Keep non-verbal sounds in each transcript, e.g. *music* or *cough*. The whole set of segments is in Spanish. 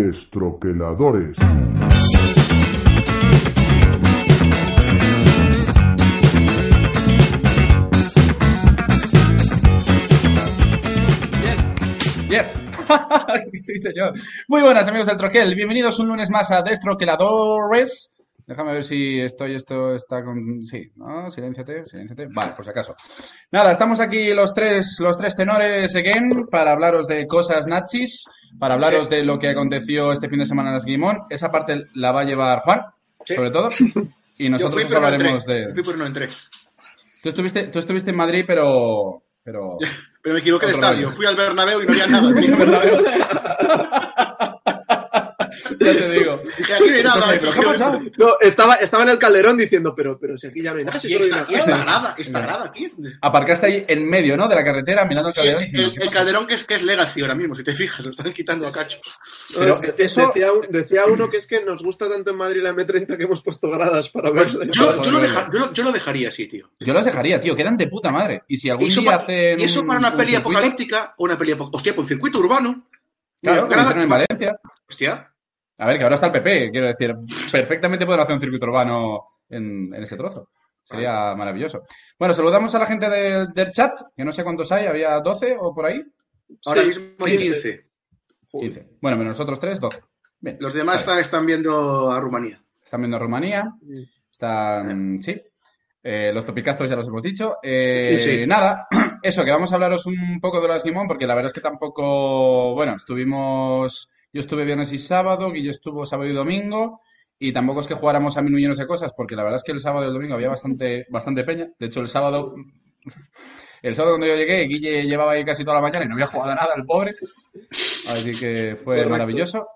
Destroqueladores. Yes. *laughs* sí, señor. Muy buenas, amigos del Troquel. Bienvenidos un lunes más a Destroqueladores. Déjame ver si estoy, esto está con... Sí, ¿no? Silénciate, silénciate. Vale, por si acaso. Nada, estamos aquí los tres, los tres tenores again para hablaros de cosas nazis, para hablaros de lo que aconteció este fin de semana en las Guimón. Esa parte la va a llevar Juan, Sí. sobre todo. Y *laughs* Yo nosotros fui, os pero no hablaremos entré. de... Fui, pero no entré. Tú estuviste, tú estuviste en Madrid, pero... pero... *laughs* Pero me equivoqué de estadio. Fui al Bernabéu y no había nada. *laughs* ya te digo. Aquí no hay estaba, estaba en el calderón diciendo, pero, pero si aquí ya no hay nada. si solo hay esta, una casa. grada, esta grada aquí. Aparcaste ahí en medio, ¿no? De la carretera, mirando el Sí, calderón. el, diciendo, el- ¿qué el pasa? calderón que es, que es Legacy ahora mismo, si te fijas, lo están quitando a cacho. Pero No, de- eso- decía, un- decía uno que es que nos gusta tanto en Madrid la M30 que hemos puesto gradas para verla. Yo, yo, lo, Joder. deja- yo, lo- yo lo dejaría así, tío. Yo los dejaría, tío, quedan de puta madre. Y si algún Y eso, día hacen. y eso para una un peli circuito, apocalíptica o una peli apocalíptica. Hostia, pues un circuito urbano. Claro, Mira, grada- en Valencia. Hostia. A ver, que ahora está el PP, quiero decir. Perfectamente pueden hacer un circuito urbano en, en ese trozo. Sería maravilloso. Bueno, saludamos a la gente de- del chat, que no sé cuántos hay, había 12 o por ahí. Ahora Sí, mismo sí. 15. 15. Bueno, menos nosotros tres, 12. Bien. Los demás están, están viendo a Rumanía. Están viendo Rumanía. Están, sí. Eh, los topicazos ya los hemos dicho. Eh, Sí, sí. Nada, *clears throat* eso, que vamos a hablaros un poco de las Guimón, porque la verdad es que tampoco, bueno, estuvimos, yo estuve viernes y sábado, Guillo estuvo sábado y domingo, y tampoco es que jugáramos a mil millones de cosas, porque la verdad es que el sábado y el domingo había bastante, bastante peña. De hecho, el sábado, *laughs* el sábado cuando yo llegué, Guille llevaba ahí casi toda la mañana y no había jugado nada, el pobre. Así que fue Correcto. maravilloso.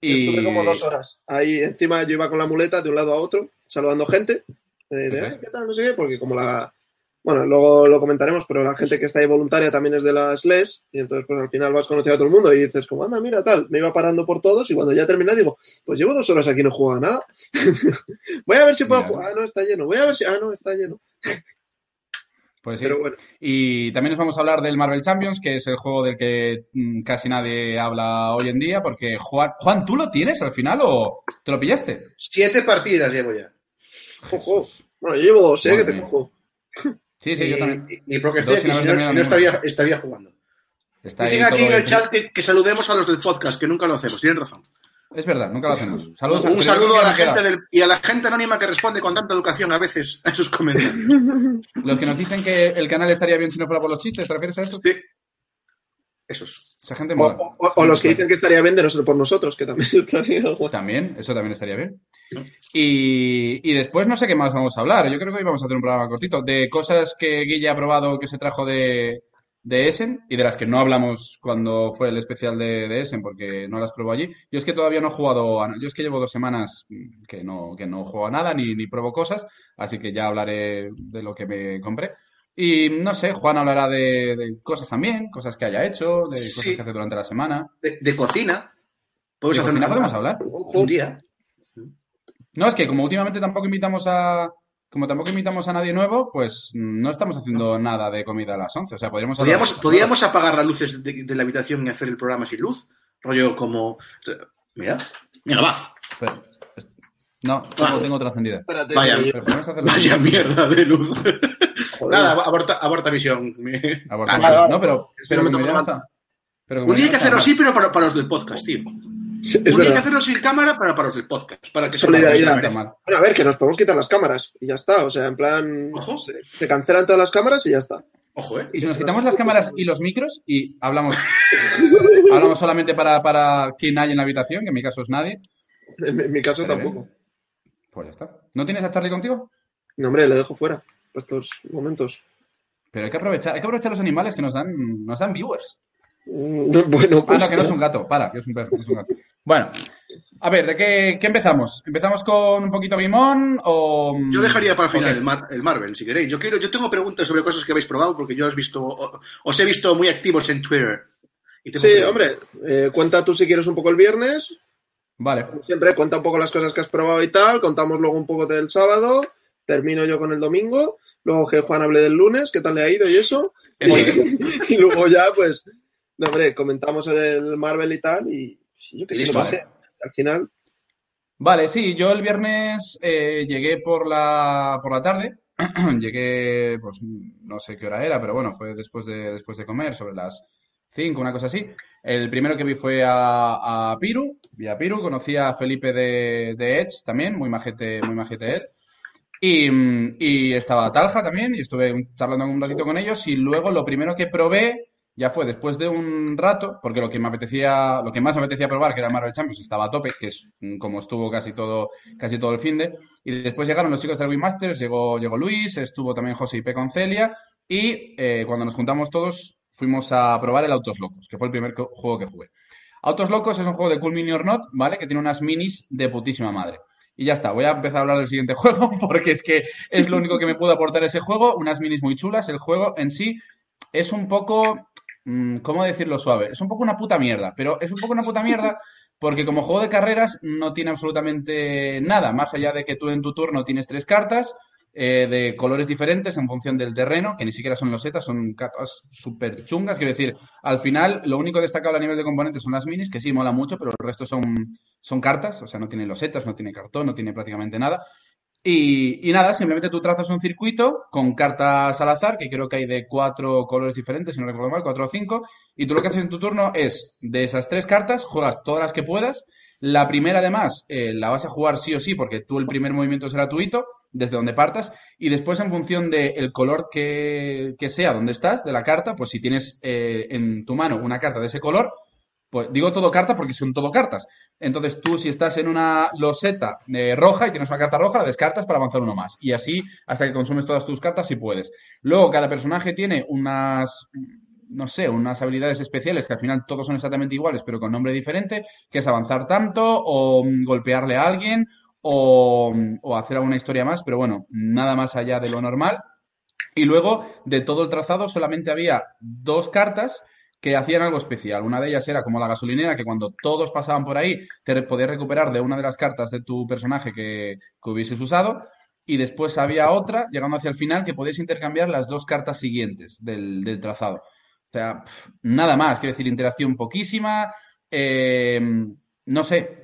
Y... Estuve como dos horas. Ahí encima yo iba con la muleta de un lado a otro, saludando gente. eh, de, Eso "Ay, es. ¿qué tal? No sé qué, porque como la. Bueno, luego lo comentaremos, pero la gente que está ahí voluntaria también es de las LES, y entonces pues al final vas conociendo a todo el mundo y dices, como, anda, mira, tal, me iba parando por todos y cuando ya terminé digo, pues llevo dos horas aquí y no he jugado a nada. *laughs* Voy a ver si puedo jugar, ah, no, está lleno. Voy a ver si, ah, no, está lleno. Pues sí. Pero bueno, Y también os vamos a hablar del Marvel Champions, que es el juego del que mm, casi nadie habla hoy en día, porque Juan, Juan, ¿tú lo tienes al final o te lo pillaste? Siete partidas llevo ya. ojo. Bueno, yo llevo dos, ¿eh? Que te cojo. Sí, sí, y, yo también. y- y porque si no, si no ninguno. estaría, estaría jugando. Está ahí Dicen aquí en el chat que, que saludemos a los del podcast, que nunca lo hacemos. Tienen razón. Es verdad, nunca lo hacemos. Saludos Un saludo a la gente del, y a la gente anónima que responde con tanta educación a veces a esos comentarios. Los que nos dicen que el canal estaría bien si no fuera por los chistes, ¿te refieres a esto? Sí. Esos. Esa gente O, o- los que dicen que estaría bien de no ser por nosotros, que también *laughs* estaría guay. También, eso también estaría bien. Y, y después no sé qué más vamos a hablar. Yo creo que hoy vamos a hacer un programa cortito de cosas que Guille ha probado que se trajo de, de Essen y de las que no hablamos cuando fue el especial de, de Essen porque no las probó allí. Yo es que todavía no he jugado, a- yo es que llevo dos semanas que no, que no juego a nada ni, ni pruebo cosas, así que ya hablaré de lo que me compré. Y no sé, Juan hablará de, de cosas también, cosas que haya hecho, de cosas que hace durante la semana. De, cocina. Podemos ¿De hacer cocina una- podemos hablar? Un día. No, es que como últimamente tampoco invitamos a. Como tampoco invitamos a nadie nuevo, pues no estamos haciendo nada de comida a las 11. O sea, podríamos Podríamos, podríamos apagar las luces de, de la habitación y hacer el programa sin luz. Rollo como. Mira. Mira, va. Pero- no, tengo, tengo otra encendida. Espérate, Vaya, que yo- Pero podemos hacerlo. Vaya mierda de luz. Nada, aborta, aborta visión. Abortar. Ah, vale, vale. No, pero, pero no me que me pero me que llama hacerlo así, pero para, para los del podcast, tío. Sí, es hay que hacerlo sin cámara, para los del podcast. Para que se Solidaridad. se. Bueno, a ver, que nos podemos quitar las cámaras y ya está. O sea, en plan, Ojo. se, se cancelan todas las cámaras y ya está. Ojo, ¿eh? Y si nos quitamos las cámaras y los micros y hablamos, *laughs* hablamos solamente para, para quien hay en la habitación, que en mi caso es nadie, En, mi- en mi caso tampoco. pues ya está. ¿No tienes a Charlie contigo? No, hombre, le dejo fuera por estos momentos. Pero hay que aprovechar, hay que aprovechar los animales que nos dan, nos dan viewers. Mm, *laughs* Bueno, Ah, pues. no, que no es un gato. Para, que es un perro. es un gato. Bueno, a ver, ¿de qué, qué empezamos? ¿Empezamos con un poquito Bimón o...? Yo dejaría para el final el, Mar- el Marvel, si queréis. Yo quiero, yo tengo preguntas sobre cosas que habéis probado porque yo os, visto, os he visto muy activos en Twitter. Y Sí, hombre, eh, cuenta tú si quieres un poco el viernes. Vale. Como Siempre cuenta un poco las cosas que has probado y tal. Contamos luego un poco del sábado. Termino yo con el domingo. Luego que Juan hable del lunes, qué tal le ha ido y eso. Y, *laughs* y luego ya, pues, no, hombre, comentamos el Marvel y tal. Y yo que sé, Listo, no ¿eh? sé. Al final, Vale, sí, yo el viernes eh, llegué por la, por la tarde. *clears throat* Llegué, pues no sé qué hora era, pero bueno, fue después de, después de comer, sobre las 5, una cosa así. El primero que vi fue a, a Piru, vi a Piru, conocí a Felipe de, de Edge también, muy majete, muy majete él. Y, y estaba Talja también, y estuve charlando un ratito con ellos. Y luego lo primero que probé ya fue después de un rato, porque lo que me apetecía, lo que más me apetecía probar, que era Marvel Champions, estaba a tope, que es como estuvo casi todo, casi todo el finde. Y después llegaron los chicos del Wii Masters, llegó, llegó Luis, estuvo también José y P con Celia. Y eh, cuando nos juntamos todos, fuimos a probar el Autos Locos, que fue el primer juego que jugué. Autos Locos es un juego de Cool Mini or Not, ¿vale? Que tiene unas minis de putísima madre. Y ya está, voy a empezar a hablar del siguiente *laughs* juego porque es que es lo único que me pudo aportar ese juego. Unas minis muy chulas. El juego en sí es un poco, ¿cómo decirlo suave? Es un poco una puta mierda, pero es un poco una puta mierda porque como juego de carreras no tiene absolutamente nada, más allá de que tú en tu turno tienes tres cartas eh, de colores diferentes en función del terreno, que ni siquiera son losetas, son cartas súper chungas. Quiero decir, al final lo único destacable a nivel de componentes son las minis, que sí mola mucho, pero el resto son, son cartas, o sea, no tiene losetas, no tiene cartón, no tiene prácticamente nada. Y, y nada, simplemente tú trazas un circuito con cartas al azar, que creo que hay de cuatro colores diferentes, si no recuerdo mal, cuatro o cinco, y tú lo que haces en tu turno es, de esas tres cartas, juegas todas las que puedas. La primera, además, eh, la vas a jugar sí o sí, porque tú el primer movimiento es gratuito, desde donde partas, y después en función del color que, que sea donde estás, de la carta, pues si tienes eh, en tu mano una carta de ese color, pues digo todo carta porque son todo cartas. Entonces tú si estás en una loseta eh, roja y tienes una carta roja, la descartas para avanzar uno más. Y así hasta que consumes todas tus cartas si puedes. Luego cada personaje tiene unas, no sé, unas habilidades especiales que al final todos son exactamente iguales pero con nombre diferente, que es avanzar tanto o mm, golpearle a alguien o, o hacer alguna historia más, pero bueno, nada más allá de lo normal. Y luego, de todo el trazado, solamente había dos cartas que hacían algo especial. Una de ellas era como la gasolinera, que cuando todos pasaban por ahí, te podías recuperar de una de las cartas de tu personaje que, que hubieses usado. Y después había otra, llegando hacia el final, que podías intercambiar las dos cartas siguientes del, del trazado. O sea, nada más, quiero decir, interacción poquísima. eh, no sé,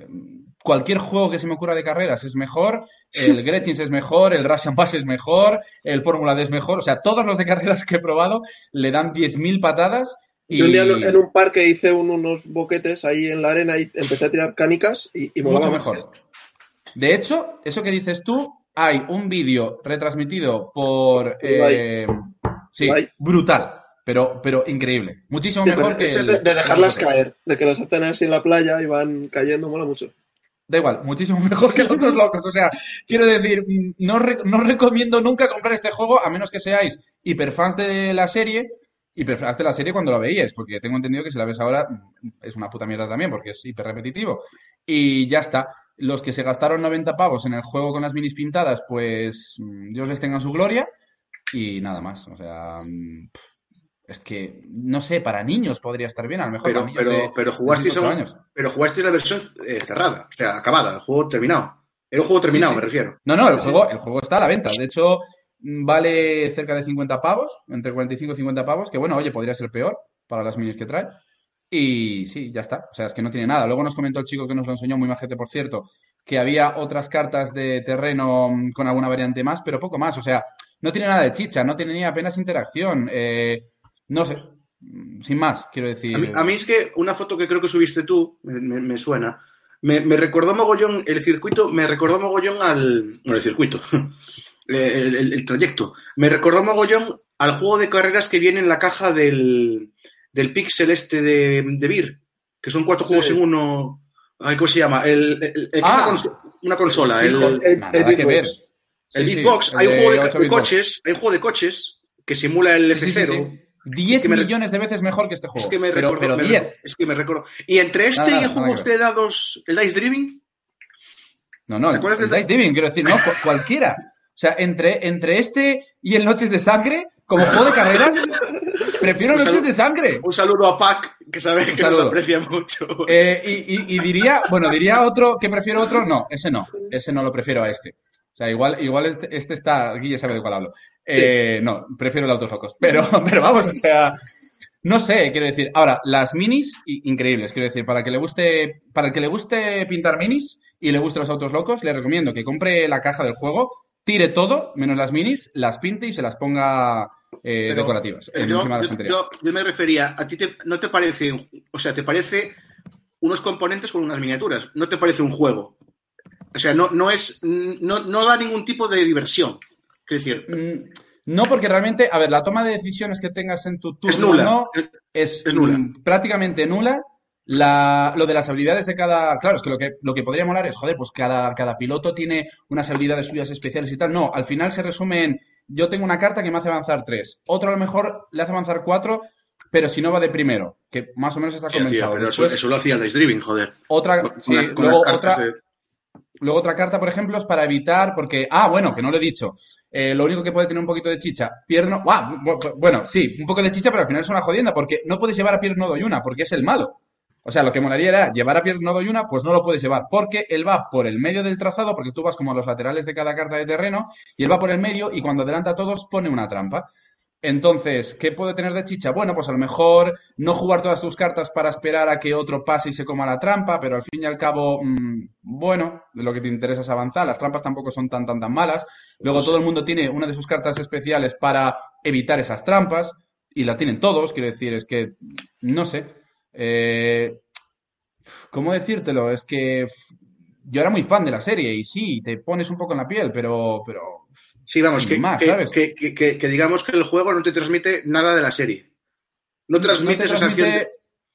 cualquier juego que se me ocurra de carreras es mejor, el *laughs* Gretchins es mejor, el Russian Bass es mejor, el Fórmula D es mejor, o sea, todos los de carreras que he probado le dan 10.000 patadas y... yo un día en un parque hice un- unos boquetes ahí en la arena y empecé a tirar canicas y, y mucho mejor. De hecho, eso que dices tú, hay un vídeo retransmitido por... eh, sí, brutal, pero, pero increíble. Muchísimo Sí, mejor que... el- de, de dejarlas el caer, de que las hacen así en la playa y van cayendo, mola mucho. Da igual, muchísimo *laughs* mejor que los otros locos. O sea, quiero decir, mm, no, re- no recomiendo nunca comprar este juego a menos que seáis hiperfans de la serie. Hiperfans de la serie cuando la veíais, porque tengo entendido que si la ves ahora mm, es una puta mierda también, porque es hiper repetitivo. Y ya está. Los que se gastaron 90 pavos en el juego con las minis pintadas, pues mm, Dios les tenga en su gloria. Y nada más. O sea, mm, es que, no sé, para niños podría estar bien, a lo mejor Pero, para niños pero, de, pero jugasteis 6, a 8 un- años. pero jugasteis la versión eh, cerrada, o sea, acabada, el juego terminado. Era un juego terminado, Sí, sí. me refiero. No, no, el juego, el juego está a la venta. De hecho, vale cerca de 50 pavos, entre 45 y 50 pavos, que bueno, oye, podría ser peor para las minis que trae. Y sí, ya está. O sea, es que no tiene nada. Luego nos comentó el chico que nos lo enseñó, muy majete, por cierto, que había otras cartas de terreno mm, con alguna variante más, pero poco más. O sea, no tiene nada de chicha, no tiene ni apenas interacción. Eh, no sé, mm, sin más, quiero decir. A mí, a mí es que una foto que creo que subiste tú, me, suena, me, me recordó mogollón, el circuito, me recordó mogollón al... Bueno, el circuito, *laughs* el, el- el trayecto. Me recordó mogollón al juego de carreras que viene en la caja del, del Pixel este de, de Beer, que son cuatro Sí. juegos en uno... Ay, ¿Cómo se llama? El, Ah. una, conso- una consola. El, Beatbox. el hay un juego de, 8 de Beatbox. coches, hay un juego de coches que simula el Sí, sí, sí, F0. sí. 10 que me re- millones de veces mejor que este juego. Es que me pero, recordó, pero me 10. recordó- es que me recuerdo. Y entre este Nada, y el juego que de dados, el Dice Driving, No, no, ¿Te el, acuerdas el de- Dice Diving, quiero decir, no, Cu- *laughs* cualquiera. O sea, entre, entre este y el Noches de Sangre, como juego de carreras, *laughs* prefiero Noches de Sangre. un saludo a Pac, que sabe que nos aprecia mucho. Eh, y, y- y diría, bueno, diría otro que prefiero otro, no, ese no, ese no lo prefiero a este. O sea, igual, igual este, este está, Guille sabe de cuál hablo. Eh, No, prefiero el Autos Locos. Pero, *laughs* pero vamos, o sea, No sé, quiero decir. Ahora, las minis, increíbles, quiero decir, para que le guste, para el que le guste pintar minis y le guste los autos locos, le recomiendo que compre la caja del juego, tire todo, menos las minis, las pinte y se las ponga eh, Pero, decorativas Pero yo, de yo- me refería, ¿a ti te- no te parece, o sea, te parece unos componentes con unas miniaturas? ¿No te parece un juego? O sea, no, no es, no, no da ningún tipo de diversión. Es decir, Mm, No, porque realmente, a ver, la toma de decisiones que tengas en tu turno es nula. no, es, Es nula. prácticamente nula. La, lo de las habilidades de cada. Claro, es que lo que, lo que podría molar es, joder, pues cada, cada piloto tiene unas habilidades suyas especiales y tal. No, al final se resume en: yo tengo una carta que me hace avanzar tres, otro a lo mejor le hace avanzar cuatro, pero si no va de primero, que más o menos está pero eso, Después, eso lo hacía Dice Driving, joder. otra, Con sí, la- con luego cartas otra, Luego otra carta, por ejemplo, es para evitar, porque, ah, bueno, que no lo he dicho, Eh, lo único que puede tener un poquito de chicha, pierno, bueno, sí, un poco de chicha, pero al final es una jodienda, porque no puedes llevar a Pierre Nodo Yuna, porque es el malo. O sea, lo que molaría era llevar a Pierre Nodo Yuna, pues no lo puedes llevar, porque él va por el medio del trazado, porque tú vas como a los laterales de cada carta de terreno, y él va por el medio, y cuando adelanta a todos pone una trampa. Entonces, ¿qué puede tener de chicha? Bueno, pues a lo mejor no jugar todas tus cartas para esperar a que otro pase y se coma la trampa, pero al fin y al cabo, mm, bueno, lo que te interesa es avanzar. Las trampas tampoco son tan, tan, tan malas. Luego todo el mundo tiene una de sus cartas especiales para evitar esas trampas y la tienen todos. Quiero decir, es que, no sé. Eh, ¿Cómo decírtelo? Es que yo era muy fan de la serie y sí, te pones un poco en la piel, pero, pero Sí, vamos, que, más, que, ¿sabes? que- que- que- que digamos que el juego no te transmite nada de la serie. No transmite te esa sensación. transmite-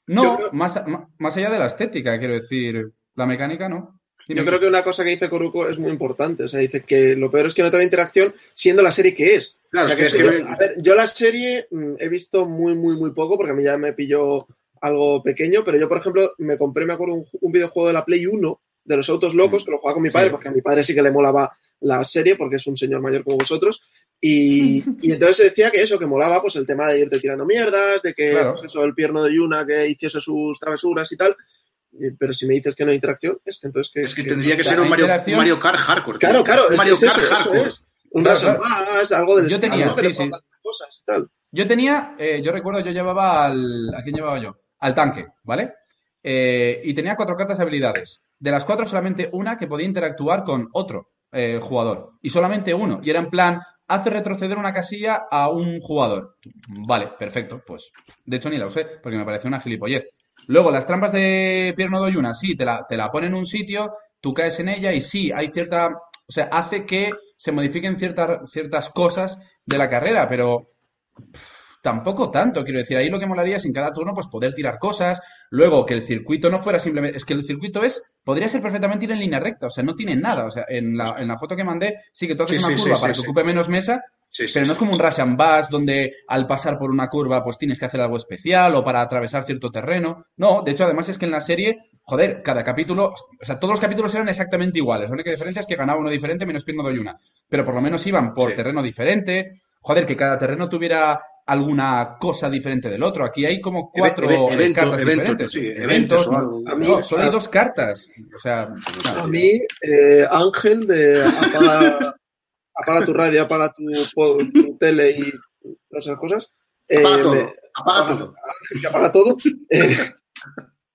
de- No, creo- más, más allá de la estética, quiero decir. La mecánica no. Dime Yo creo que una cosa que dice Coruco es muy importante. O sea, dice que lo peor es que no te da interacción siendo la serie que es. Claro, O sea, es que que- yo, es que- a ver, yo la serie mm, he visto muy, muy, muy poco porque a mí ya me pilló algo pequeño, pero yo, por ejemplo, me compré, me acuerdo, un, ju- un videojuego de la Play 1 de los autos locos, que lo jugaba con mi padre, Sí. porque a mi padre sí que le molaba la serie, porque es un señor mayor como vosotros. Y, *laughs* y entonces se decía que eso, que molaba, pues el tema de irte tirando mierdas, de que, Claro. pues eso, el pierno de Yuna que hiciese sus travesuras y tal. Pero si me dices que no hay interacción, es que entonces que... Es que que- tendría que ser un Mario, un Mario Kart hardcore. Claro, claro, Es Mario es eso, Kart eso hardcore. es. Un Claro, claro. Bass, algo del Yo estilo, tenía, ¿no? Que te sí, cosas y tal. Yo tenía, eh, yo recuerdo, yo llevaba al. ¿A quién llevaba yo? Al tanque, ¿vale? Eh, y tenía cuatro cartas de habilidades. De las cuatro, solamente una que podía interactuar con otro eh, jugador. Y solamente uno. Y era en plan, hace retroceder una casilla a un jugador. Vale, perfecto. Pues, de hecho, ni la usé, porque me pareció una gilipollez. Luego, las trampas de Pierno doy una, sí, te la, te la ponen en un sitio, tú caes en ella y sí, hay cierta. O sea, hace que se modifiquen ciertas, ciertas cosas de la carrera, pero tampoco tanto, quiero decir, ahí lo que molaría es en cada turno pues poder tirar cosas, luego que el circuito no fuera simplemente, es que el circuito es, podría ser perfectamente ir en línea recta, o sea, no tiene nada, o sea, en la, en la foto que mandé sí que tú haces Sí, una sí, curva sí, para que ocupe menos mesa, Sí, sí, pero no es como un rush and bus donde al pasar por una curva pues tienes que hacer algo especial o para atravesar cierto terreno. No, de hecho además es que en la serie, joder, cada capítulo, o sea, todos los capítulos eran exactamente iguales. La única diferencia es que ganaba uno diferente menos Pierno doy una. Pero por lo menos iban por Sí. terreno diferente. Joder, que cada terreno tuviera alguna cosa diferente del otro. Aquí hay como cuatro Eve- eh, evento- cartas eventos, diferentes. sí, eventos. eventos o algo. A mí- No, solo hay dos cartas. O sea, A mí, eh, Ángel de apaga, apaga tu radio, apaga tu, tele y todas esas cosas. eh, Apaga todo. me- Apaga todo. que apaga todo. eh,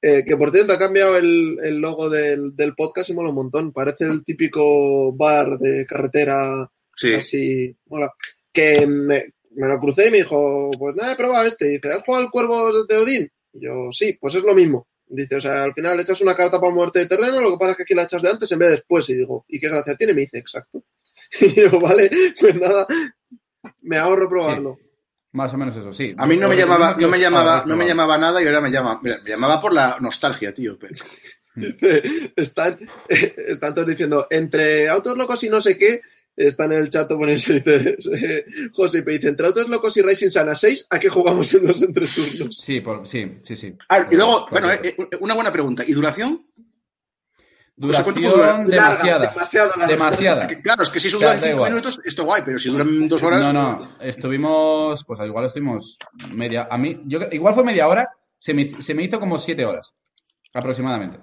eh, que por cierto ha cambiado el, el logo del, del podcast y mola un montón. Parece el típico bar de carretera Sí. así. Mola. Que me, me lo crucé y me dijo, pues nada, he probado este. Y dice, ¿has jugado al cuervo de Odín? Y yo, sí, pues es lo mismo. Dice, o sea, al final echas una carta para muerte de terreno, lo que pasa es que aquí la echas de antes en vez de después. Y digo, ¿y qué gracia tiene? Me dice, exacto. *laughs* Y yo, vale, pues nada, me ahorro probarlo. más o menos eso, sí. A mí no me llamaba, no me llamaba, no me llamaba nada y ahora me llama. mira, me llamaba por la nostalgia, tío. pero- Dice, *laughs* están, están todos diciendo, entre autos locos y no sé qué, está en el chat poniendo, dice, *laughs* José, y dice, entre autos locos y Racing Sana 6, ¿a qué jugamos en los entreturnos? Sí, por, sí, sí, sí. Ah, y luego, Por- bueno, eh, eh, una buena pregunta. ¿Y duración? Duración demasiada. Larga, demasiado larga. Demasiada. Que, claro, es que si eso dura da cinco igual. minutos, esto guay, pero si duran dos horas. No, no, estuvimos, pues igual estuvimos media, a mí, yo igual fue media hora, se me, se me hizo como siete horas, aproximadamente.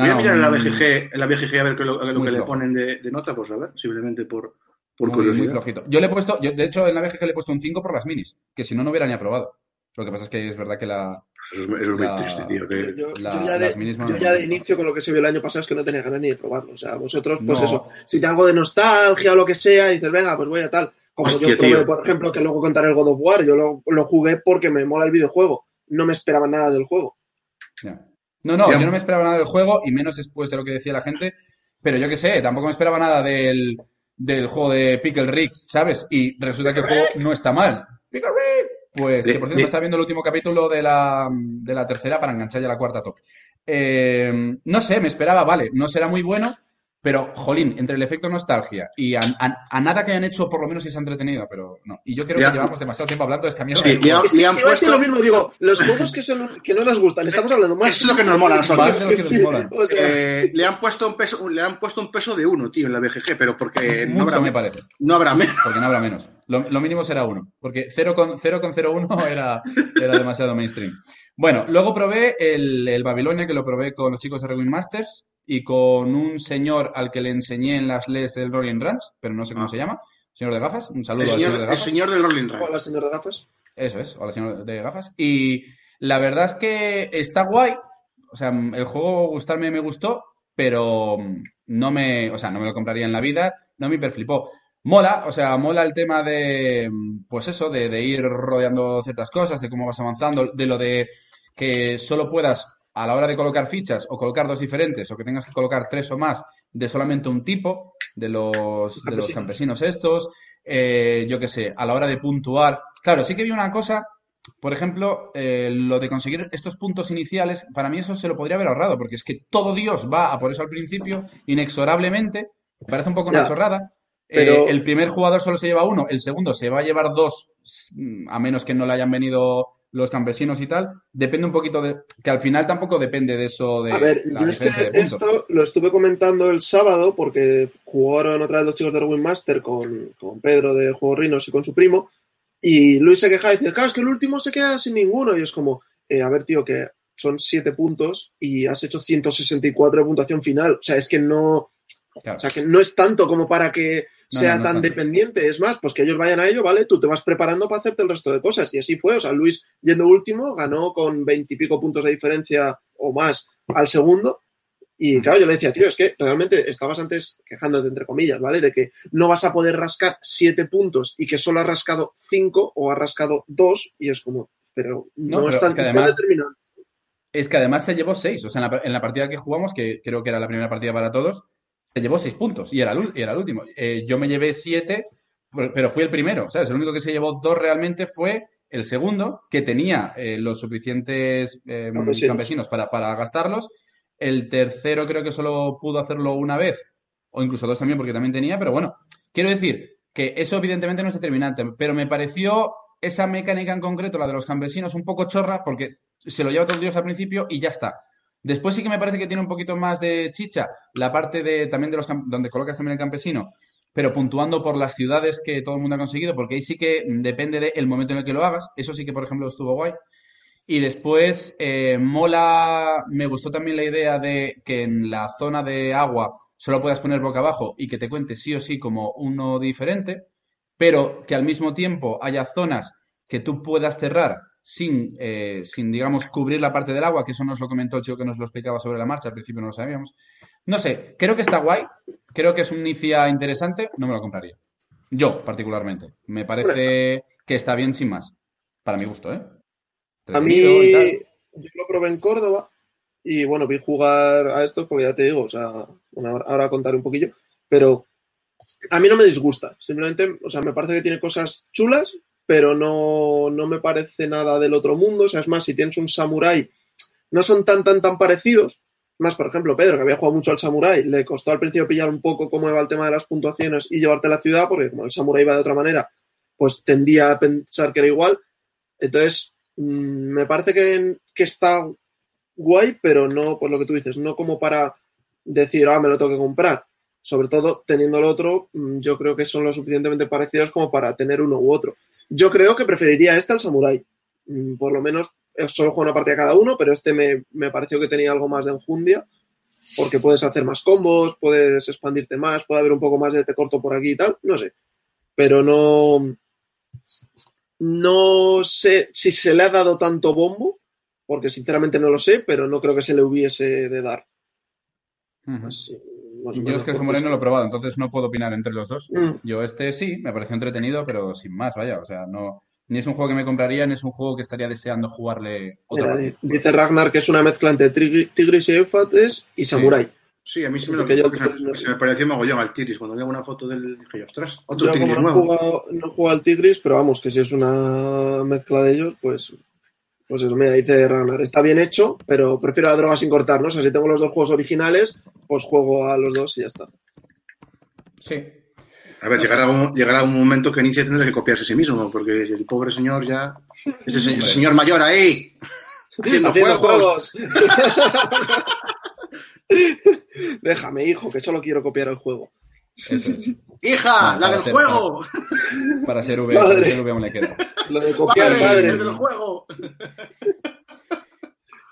No, Voy a mirar en la BGG, en la BGG a ver qué lo, lo que le ponen de, de nota, pues a ver, simplemente por, por muy, muy curiosidad. flojito. Yo le he puesto, yo, de hecho en la BGG le he puesto un 5 por las minis, que si no, no hubiera ni aprobado. Lo que pasa es que es verdad que la. Eso es, eso es muy triste, tío. que- Yo, La- yo ya de, yo ya inicio con lo que se vio el año pasado es que no tenía ganas ni de probarlo. O sea, vosotros, pues No. eso, si te algo de nostalgia o lo que sea, y dices, venga, pues voy a tal. Como Hostia, yo probé, tío. por ejemplo, que luego contaré el God of War, yo lo, lo jugué porque me mola el videojuego. No me esperaba nada del juego. Ya. No, no, yo no me esperaba nada del juego y menos después de lo que decía la gente. Pero yo qué sé, tampoco me esperaba nada del, del juego de Pickle Rick, ¿sabes? Y resulta que el juego no está mal. Pickle Rick. Pues que por cierto está viendo el último capítulo de la, de la tercera para enganchar ya la cuarta toque. Eh, no sé, me esperaba, vale, no será muy bueno, pero jolín, entre el efecto nostalgia y a, a- a nada que hayan hecho, por lo menos si se ha entretenido, pero no. Y yo creo Ya. que llevamos demasiado tiempo hablando de esta mierda. Sí, han puesto- lo mismo, digo, los juegos que, son, que no nos gustan, estamos hablando más. Eso es lo que nos mola a nosotros. O sea, Eh, le han puesto un peso, le han puesto un peso de uno, tío, en la BGG, pero porque no habrá, me parece. no habrá menos. Porque no habrá menos. Lo, lo mínimo será uno. Porque 0,01 era, era demasiado mainstream. Bueno, luego probé el, el Babilonia, que lo probé con los chicos de Rewind Masters y con un señor al que le enseñé en las LES del Rolling Runs, pero no sé cómo Ah. se llama. Señor de gafas. Un saludo El al señor de señor, el gafas. señor del Rolling Run. hola, señor de gafas. Eso es, hola señor de gafas. Y la verdad es que está guay. O sea, el juego gustarme me gustó, pero no me, o sea, no me lo compraría en la vida, no me hiperflipó. Mola, o sea, mola el tema de, pues eso, de, de ir rodeando ciertas cosas, de cómo vas avanzando, de lo de que solo puedas, a la hora de colocar fichas, o colocar dos diferentes, o que tengas que colocar tres o más de solamente un tipo, de los, de los Campesinos. estos, eh, yo qué sé, a la hora de puntuar. Claro, sí que vi una cosa, por ejemplo, eh, lo de conseguir estos puntos iniciales, para mí eso se lo podría haber ahorrado, porque es que todo Dios va a por eso al principio, inexorablemente, me parece un poco una chorrada. pero- Eh, el primer jugador solo se lleva uno, el segundo se va a llevar dos, mm, a menos que no le hayan venido los campesinos y tal. Depende un poquito de. que al final tampoco depende de eso de A ver, yo es que esto lo estuve comentando el sábado porque jugaron otra vez los chicos de Win Master con, con Pedro de Juegos Rinos y con su primo. Y Luis se quejaba y decía, claro, es que el último se queda sin ninguno. Y es como, eh, a ver, tío, que son siete puntos y has hecho 164 de puntuación final. O sea, es que no, Claro. o sea, que no es tanto como para que No, sea no, tan dependiente. Es más, pues que ellos vayan a ello, ¿vale? Tú te vas preparando para hacerte el resto de cosas. Y así fue. O sea, Luis, yendo último, ganó con veintipico puntos de diferencia o más al segundo. Y claro, yo le decía, tío, es que realmente estabas antes quejándote, entre comillas, ¿vale? De que no vas a poder rascar siete puntos y que solo has rascado cinco o has rascado dos. Y es como, pero no, No, pero es tan, es que tan determinante. Es que además se llevó seis. O sea, en la, en la partida que jugamos, que creo que era la primera partida para todos, se llevó seis puntos y era el, ul- y era el último. Eh, yo me llevé siete, pero fui el primero. ¿Sabes? El único que se llevó dos realmente fue el segundo, que tenía eh, los suficientes eh, Campesinos. campesinos para, para gastarlos. El tercero creo que solo pudo hacerlo una vez, o incluso dos también, porque también tenía. Pero bueno, quiero decir que eso evidentemente no es determinante, pero me pareció esa mecánica en concreto, la de los campesinos, un poco chorra, porque se lo lleva todo Dios al principio y ya está. Después sí que me parece que tiene un poquito más de chicha la parte de también de los donde colocas también el campesino, pero puntuando por las ciudades que todo el mundo ha conseguido, porque ahí sí que depende del momento en el que lo hagas. Eso sí que, por ejemplo, estuvo guay. Y después, eh, mola, me gustó también la idea de que en la zona de agua solo puedas poner boca abajo y que te cuente sí o sí como uno diferente, pero que al mismo tiempo haya zonas que tú puedas cerrar sin, eh, sin, digamos, cubrir la parte del agua, que eso nos lo comentó el chico que nos lo explicaba sobre la marcha, al principio no lo sabíamos. No sé, creo que está guay, creo que es un inicia interesante, no me lo compraría. Yo, particularmente. Me parece que está bien sin más. Para mi gusto, ¿eh? A mí, yo lo probé en Córdoba y bueno, vi jugar a estos porque ya te digo, o sea, ahora contaré un poquillo, pero a mí no me disgusta. Simplemente, o sea, me parece que tiene cosas chulas, pero no, no me parece nada del otro mundo. O sea, es más, si tienes un samurái, no son tan, tan, tan parecidos. Más, por ejemplo, Pedro, que había jugado mucho al samurái, le costó al principio pillar un poco cómo iba el tema de las puntuaciones y llevarte a la ciudad, porque como el samurái iba de otra manera, pues tendía a pensar que era igual. Entonces, mm, me parece que, que está guay, pero no, pues lo que tú dices, no como para decir, ah, me lo tengo que comprar. Sobre todo, teniendo el otro, mm, yo creo que son lo suficientemente parecidos como para tener uno u otro. Yo creo que preferiría este al Samurai. Mm, Por lo menos, eh, solo juego una partida cada uno, pero este me, me pareció que tenía algo más de enjundia, porque puedes hacer más combos, puedes expandirte más, puede haber un poco más de te corto por aquí y tal, no sé. Pero no, no sé si se le ha dado tanto bombo, porque sinceramente no lo sé, pero no creo que se le hubiese de dar. Así, más Yo es que porque- Moreno lo he probado, entonces no puedo opinar entre los dos. Mm. Yo este sí, me pareció entretenido, pero sin más, vaya. O sea, no, ni es un juego que me compraría, ni es un juego que estaría deseando jugarle otra Mira, dice Ragnar que es una mezcla entre Tigri- Tigris y Éufates y Samurai. Sí, a mí sí me, lo, Porque yo- se, me, se me pareció mogollón al Tigris. Cuando vi una foto del. Dije, ostras, otro Yo Tigris como no he, nuevo. jugado, no he jugado al Tigris, pero vamos, que si es una mezcla de ellos, pues, pues eso, mira, dice Ragnar, está bien hecho, pero prefiero la droga sin cortar, ¿no? O sea, si tengo los dos juegos originales, pues juego a los dos y ya está. Sí. A ver, llegará un, llegará un momento que Inicia tendrá que copiarse a sí mismo, porque el pobre señor ya. Ese, se- ese Hombre. señor mayor ahí. *laughs* Haciendo, Haciendo juegos. juegos. *laughs* Déjame, hijo, que solo quiero copiar el juego. Eso es. ¡Hija! No, ¡La del juego! Para ser V, Madre. para ser V aún le queda. Lo de copiar. ¡El del juego!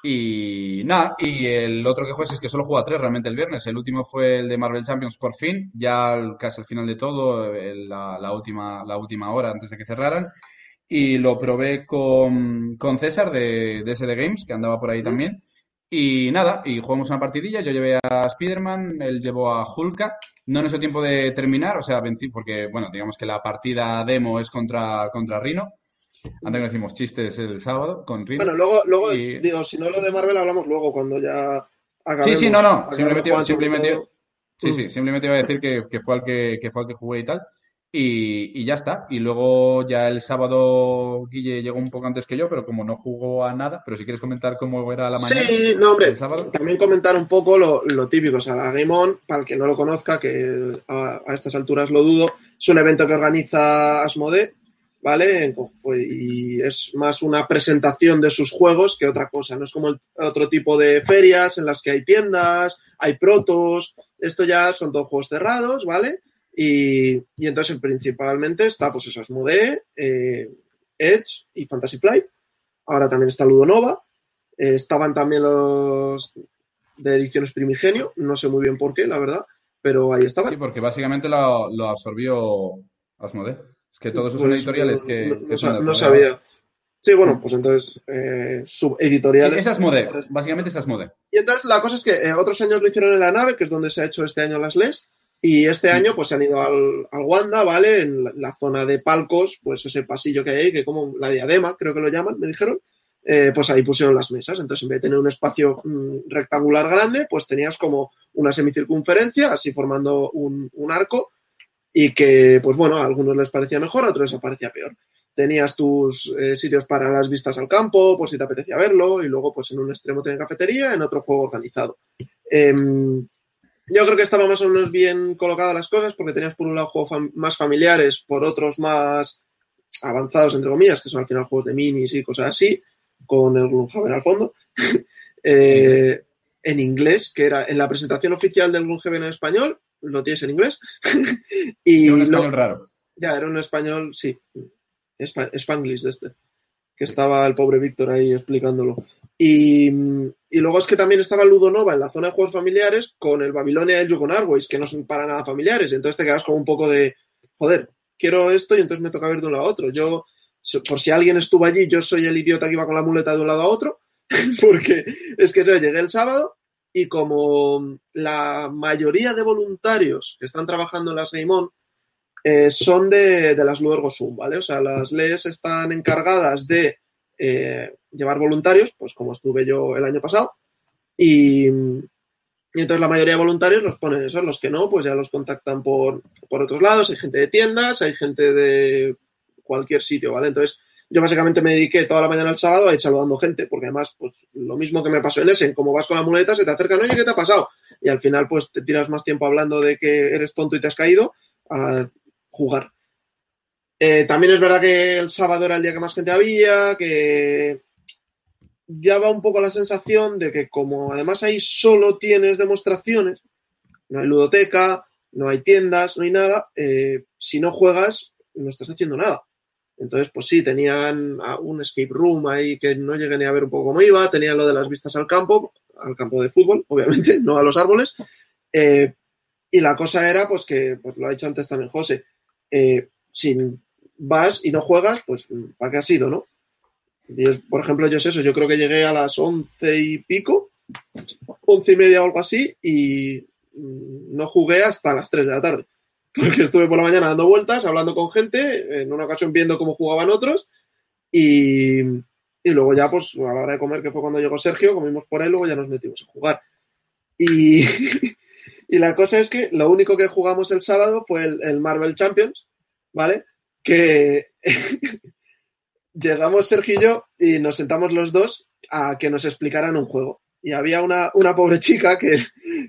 Y nada, y el otro que juegues es que solo juega tres realmente el viernes. El último fue el de Marvel Champions por fin, ya casi al final de todo, el- la, la última, la última hora antes de que cerraran. Y lo probé con, con César de, de SD Games, que andaba por ahí también. Y nada, y jugamos una partidilla. Yo llevé a Spider-Man, él llevó a Hulka. No nos dio tiempo de terminar, o sea, vencí, porque, bueno, digamos que la partida demo es contra, contra Rino. Antes que nos hicimos chistes el sábado con Rino. Bueno, luego, luego Y- digo, si no lo de Marvel hablamos luego, cuando ya acabemos. Sí, sí, no, no. Simplemente, simplemente, sí, sí, simplemente iba a decir que, que fue al que, que fue al que jugué y tal. Y, y ya está. Y luego ya el sábado Guille llegó un poco antes que yo, pero como no jugó a nada, pero si quieres comentar cómo era la mañana. Sí, no, hombre, el sábado. también comentar un poco lo, lo típico. O sea, la Game On, para el que no lo conozca, que a, a estas alturas lo dudo, es un evento que organiza Asmode, ¿vale? Pues, y es más una presentación de sus juegos que otra cosa. No es como el otro tipo de ferias en las que hay tiendas, hay protos. Esto ya son todos juegos cerrados, ¿vale? Y, y entonces principalmente está, pues eso, Asmodee, eh, Edge y Fantasy Flight. Ahora también está Ludonova. Eh, estaban también los de ediciones Primigenio, no sé muy bien por qué, la verdad, pero ahí estaban. Sí, porque básicamente lo, lo absorbió Asmodee. Es que todos esos son Pues, editoriales que, no, que no son sabía. Sí, bueno, pues entonces, eh, Sí, subeditoriales. es Asmodee. Básicamente es Asmodee. Y entonces la cosa es que eh, otros años lo hicieron en la nave, que es donde se ha hecho este año las LES, y este año pues se han ido al, al Wanda, ¿vale? En la, la zona de palcos, pues ese pasillo que hay ahí, que como la diadema, creo que lo llaman, me dijeron, eh, pues ahí pusieron las mesas. Entonces en vez de tener un espacio mm, rectangular grande, pues tenías como una semicircunferencia, así formando un, un arco, y que, pues bueno, a algunos les parecía mejor, a otros les parecía peor tenías tus eh, sitios para las vistas al campo, por si te apetecía verlo, y luego pues en un extremo tenías cafetería, en otro juego organizado. Em, yo creo que estaba más o menos bien colocadas las cosas, porque tenías por un lado juegos fam- más familiares, por otros más avanzados, entre comillas, que son al final juegos de minis y cosas así, con el Gloomhaven al fondo. *laughs* Eh, en inglés, que era en la presentación oficial del Gloomhaven en español, lo tienes en inglés. *laughs* y un lo- español raro. ya, era un español, sí. Spa- Spanglish de este. Que estaba el pobre Víctor ahí explicándolo. Y, y luego es que también estaba Ludonova en la zona de juegos familiares con el Babilonia y el Yukon Airways, que no son para nada familiares. Entonces te quedas como un poco de, joder, quiero esto y entonces me toca ver de un lado a otro. Yo, por si alguien estuvo allí, yo soy el idiota que iba con la muleta de un lado a otro, *laughs* porque es que yo llegué el sábado y como la mayoría de voluntarios que están trabajando en la Seimón eh, son de, de las Luergo Sum, ¿vale? O sea, las LES están encargadas de eh, llevar voluntarios, pues como estuve yo el año pasado, y, entonces la mayoría de voluntarios los ponen eso, los que no, pues ya los contactan por, por otros lados, hay gente de tiendas, hay gente de cualquier sitio, ¿vale? Entonces yo básicamente me dediqué toda la mañana el sábado a ir saludando gente, porque además, pues lo mismo que me pasó en Essen, como vas con la muleta, se te acercan, oye, ¿qué te ha pasado? Y al final, pues te tiras más tiempo hablando de que eres tonto y te has caído a jugar. Eh, también es verdad que el sábado era el día que más gente había, que ya va un poco la sensación de que como además ahí solo tienes demostraciones, no hay ludoteca, no hay tiendas, no hay nada, eh, si no juegas no estás haciendo nada. Entonces, pues sí, tenían un escape room ahí que no llegué ni a ver un poco cómo iba, tenían lo de las vistas al campo, al campo de fútbol, *laughs* obviamente, no a los árboles. Eh, y la cosa era, pues que, pues lo ha dicho antes también José, sin vas y no juegas, pues ¿para qué has ido, no? Es, por ejemplo, yo sé eso, yo creo que llegué a las once y pico, once y media o algo así, y mm, no jugué hasta las tres de la tarde. *laughs* Porque estuve por la mañana dando vueltas, hablando con gente, en una ocasión viendo cómo jugaban otros, y, y luego ya, pues a la hora de comer, que fue cuando llegó Sergio, comimos por él, luego ya nos metimos a jugar. Y, *laughs* y la cosa es que lo único que jugamos el sábado fue el Marvel Champions, ¿vale? Que *laughs* llegamos Sergio y yo y nos sentamos los dos a que nos explicaran un juego. Y había una, una pobre chica que,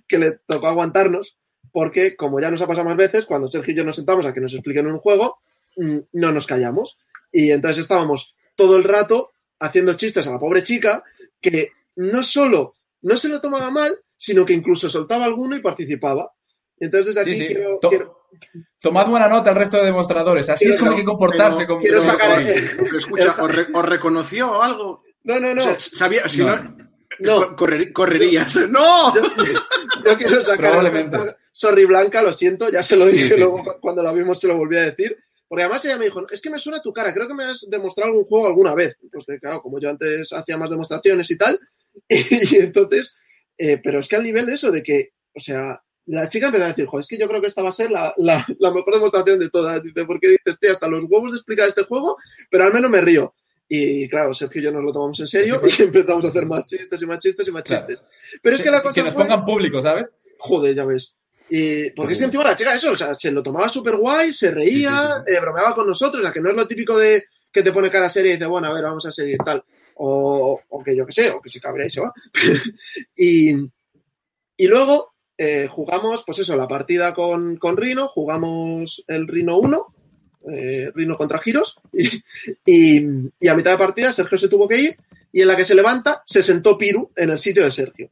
que, le tocó aguantarnos porque, como ya nos ha pasado más veces, cuando Sergio y yo nos sentamos a que nos expliquen un juego, mm, no nos callamos. Y entonces estábamos todo el rato haciendo chistes a la pobre chica que no solo no se lo tomaba mal, sino que incluso soltaba alguno y participaba. Entonces desde aquí Sí, sí. quiero, To- quiero- Tomad buena nota al resto de demostradores. Así Quiero es como hay que comportarse. pero con- quiero sacar ese- escucha, ¿os, re- os reconoció o algo? No, no, no. O sea, sabía, si No. no, No. co- correr- correrías. ¡No! Yo, yo quiero sacar Probablemente. Sorry Blanca, lo siento, ya se lo dije Sí, sí. luego cu- cuando la vimos se lo volví a decir. Porque además ella me dijo, es que me suena tu cara, creo que me has demostrado algún juego alguna vez. Pues de, claro, como yo antes hacía más demostraciones y tal. *laughs* Y, entonces, eh, pero es que al nivel de eso, de que, o sea, la chica empezó a decir, jo, es que yo creo que esta va a ser la, la- la mejor demostración de todas. Dice, porque dices, tío, hasta los huevos de explicar este juego, pero al menos me río. Y claro, Sergio y yo nos lo tomamos en serio y *laughs* empezamos a hacer más chistes y más chistes y más Claro. chistes. Pero es que la cosa Que nos fue- pongan público, ¿sabes? Joder, ya ves. Y porque es que encima la chica eso, o sea, se lo tomaba súper guay, se reía, eh, bromeaba con nosotros, o sea, que no es lo típico de que te pone cara seria y dice, bueno, a ver, vamos a seguir tal. O, o que yo qué sé, o que se cabrea y se va. *laughs* y, y luego eh, jugamos, pues eso, la partida con, con Rino, jugamos el Rino 1, eh, Rino contra Giros, y, y, a mitad de partida Sergio se tuvo que ir, y en la que se levanta se sentó Piru en el sitio de Sergio.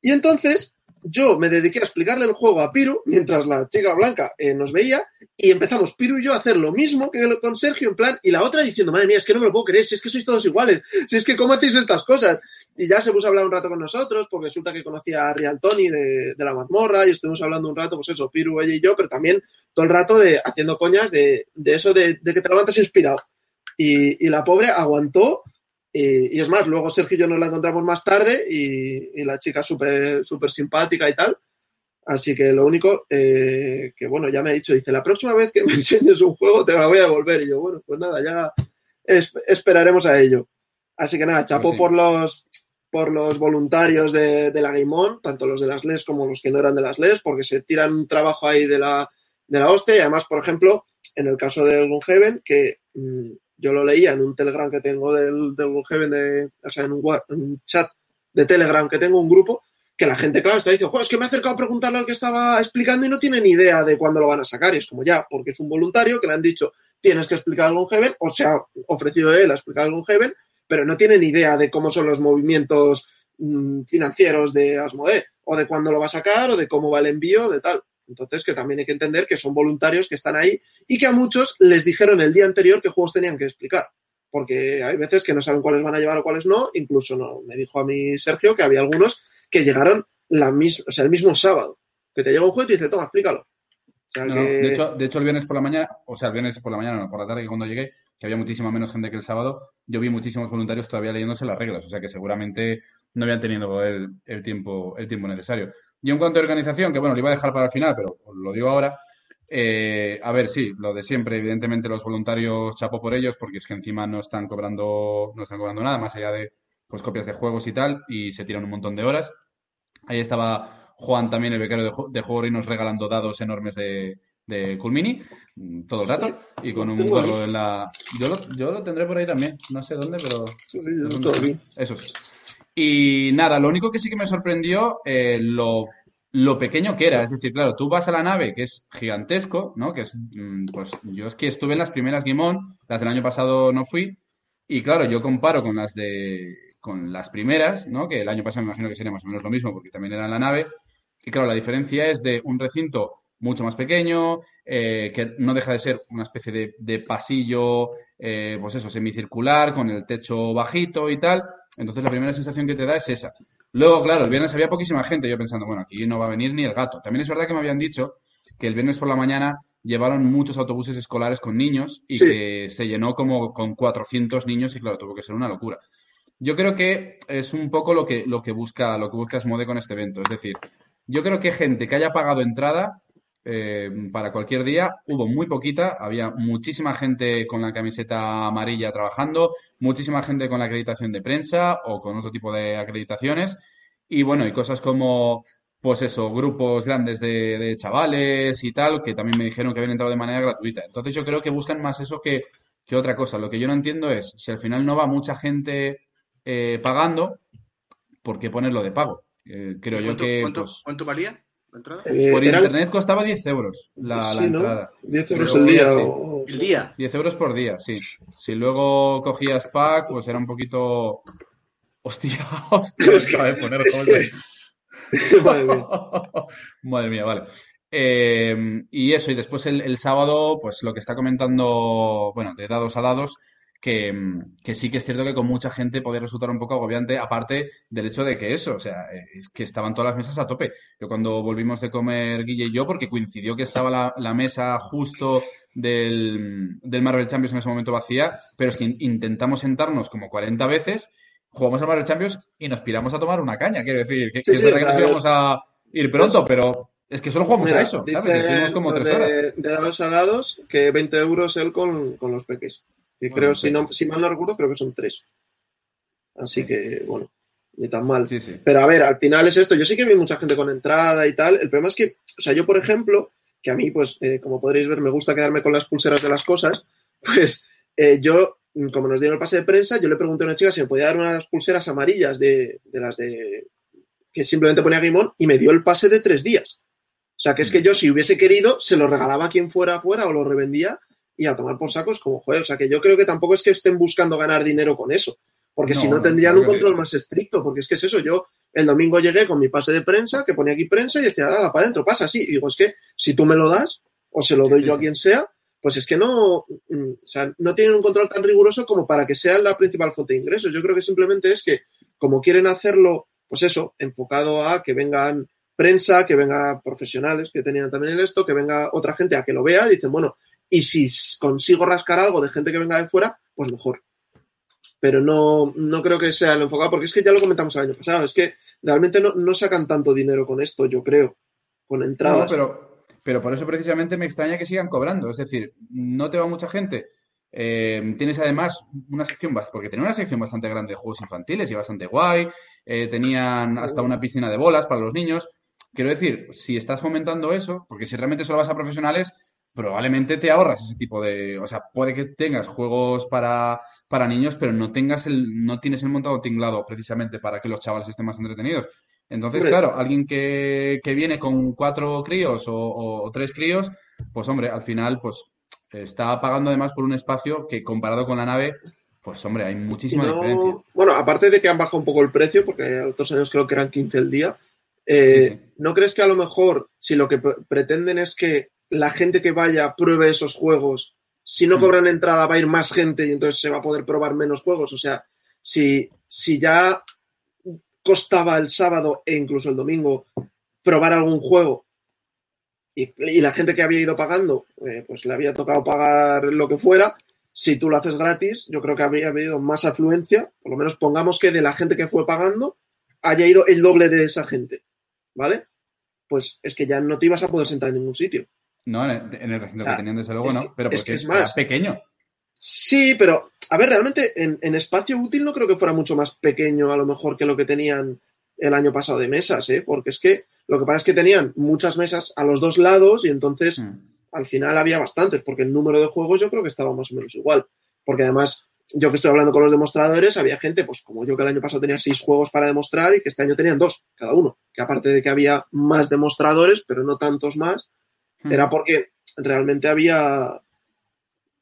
Y entonces yo me dediqué a explicarle el juego a Piru mientras la chica blanca eh, nos veía y empezamos Piru y yo a hacer lo mismo que con Sergio en plan y la otra diciendo, madre mía, es que no me lo puedo creer, si es que sois todos iguales, si es que cómo hacéis estas cosas. Y ya se puso a hablar un rato con nosotros porque resulta que conocía a Real Tony de, de la mazmorra y estuvimos hablando un rato, pues eso, Piru, ella y yo, pero también todo el rato de haciendo coñas de, de eso de, de que te levantas inspirado. Y, y la pobre aguantó y, y es más, luego Sergio y yo nos la encontramos más tarde y, y la chica súper súper simpática y tal. Así que lo único eh, que, bueno, ya me ha dicho, dice, la próxima vez que me *laughs* enseñes un juego te la voy a devolver. Y yo, bueno, pues nada, ya es- esperaremos a ello. Así que nada, chapó Pues sí. por los por los voluntarios de, de la On, tanto los de las LES como los que no eran de las LES, porque se tiran un trabajo ahí de la, de la hostia. Y además, por ejemplo, en el caso del Gloomhaven, que mm, yo lo leía en un Telegram que tengo del, del Gloomhaven, de, o sea, en un, chat de Telegram que tengo, un grupo, que la gente, claro, está diciendo, "Jo, es que me he acercado a preguntarle al que estaba explicando y no tiene ni idea de cuándo lo van a sacar. Y es como ya, porque es un voluntario que le han dicho, tienes que explicar algún Heaven, o se ha ofrecido él a explicar algún Heaven, pero no tiene ni idea de cómo son los movimientos mm, financieros de Asmodee, o de cuándo lo va a sacar, o de cómo va el envío, de tal. Entonces, que también hay que entender que son voluntarios que están ahí y que a muchos les dijeron el día anterior qué juegos tenían que explicar. Porque hay veces que no saben cuáles van a llevar o cuáles no. Incluso no, me dijo a mí Sergio que había algunos que llegaron la mis- o sea, el mismo sábado. Que te llega un juego y te dice, toma, explícalo. O sea, No, no, que- De, hecho, de hecho, el viernes por la mañana, o sea, el viernes por la mañana, no, por la tarde, que cuando llegué, que había muchísima menos gente que el sábado, yo vi muchísimos voluntarios todavía leyéndose las reglas, o sea que seguramente no habían tenido el, tiempo, el tiempo necesario. Y en cuanto a organización, que bueno, lo iba a dejar para el final, pero lo digo ahora, eh, a ver, sí, lo de siempre, evidentemente los voluntarios chapo por ellos, porque es que encima no están cobrando, no están cobrando nada, más allá de pues copias de juegos y tal, y se tiran un montón de horas. Ahí estaba Juan también, el becario de, de Juego Rinos, regalando dados enormes de, de Culmini mm, todo el rato y con un gorro en la... Yo lo, yo lo tendré por ahí también, no sé dónde, pero... Eso sí. Y nada, lo único que sí que me sorprendió, eh, lo, lo pequeño que era. Es decir, claro, tú vas a la nave, que es gigantesco, ¿no? Que es, mm, pues yo es que estuve en las primeras Guimón, las del año pasado no fui, y claro, yo comparo con las de, con las primeras, ¿no? Que el año pasado me imagino que sería más o menos lo mismo, porque también era en la nave. Y claro, la diferencia es de un recinto mucho más pequeño, eh, que no deja de ser una especie de, de pasillo, eh, pues eso, semicircular, con el techo bajito y tal. Entonces la primera sensación que te da es esa. Luego, claro, el viernes había poquísima gente, yo pensando, bueno, aquí no va a venir ni el gato. También es verdad que me habían dicho que el viernes por la mañana llevaron muchos autobuses escolares con niños y Sí. que se llenó como con 400 niños y claro, tuvo que ser una locura. Yo creo que es un poco lo que, lo que busca, lo que busca Asmode con este evento. Es decir, yo creo que gente que haya pagado entrada eh, para cualquier día, hubo muy poquita, había muchísima gente con la camiseta amarilla trabajando, muchísima gente con la acreditación de prensa o con otro tipo de acreditaciones. Y bueno, y cosas como, pues eso, grupos grandes de, de chavales y tal, que también me dijeron que habían entrado de manera gratuita. Entonces yo creo que buscan más eso que, que otra cosa. Lo que yo no entiendo es, si al final no va mucha gente eh, pagando, ¿por qué ponerlo de pago? Eh, creo yo ¿Cuánto, que cuánto- pues, cuánto valía la entrada? Eh, por eran internet costaba 10 euros la, Sí, la ¿no? entrada. 10 euros Pero el día. o- El día. 10 euros por día, sí. Si luego cogías pack, pues era un poquito... Hostia, *laughs* hostia, *laughs* Es que- acaba de poner *laughs* es todo que- el- Madre mía. Madre mía, vale. Eh, y eso, y después el, el sábado, pues lo que está comentando, bueno, de dados a dados, que, que sí que es cierto que con mucha gente podía resultar un poco agobiante, aparte del hecho de que eso, o sea, eh, es que estaban todas las mesas a tope. Yo cuando volvimos de comer Guille y yo, porque coincidió que estaba la, la mesa justo del, del Marvel Champions en ese momento vacía, pero es que in- intentamos sentarnos como 40 veces, jugamos al Marvel Champions y nos piramos a tomar una caña, quiero decir, que, Sí, que es verdad que nos íbamos a ir pronto, pero es que solo jugamos Mira, a eso, ¿sabes? como horas. de, de dados a dados que 20 euros él con, con los peques. Bueno, creo, si, no, si mal no recuerdo, creo que son tres. Así Sí. que, bueno, ni tan mal. Sí. Pero a ver, al final es esto. Yo sí que vi mucha gente con entrada y tal. El problema es que, o sea, yo, por ejemplo, que a mí, pues, eh, como podréis ver, me gusta quedarme con las pulseras de las cosas, *laughs* pues eh, yo, mm, como nos dieron el pase de prensa, yo le pregunté a una chica si me podía dar unas pulseras amarillas de, de las de que simplemente ponía Game On y me dio el pase de tres días. O sea, que es que yo, si hubiese querido, se lo regalaba a quien fuera afuera o lo revendía y a tomar por sacos como joder. O sea, que yo creo que tampoco es que estén buscando ganar dinero con eso. Porque No, si no, tendrían un control más estricto. Porque es que es eso. Yo el domingo llegué con mi pase de prensa, que ponía aquí prensa, y decía, ah, para adentro, pasa así. Y digo, es que si tú me lo das, o se lo doy yo a quien sea, pues es que no, mm, o sea, no tienen un control tan riguroso como para que sea la principal fuente de ingresos. Yo creo que simplemente es que, como quieren hacerlo, pues eso, enfocado a que vengan prensa, que venga profesionales que tenían también el esto, que venga otra gente a que lo vea, y dicen, bueno, y si consigo rascar algo de gente que venga de fuera, pues mejor. Pero no, no creo que sea lo enfocado, porque es que ya lo comentamos el año pasado, es que realmente no, no sacan tanto dinero con esto, yo creo, con entradas. pero, pero por eso precisamente me extraña que sigan cobrando. Es decir, no te va mucha gente. Eh, tienes además una sección, porque tenía una sección bastante grande de juegos infantiles y bastante guay. Eh, tenían hasta una piscina de bolas para los niños. Quiero decir, si estás fomentando eso, porque si realmente solo vas a profesionales, probablemente te ahorras ese tipo de. O sea, puede que tengas juegos para, para niños, pero no tengas el, no tienes el montado tinglado precisamente para que los chavales estén más entretenidos. Entonces, Hombre. claro, alguien que, que viene con cuatro críos o, o- o tres críos, pues hombre, al final, pues está pagando además por un espacio que comparado con la nave, pues hombre, hay muchísima no- diferencia. Bueno, aparte de que han bajado un poco el precio, porque otros años creo que eran 15 el día, eh, Sí, sí. ¿no crees que a lo mejor si lo que pre- pretenden es que la gente que vaya pruebe esos juegos, si no Mm. cobran entrada va a ir más gente y entonces se va a poder probar menos juegos? O sea, si, si ya costaba el sábado e incluso el domingo probar algún juego y, y la gente que había ido pagando, eh, pues le había tocado pagar lo que fuera, si tú lo haces gratis, yo creo que habría habido más afluencia, por lo menos pongamos que de la gente que fue pagando haya ido el doble de esa gente, ¿vale? Pues es que ya no te ibas a poder sentar en ningún sitio. No, en el, en el recinto O sea, que tenían, desde luego, es no, pero es porque que es es más. pequeño. Sí, pero, a ver, realmente en, en espacio útil no creo que fuera mucho más pequeño a lo mejor que lo que tenían el año pasado de mesas, ¿eh? Porque es que lo que pasa es que tenían muchas mesas a los dos lados y entonces Mm. al final había bastantes, porque el número de juegos yo creo que estaba más o menos igual. Porque además, yo que estoy hablando con los demostradores, había gente, pues como yo que el año pasado tenía seis juegos para demostrar y que este año tenían dos, cada uno. Que aparte de que había más demostradores, pero no tantos más, Mm. era porque realmente había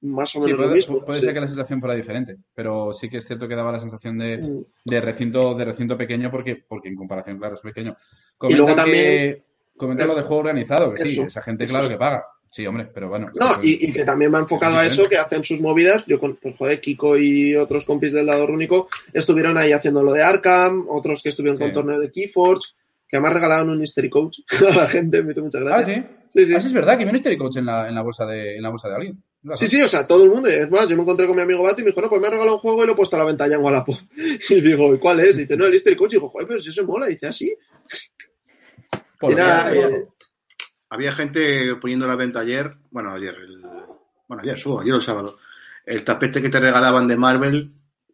más o Sí, menos lo puede, mismo. puede sí. ser que la sensación fuera diferente, pero sí que es cierto que daba la sensación de, Mm. de recinto, de recinto pequeño porque, porque en comparación, claro, es pequeño. Y luego Comentan que- también- comenta lo de juego organizado, que sí, Eso, esa gente eso. claro que paga. Sí, hombre, pero bueno. No, y, y que también va enfocado es a eso, que hacen sus movidas. Yo con, pues joder, Kiko y otros compis del lado rúnico estuvieron ahí haciendo lo de Arkham, otros que estuvieron con Sí. torneo de Keyforge. Que además regalaron un Mystery Coach *laughs* a la gente, me hizo muchas Ah, gracias. sí. Sí, sí. Ah, sí, es verdad que vi un Mystery Coach en la, en la bolsa de, en la bolsa de alguien. Sí, sí, o sea, todo el mundo. Es más, yo me encontré con mi amigo Bati y me dijo, no, pues me ha regalado un juego y lo he puesto a la venta ya en Wallapop. *laughs* Y digo, ¿y cuál es? Y dice, no, el Mystery Coach. Y digo, joder, pero si eso mola. Y dice, así. *laughs* Por Y nada, Dios. eh, Había gente poniendo a la venta ayer, bueno, ayer, el, bueno, ayer, subo, ayer el sábado, el tapete que te regalaban de Marvel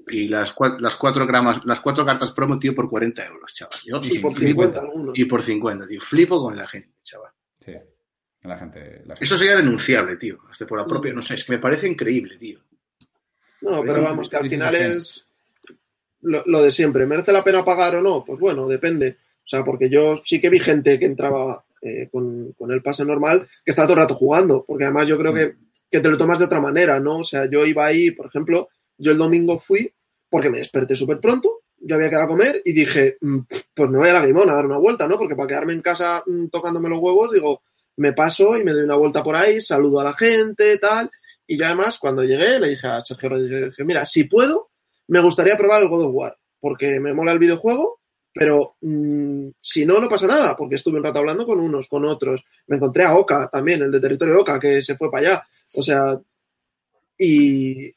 y las, cua- las cuatro gramas, las cuatro cartas promo, tío, por 40 euros, chaval. Yo y por flipo- 50 algunos. Y por 50, tío. Flipo con la gente, chaval. Sí. La gente, la gente. Eso sería denunciable, tío. Hasta por la propia, no sé, es que me parece increíble, tío. No, pero vamos, que al final es lo, lo de siempre. ¿Merece la pena pagar o no? Pues bueno, depende. O sea, porque yo sí que vi gente que entraba eh, con, con el pase normal que estaba todo el rato jugando. Porque además yo creo que, que te lo tomas de otra manera, ¿no? O sea, yo iba ahí, por ejemplo, yo el domingo fui porque me desperté súper pronto. Yo había quedado a comer y dije, "Mm, pues me voy a la Guimona a dar una vuelta, ¿no? Porque para quedarme en casa mm, tocándome los huevos, digo, me paso y me doy una vuelta por ahí, saludo a la gente, tal. Y yo además, cuando llegué, le dije a Sergio Rodríguez, mira, si puedo, me gustaría probar el God of War, porque me mola el videojuego, pero mm, si no, no pasa nada, porque estuve un rato hablando con unos, con otros. Me encontré a Oka también, el de Territorio Oka, que se fue para allá. O sea, y,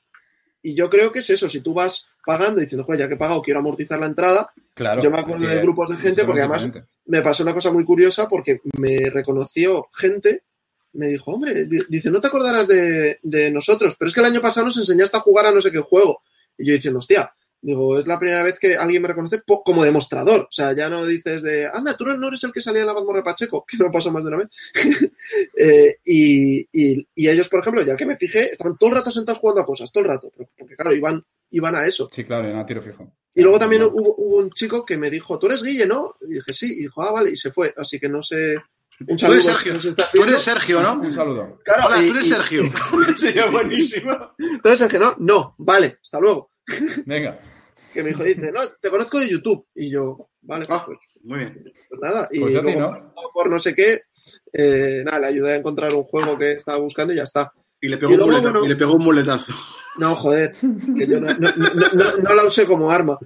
y yo creo que es eso, si tú vas pagando y diciendo, joder, ya que he pagado, quiero amortizar la entrada, Claro. yo me acuerdo de grupos de gente, porque además me pasó una cosa muy curiosa porque me reconoció gente, me dijo, hombre, di- dice, no te acordarás de, de nosotros, pero es que el año pasado nos enseñaste a jugar a no sé qué juego. Y yo diciendo, hostia, digo, es la primera vez que alguien me reconoce como demostrador. O sea, ya no dices de, anda, tú no eres el que salía en la mazmorra de Pacheco, que me pasó más de una vez. *laughs* Eh, y, y- y ellos, por ejemplo, ya que me fijé, estaban todo el rato sentados jugando a cosas, todo el rato, porque claro, iban, iban a eso. Sí, claro, en tiro fijo. Y luego también hubo, hubo un chico que me dijo, tú eres Guille, ¿no? Y dije, sí. Y dijo, ah, vale, y se fue. Así que no sé. Un Tú saludo. eres Sergio. Tú eres Sergio, ¿no? Un saludo. Claro, Hola, y- tú eres y- Sergio. *laughs* *laughs* Sería buenísimo. Entonces Sergio, no, no, vale, hasta luego. Venga. Que me dijo, dice, no, te conozco de YouTube. Y yo, vale, Ah, pues, muy bien. pues nada. Y Pues ti, luego, ¿no? por no sé qué, eh, nada, le ayudé a encontrar un juego que estaba buscando y ya está. Y le pegó, Y un, luego, muleta- bueno- y le pegó un muletazo. No, joder, que yo no, no- no- no- no la usé como arma.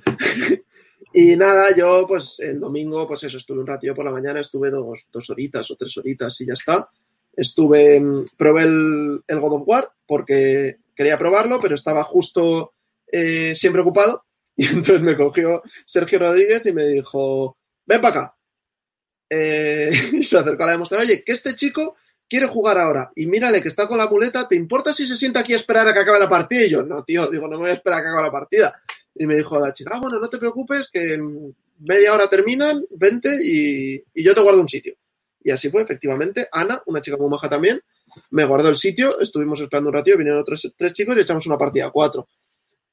Y nada, yo pues el domingo, pues eso, estuve un ratillo por la mañana, estuve dos, dos horitas o tres horitas y ya está. Estuve, mm, probé el, el God of War porque quería probarlo, pero estaba justo eh, siempre ocupado. *laughs* Y entonces me cogió Sergio Rodríguez y me dijo, ven para acá. Eh, *laughs* y se acercó a la demostradora, oye, que este chico quiere jugar ahora y mírale que está con la muleta, ¿te importa si se sienta aquí a esperar a que acabe la partida? Y yo, no, tío, digo, no me voy a esperar a que acabe la partida. Y me dijo la chica, ah, bueno, no te preocupes, que en media hora terminan, vente y, y yo te guardo un sitio. Y así fue, efectivamente. Ana, una chica muy maja también, me guardó el sitio, estuvimos esperando un ratito, vinieron otros tres chicos y echamos una partida cuatro.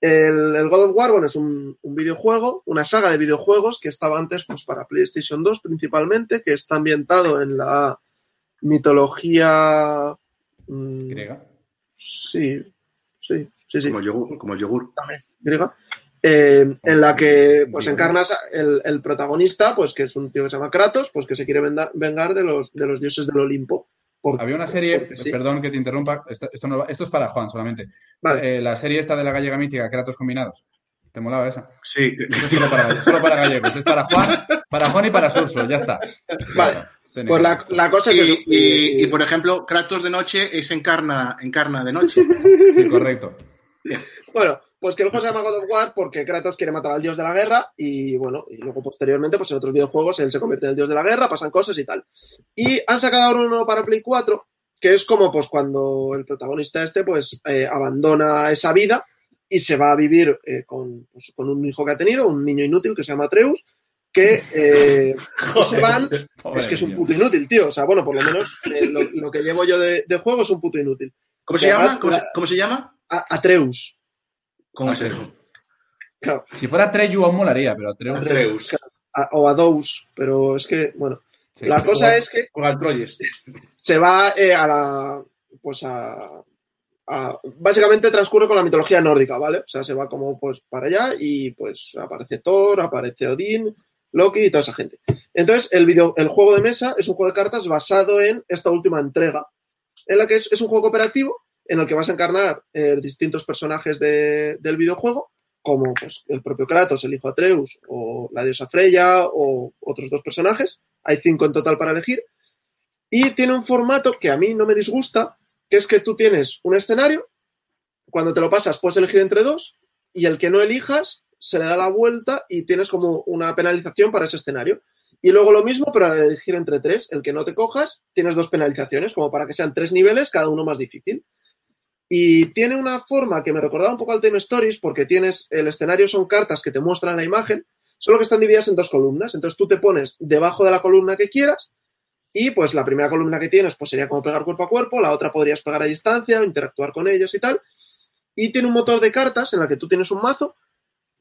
El, el God of War, bueno, es un, un videojuego, una saga de videojuegos que estaba antes pues, para PlayStation 2 principalmente, que está ambientado en la mitología... mm, Griega. Sí, sí, sí, sí Como yogur. Como yogur. griega, eh, en la que pues encarnas el, el protagonista, pues que es un tío que se llama Kratos, pues que se quiere venda- vengar de los, de los dioses del Olimpo. Por- Había una serie, porque sí. perdón que te interrumpa, esto, esto, no va- esto es para Juan solamente. Vale. Eh, la serie esta de la gallega mítica, Kratos Combinados. ¿Te molaba esa? Sí. Eso es solo para, gallegos, solo para gallegos. Es para Juan, para Juan y para Surso, ya está. Vale. Pues la, la cosa es Y, eso. y- y, por ejemplo, Kratos de noche es encarna, encarna de noche. Sí, correcto. Bueno, pues que el juego se llama God of War porque Kratos quiere matar al dios de la guerra y bueno, y luego posteriormente, pues en otros videojuegos él se convierte en el dios de la guerra, pasan cosas y tal. Y han sacado ahora uno para Play 4, que es como pues cuando el protagonista este pues eh, abandona esa vida y se va a vivir eh, con, pues, con un hijo que ha tenido, un niño inútil que se llama Atreus, que eh, *laughs* se van es que es un puto inútil, tío. O sea, bueno, por lo menos eh, lo, lo que llevo yo de, de juego es un puto inútil. ¿Cómo se llama? ¿Cómo se, la- cómo se llama? A- Atreus. ¿Cómo Atreus. se llama? Claro. Si fuera Treyu aún molaría, pero Atreus... Atreus. A- o a Dous, pero es que, bueno. Sí, la cosa es que Juega Troyes. *laughs* se va eh, a la. Pues a, a- Básicamente transcurre con la mitología nórdica, ¿vale? O sea, se va como pues para allá y pues aparece Thor, aparece Odín, Loki y toda esa gente. Entonces, el, video, el juego de mesa es un juego de cartas basado en esta última entrega, en la que es, es un juego cooperativo en el que vas a encarnar eh, distintos personajes de- del videojuego como pues, el propio Kratos, el hijo Atreus, o la diosa Freya, o otros dos personajes. Hay cinco en total para elegir. Y tiene un formato que a mí no me disgusta, que es que tú tienes un escenario, cuando te lo pasas puedes elegir entre dos, y el que no elijas se le da la vuelta y tienes como una penalización para ese escenario. Y luego lo mismo, pero al elegir entre tres, el que no te cojas, tienes dos penalizaciones, como para que sean tres niveles, cada uno más difícil. Y tiene una forma que me recordaba un poco al Time Stories, porque tienes, el escenario son cartas que te muestran la imagen, solo que están divididas en dos columnas. Entonces tú te pones debajo de la columna que quieras, y pues la primera columna que tienes pues sería como pegar cuerpo a cuerpo, la otra podrías pegar a distancia, interactuar con ellos y tal. Y tiene un motor de cartas en la que tú tienes un mazo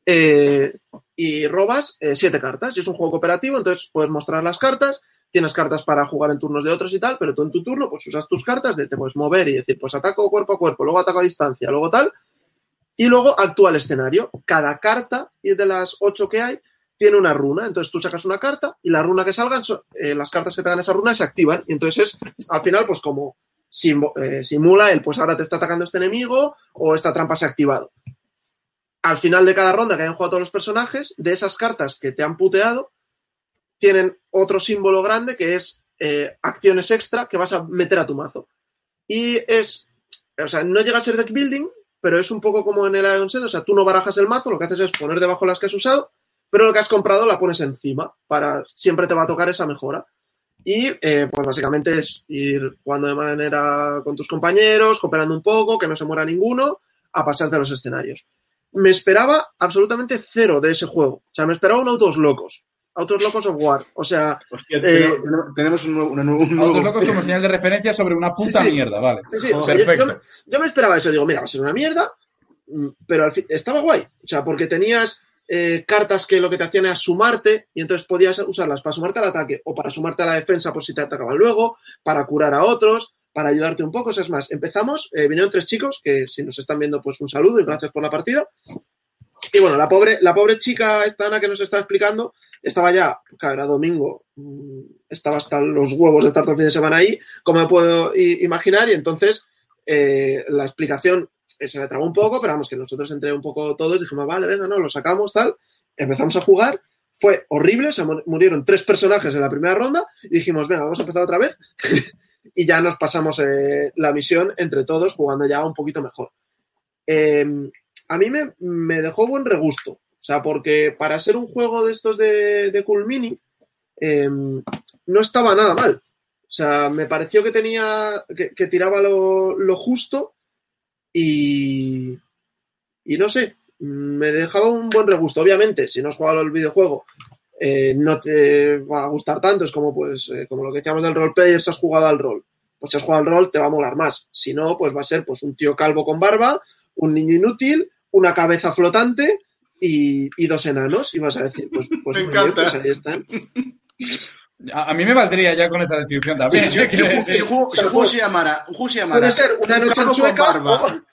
eh, y robas eh, siete cartas. Y es un juego cooperativo, entonces puedes mostrar las cartas tienes cartas para jugar en turnos de otros y tal, pero tú en tu turno pues usas tus cartas de te puedes mover y decir, pues ataco cuerpo a cuerpo, luego ataco a distancia, luego tal, y luego actúa el escenario. Cada carta y de las ocho que hay tiene una runa, entonces tú sacas una carta y la runa que salgan, eh, las cartas que te dan esa runa se activan y entonces es al final pues como eh, simula el pues ahora te está atacando este enemigo o esta trampa se ha activado. Al final de cada ronda que hayan jugado todos los personajes, de esas cartas que te han puteado, tienen otro símbolo grande que es eh, acciones extra que vas a meter a tu mazo. Y es, o sea, no llega a ser deck building, pero es un poco como en el Iron Set, o sea, tú no barajas el mazo, lo que haces es poner debajo las que has usado, pero lo que has comprado la pones encima, para siempre te va a tocar esa mejora. Y eh, pues básicamente es ir jugando de manera con tus compañeros, cooperando un poco, que no se muera ninguno, a pasarte los escenarios. Me esperaba absolutamente cero de ese juego. O sea, me esperaba un autos locos. Autos Locos of War. O sea. Eh, tenemos un nuevo, un Autos Locos como señal de referencia sobre una puta mierda, vale. Sí, sí. Perfecto. Yo, me esperaba eso. Digo, mira, va a ser una mierda, mm, pero al fin, estaba guay. O sea, porque tenías eh, cartas que lo que te hacían era sumarte y entonces podías usarlas para sumarte al ataque o para sumarte a la defensa por si te atacaban luego, para curar a otros, para ayudarte un poco. O sea, es más, empezamos, eh, vinieron tres chicos que si nos están viendo, pues un saludo y gracias por la partida. Y bueno, la pobre, la pobre chica esta Ana que nos está explicando, estaba ya, claro, era domingo, mm, estaba hasta los huevos de estar todo el fin de semana ahí, como puedo imaginar, y entonces eh, la explicación eh, se me trabó un poco, pero vamos, que nosotros entré un poco todos, dijimos, vale, venga, no, lo sacamos, tal, empezamos a jugar, fue horrible, se murieron tres personajes en la primera ronda, y dijimos, venga, vamos a empezar otra vez, *laughs* y ya nos pasamos eh, la misión entre todos, jugando ya un poquito mejor. Em, a mí me, me dejó buen regusto. Sea, porque para ser un juego de estos de, de Cool Mini, em, no estaba nada mal. O sea, me pareció que tenía, que, tiraba lo, justo y, y no sé, me dejaba un buen regusto. Obviamente, si no has jugado el videojuego, eh, no te va a gustar tanto. Es como, pues, eh, como lo que decíamos del roleplayer, si has jugado al rol. Pues si has jugado al rol, te va a molar más. Si no, pues va a ser pues un tío calvo con barba, un niño inútil, una cabeza flotante y, dos enanos, y vas a decir, pues, pues, me encanta. pues ahí están. A, mí me valdría ya con esa descripción también. Si, el juego se llamara, un juego se llamara Puede ser una un calvo con barba,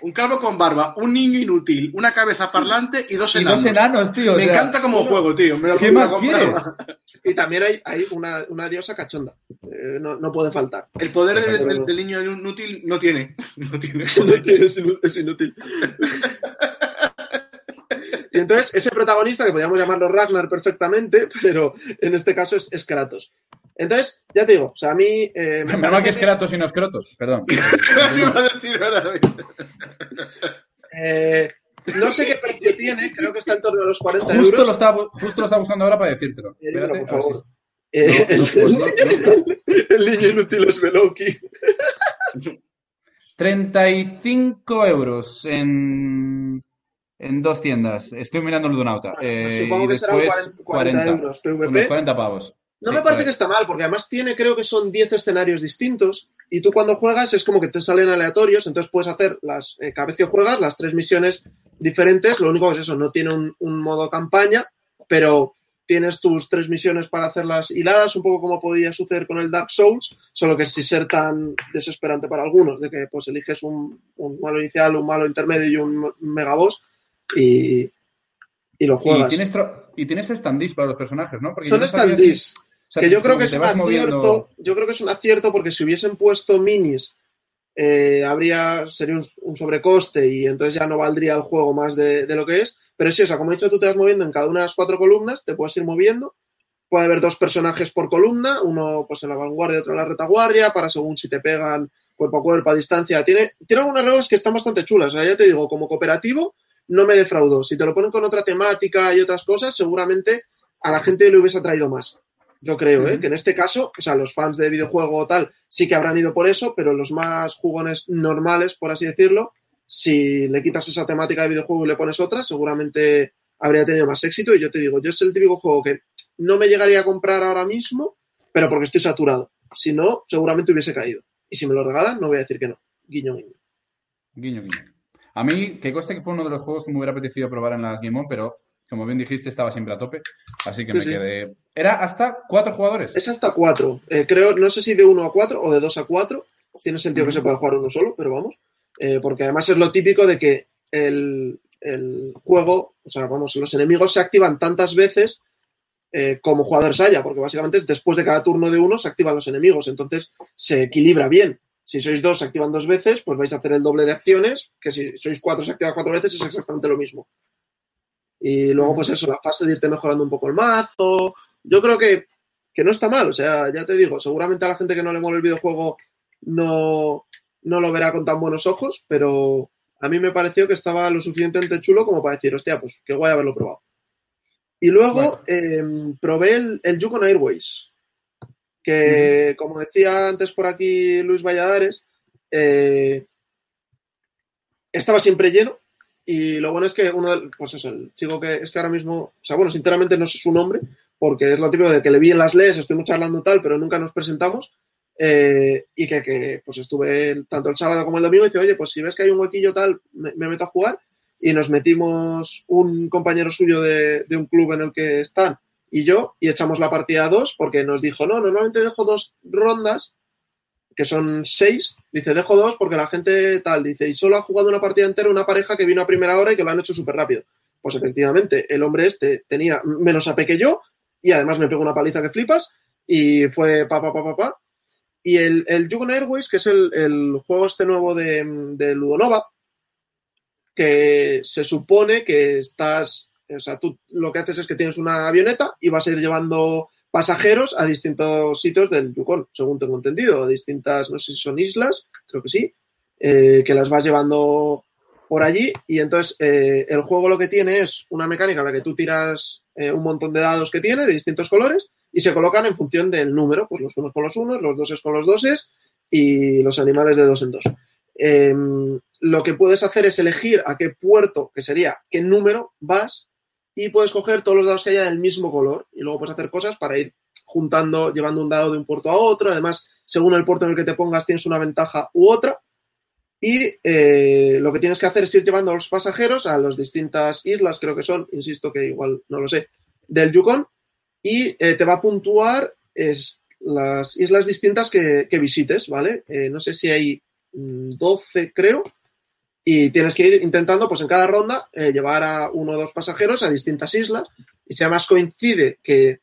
un calvo con barba, un niño inútil, una cabeza parlante y dos enanos. Y dos enanos, tío. Me encanta como juego, tío. Me ¿Qué más quieres? Y también hay, hay una, una, diosa cachonda. Eh, no, no, puede faltar. El poder del, del niño inútil no tiene. *laughs* No tiene. *laughs* No tiene es inútil. *laughs* Y entonces, ese protagonista, que podríamos llamarlo Ragnar perfectamente, *laughs* pero en este caso es, Kratos. Entonces, ya te digo, o sea, a mí... Eh, me Menos que es Kratos y no es Kratos, perdón. *laughs* iba a decir eh, no sé qué precio tiene, creo que está en torno a los 40 justo euros. Lo está, justo lo está buscando ahora para decírtelo. Eh, Espérate, por favor. Eh, el, el, niño inútil es Beloki. 35 euros en en dos tiendas. Estoy mirando el Donauta. Eh, Supongo que serán 40, 40, euros PVP. 40 pavos. No me parece que está mal, porque además tiene, creo que son 10 escenarios distintos. Y tú cuando juegas es como que te salen aleatorios, entonces puedes hacer las, eh, cada vez que juegas las tres misiones diferentes. Lo único que es eso, no tiene un, un, modo campaña, pero tienes tus tres misiones para hacerlas hiladas, un poco como podía suceder con el Dark Souls, solo que sin ser tan desesperante para algunos, de que pues eliges un, un malo inicial, un malo intermedio y un megaboss y, y lo juegas. Y tienes, y tienes standees para los personajes, ¿no? Porque Son no que yo creo que es un acierto, yo creo que es un acierto porque si hubiesen puesto minis eh, habría, sería un, un sobrecoste y entonces ya no valdría el juego más de, de lo que es. Pero sí, o sea, como he dicho, tú te vas moviendo en cada una de las cuatro columnas, te puedes ir moviendo. Puede haber dos personajes por columna, uno pues en la vanguardia y otro en la retaguardia, para según si te pegan cuerpo a cuerpo, a distancia. Tiene, tiene algunas reglas que están bastante chulas. O sea, ya te digo, como cooperativo no me defraudó. Si te lo ponen con otra temática y otras cosas, seguramente a la gente le hubiese atraído más. Yo creo, ¿eh? Que en este caso, o sea, los fans de videojuego o tal sí que habrán ido por eso, pero los más jugones normales, por así decirlo, si le quitas esa temática de videojuego y le pones otra, seguramente habría tenido más éxito. Y yo te digo, yo es el típico juego que no me llegaría a comprar ahora mismo, pero porque estoy saturado. Si no, seguramente hubiese caído. Y si me lo regalan, no voy a decir que no. Guiño, guiño. Guiño, guiño. A mí, que conste que fue uno de los juegos que me hubiera apetecido probar en las Game On, pero como bien dijiste, estaba siempre a tope. Así que Sí, me sí. quedé. Era hasta cuatro jugadores. Es hasta cuatro. Eh, creo, no sé si de uno a cuatro o de dos a cuatro. Tiene sentido que se pueda jugar uno solo, pero vamos. Eh, porque además es lo típico de que el, el juego, o sea, vamos, los enemigos se activan tantas veces eh, como jugadores haya, porque básicamente es después de cada turno de uno se activan los enemigos, entonces se equilibra bien. Si sois dos, se activan dos veces, pues vais a hacer el doble de acciones, que si sois cuatro, se activa cuatro veces, es exactamente lo mismo. Y luego, pues eso, la fase de irte mejorando un poco el mazo. Yo creo que, que no está mal, o sea, ya te digo, seguramente a la gente que no le mola el videojuego no, no lo verá con tan buenos ojos, pero a mí me pareció que estaba lo suficientemente chulo como para decir, hostia, pues qué guay haberlo probado. Y luego eh, probé el, el Yukon Airways, que como decía antes por aquí Luis Valladares, eh, estaba siempre lleno. Y lo bueno es que uno del, pues eso, el chico que es que ahora mismo, o sea, bueno, sinceramente no sé su nombre, porque es lo típico de que le vi en las leyes, estuvimos charlando tal, pero nunca nos presentamos. eh, y que, que, pues estuve tanto el sábado como el domingo y dice, oye, pues si ves que hay un huequillo tal, me, me meto a jugar. Y nos metimos un compañero suyo de, de un club en el que están y yo, y echamos la partida a dos, porque nos dijo, no, normalmente dejo dos rondas, que son seis, dice, dejo dos porque la gente tal, dice, y solo ha jugado una partida entera una pareja que vino a primera hora y que lo han hecho súper rápido. Pues efectivamente, el hombre este tenía menos AP que yo, y además me pegó una paliza que flipas, y fue pa, pa, pa, pa, pa. Y el, el Yukon Airways, que es el, el juego este nuevo de, de Ludonova, que se supone que estás, o sea, tú lo que haces es que tienes una avioneta y vas a ir llevando pasajeros a distintos sitios del Yukon, según tengo entendido, a distintas, no sé si son islas, creo que sí, eh, que las vas llevando por allí y entonces eh, el juego lo que tiene es una mecánica en la que tú tiras eh, un montón de dados que tiene de distintos colores y se colocan en función del número, pues los unos con los unos, los doses con los doses y los animales de dos en dos. Eh, lo que puedes hacer es elegir a qué puerto, que sería qué número, vas y puedes coger todos los dados que haya del mismo color y luego puedes hacer cosas para ir juntando, llevando un dado de un puerto a otro. Además, según el puerto en el que te pongas, tienes una ventaja u otra. Y eh, lo que tienes que hacer es ir llevando a los pasajeros a las distintas islas, creo que son, insisto que igual no lo sé, del Yukon, y eh, te va a puntuar es, las islas distintas que, que visites, ¿vale? Eh, no sé si hay mm, 12, creo, y tienes que ir intentando, pues en cada ronda, eh, llevar a uno o dos pasajeros a distintas islas, y si además coincide que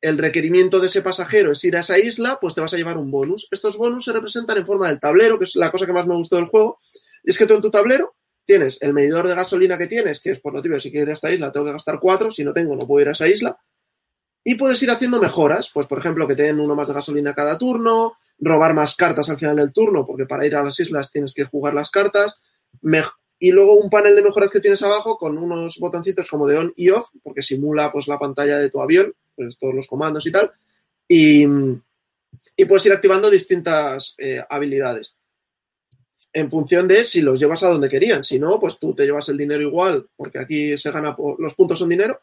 el requerimiento de ese pasajero es ir a esa isla, pues te vas a llevar un bonus. Estos bonus se representan en forma del tablero, que es la cosa que más me gustó del juego, y es que tú en tu tablero tienes el medidor de gasolina que tienes, que es por lo típico, si quiero ir a esta isla tengo que gastar cuatro, si no tengo no puedo ir a esa isla, y puedes ir haciendo mejoras, pues por ejemplo que te den uno más de gasolina cada turno, robar más cartas al final del turno, porque para ir a las islas tienes que jugar las cartas, y luego un panel de mejoras que tienes abajo con unos botoncitos como de on y off, porque simula pues la pantalla de tu avión, pues todos los comandos y tal, y, y puedes ir activando distintas eh, habilidades en función de si los llevas a donde querían. Si no, pues tú te llevas el dinero igual, porque aquí se gana, los puntos son dinero.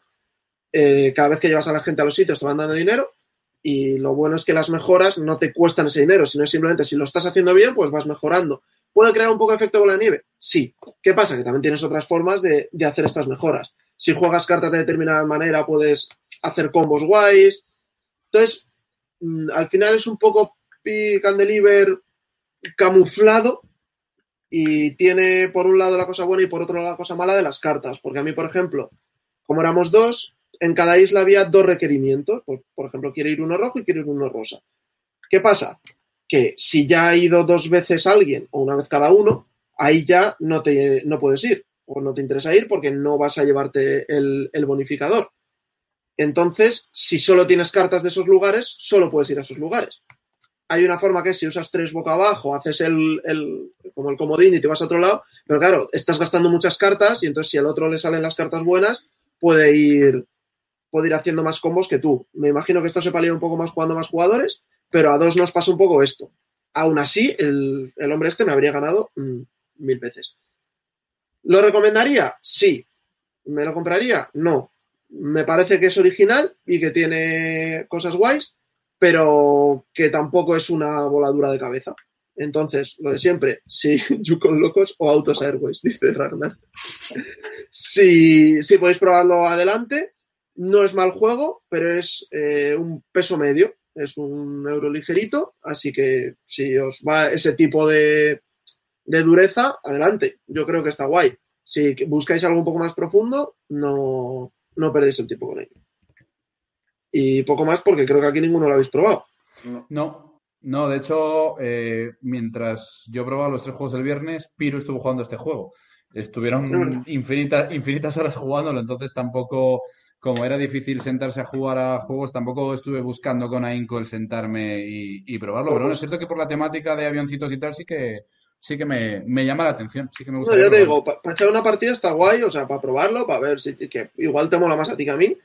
Eh, cada vez que llevas a la gente a los sitios te van dando dinero. Y lo bueno es que las mejoras no te cuestan ese dinero, sino simplemente si lo estás haciendo bien, pues vas mejorando. ¿Puede crear un poco de efecto bola de nieve? Sí. ¿Qué pasa? Que también tienes otras formas de, de hacer estas mejoras. Si juegas cartas de determinada manera, puedes hacer combos guays. Entonces, mm, al final es un poco pick deliver camuflado y tiene por un lado la cosa buena y por otro lado la cosa mala de las cartas. Porque a mí, por ejemplo, como éramos dos, en cada isla había dos requerimientos. Por, por ejemplo, quiere ir uno rojo y quiere ir uno rosa. ¿Qué pasa? Que si ya ha ido dos veces alguien o una vez cada uno, ahí ya no, te, no puedes ir o no te interesa ir porque no vas a llevarte el, el bonificador. Entonces, si solo tienes cartas de esos lugares, solo puedes ir a esos lugares. Hay una forma que es si usas tres boca abajo, haces el, el, como el comodín y te vas a otro lado, pero claro, estás gastando muchas cartas y entonces si al otro le salen las cartas buenas, puede ir, puede ir haciendo más combos que tú. Me imagino que esto se palía un poco más jugando más jugadores, pero a dos nos pasa un poco esto. Aún así, el, el hombre este me habría ganado mmm, mil veces. ¿Lo recomendaría? Sí. ¿Me lo compraría? No. Me parece que es original y que tiene cosas guays, pero que tampoco es una voladura de cabeza. Entonces, lo de siempre, si *laughs* Yukon Locos o Autos Airways, dice Ragnar. Si, si podéis probarlo adelante, no es mal juego, pero es eh, un peso medio, es un euro ligerito, así que si os va ese tipo de, de dureza, adelante. Yo creo que está guay. Si buscáis algo un poco más profundo, no, no perdéis el tiempo con ello. Y poco más porque creo que aquí ninguno lo habéis probado. No, no, de hecho, eh, mientras yo probaba los tres juegos del viernes, Piro estuvo jugando este juego. Estuvieron infinitas, infinitas horas jugándolo, entonces tampoco, como era difícil sentarse a jugar a juegos, tampoco estuve buscando con ahínco el sentarme y, y probarlo. Pero bueno, es cierto que por la temática de avioncitos y tal sí que, sí que me, me, llama la atención. Sí que me gusta. No, ya te digo, para pa echar una partida está guay, o sea, para probarlo, para ver si que igual te mola más a ti que a mí,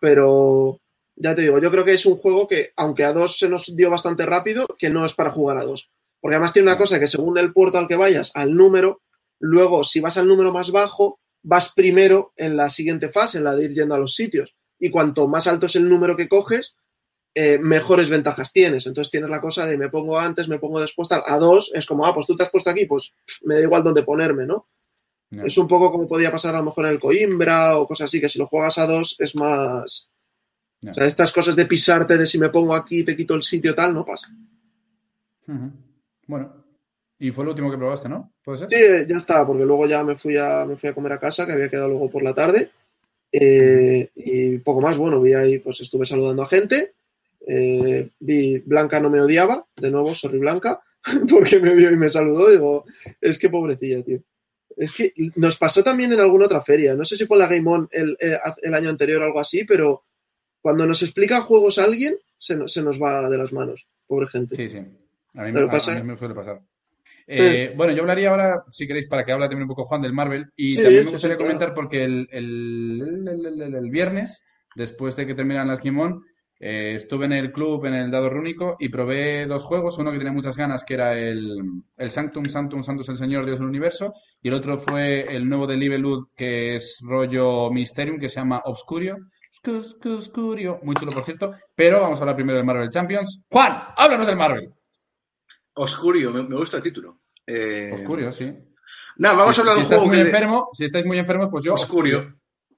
pero ya te digo, yo creo que es un juego que, aunque a dos se nos dio bastante rápido, que no es para jugar a dos. Porque además tiene una cosa que según el puerto al que vayas, al número, luego si vas al número más bajo, vas primero en la siguiente fase, en la de ir yendo a los sitios. Y cuanto más alto es el número que coges, eh, mejores ventajas tienes. Entonces tienes la cosa de me pongo antes, me pongo después, tal. A dos es como, ah, pues tú te has puesto aquí, pues me da igual dónde ponerme, ¿no? No. Es un poco como podía pasar a lo mejor en el Coimbra o cosas así, que si lo juegas a dos es más. No. O sea, estas cosas de pisarte, de si me pongo aquí, te quito el sitio, tal, no pasa. Uh -huh. Bueno. Y fue el último que probaste, ¿no? ¿Puede ser? Sí, ya está, porque luego ya me fui a, me fui a comer a casa, que había quedado luego por la tarde. Eh, y poco más, bueno, vi ahí, pues estuve saludando a gente. Eh, vi Blanca no me odiaba, de nuevo, sorry Blanca, *laughs* porque me vio y me saludó. Digo, es que pobrecilla, tío. Es que nos pasó también en alguna otra feria. No sé si fue la Game On el, el, el año anterior o algo así, pero cuando nos explica juegos a alguien, se, se, nos va de las manos. Pobre gente. Sí, sí. A mí, me, pasa... a mí me suele pasar. Eh. Bueno, yo hablaría ahora, si queréis, para que hable también un poco Juan del Marvel. Y sí, también me gustaría sí, comentar porque el, el, el, viernes, después de que terminan las Game On, eh, estuve en el club, en el dado rúnico, y probé dos juegos. Uno que tenía muchas ganas, que era el, el Sanctum, Sanctum, Santos el Señor, Dios del Universo. Y el otro fue el nuevo de Libelud, que es rollo Mysterium, que se llama Obscurio. Obscurio. Muy chulo, por cierto. Pero vamos a hablar primero del Marvel Champions. Juan, háblanos del Marvel. Oscurio, me, me gusta el título. Eh... Oscurio, sí. Nada, vamos si, a hablar si de un juego. Muy que enfermo, Si estáis muy enfermos, pues yo. Oscurio.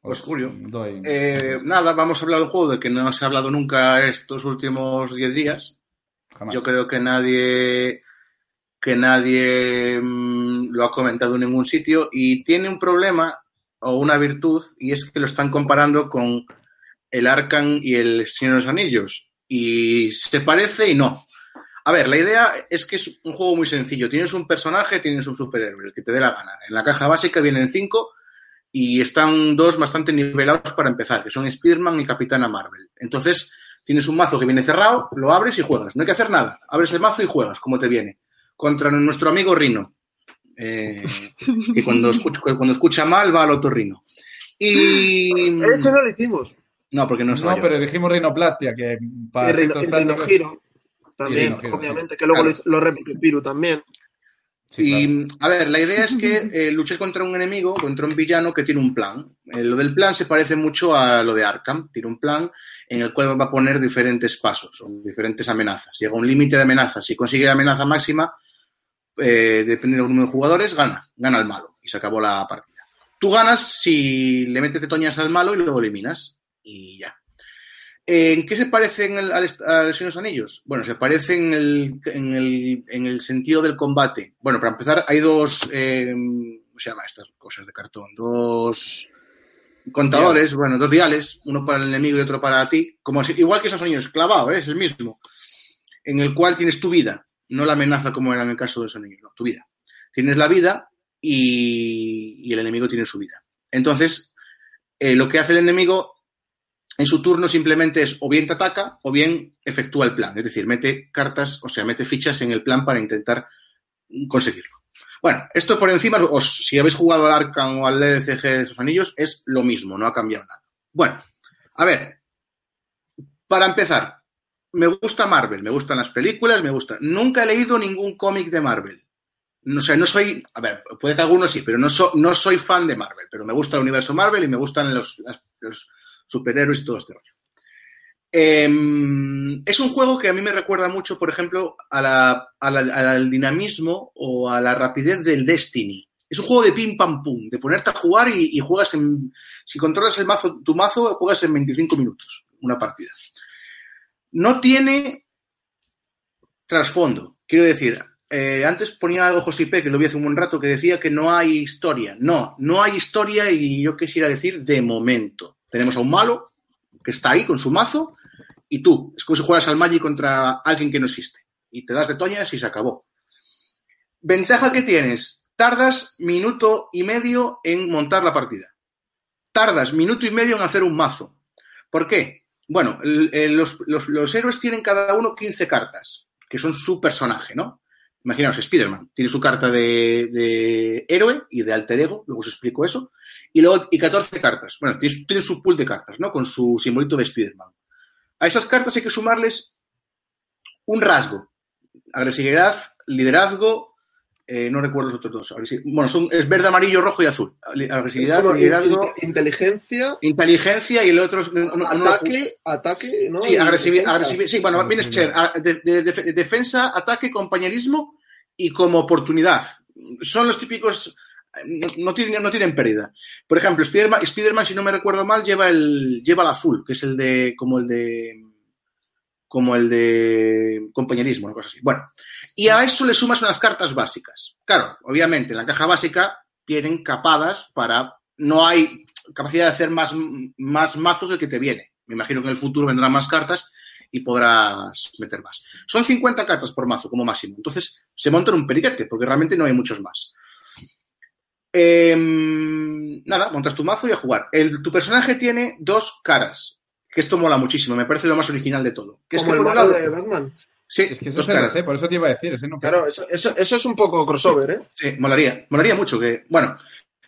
Oscurio. Doy... Eh, nada, vamos a hablar de un juego del que no se ha hablado nunca estos últimos 10 días. Jamás. Yo creo que nadie que nadie mmm, lo ha comentado en ningún sitio y tiene un problema o una virtud y es que lo están comparando con el Arcan y el Señor de los Anillos y se parece y no. A ver, la idea es que es un juego muy sencillo. Tienes un personaje, tienes un superhéroe, el que te dé la gana. En la caja básica vienen cinco y están dos bastante nivelados para empezar, que son Spider-Man y Capitana Marvel. Entonces, tienes un mazo que viene cerrado, lo abres y juegas. No hay que hacer nada. Abres el mazo y juegas, como te viene. Contra nuestro amigo Rino. Eh, que cuando escucha, cuando escucha mal va al otro Rino. Y... Eso no lo hicimos. No, porque no No, pero dijimos rinoplastia, que para el rino, el rino giro, también, sí, obviamente, que luego claro. lo, lo repite Piru también. Sí, y, claro. a ver, la idea es que eh, luches contra un enemigo, contra un villano que tiene un plan. Eh, lo del plan se parece mucho a lo de Arkham. Tiene un plan en el cual va a poner diferentes pasos o diferentes amenazas. Llega un límite de amenazas. Si consigue la amenaza máxima, eh, dependiendo del número de jugadores, gana. Gana el malo. Y se acabó la partida. Tú ganas si le metes de toñas al malo y luego eliminas y ya. ¿En qué se parece en el, al, los Anillos? Bueno, se parece en el, en, el, en el, sentido del combate. Bueno, para empezar, hay dos, eh, ¿cómo se llama estas cosas de cartón? Dos contadores, yeah. bueno, dos diales, uno para el enemigo y otro para ti, como si, igual que esos anillos, clavado, ¿eh? es el mismo, en el cual tienes tu vida. no la amenaza como era en el caso de los anillos, no, tu vida. Tienes la vida y, y el enemigo tiene su vida. Entonces, eh, lo que hace el enemigo en su turno simplemente es o bien te ataca o bien efectúa el plan. Es decir, mete cartas, o sea, mete fichas en el plan para intentar conseguirlo. Bueno, esto por encima, os, si habéis jugado al Arkham o al LCG de esos anillos, es lo mismo, no ha cambiado nada. Bueno, a ver, para empezar, me gusta Marvel, me gustan las películas, me gusta. Nunca he leído ningún cómic de Marvel. No sé, no soy, a ver, puede que algunos sí, pero no, so- no soy fan de Marvel, pero me gusta el universo Marvel y me gustan los superhéroes y todo este rollo. Em, es un juego que a mí me recuerda mucho, por ejemplo, al dinamismo o a la rapidez del Destiny. Es un juego de pim pam pum, de ponerte a jugar y, juegas en. Si controlas el mazo, tu mazo, juegas en 25 minutos una partida. No tiene trasfondo. Quiero decir, eh, antes ponía algo José P, que lo vi hace un buen rato, que decía que no hay historia. No, no hay historia y yo quisiera decir de momento. Tenemos a un malo que está ahí con su mazo y tú. Es como si juegas al Magic contra alguien que no existe. Y te das de toñas y se acabó. Ventaja que tienes. Tardas minuto y medio en montar la partida. Tardas minuto y medio en hacer un mazo. ¿Por qué? Bueno, los héroes tienen cada uno 15 cartas, que son su personaje, ¿no? Imaginaos, Spider-Man tiene su carta de, de héroe y de alter ego, luego os explico eso, y luego y 14 cartas. Bueno, tiene, su- tiene su pool de cartas, ¿no? Con su simbolito de Spider-Man. A esas cartas hay que sumarles un rasgo. Agresividad, liderazgo, eh, no recuerdo los otros dos. Bueno, son, es verde, amarillo, rojo y azul. Es Agresividad, liderazgo, in- inteligencia, inteligencia y el otro no- no- ataque, ataque, ¿no? Sí, agresividad, sí, bueno, viene a ser a- de- de- de- defensa, ataque, compañerismo y como oportunidad. Son los típicos, no, tienen, no tienen pérdida. Por ejemplo, Spider-Man, si no me recuerdo mal, lleva el, lleva el azul, que es el de, como el de, como el de compañerismo, una cosa así. Bueno, y a eso le sumas unas cartas básicas. Claro, obviamente, en la caja básica vienen capadas para, no hay capacidad de hacer más, más mazos del que te viene. Me imagino que en el futuro vendrán más cartas y podrás meter más. Son 50 cartas por mazo como máximo. Entonces se monta en un periquete porque realmente no hay muchos más. Eh, nada, montas tu mazo y a jugar. El- tu personaje tiene dos caras. Que esto mola muchísimo, me parece lo más original de todo. Que es Como que el por lado- de Batman. Sí, Es que eso dos caras. sé, por eso te iba a decir. Ese no Claro, eso, eso, eso es un poco crossover, ¿eh? Sí, molaría. Molaría mucho que, bueno,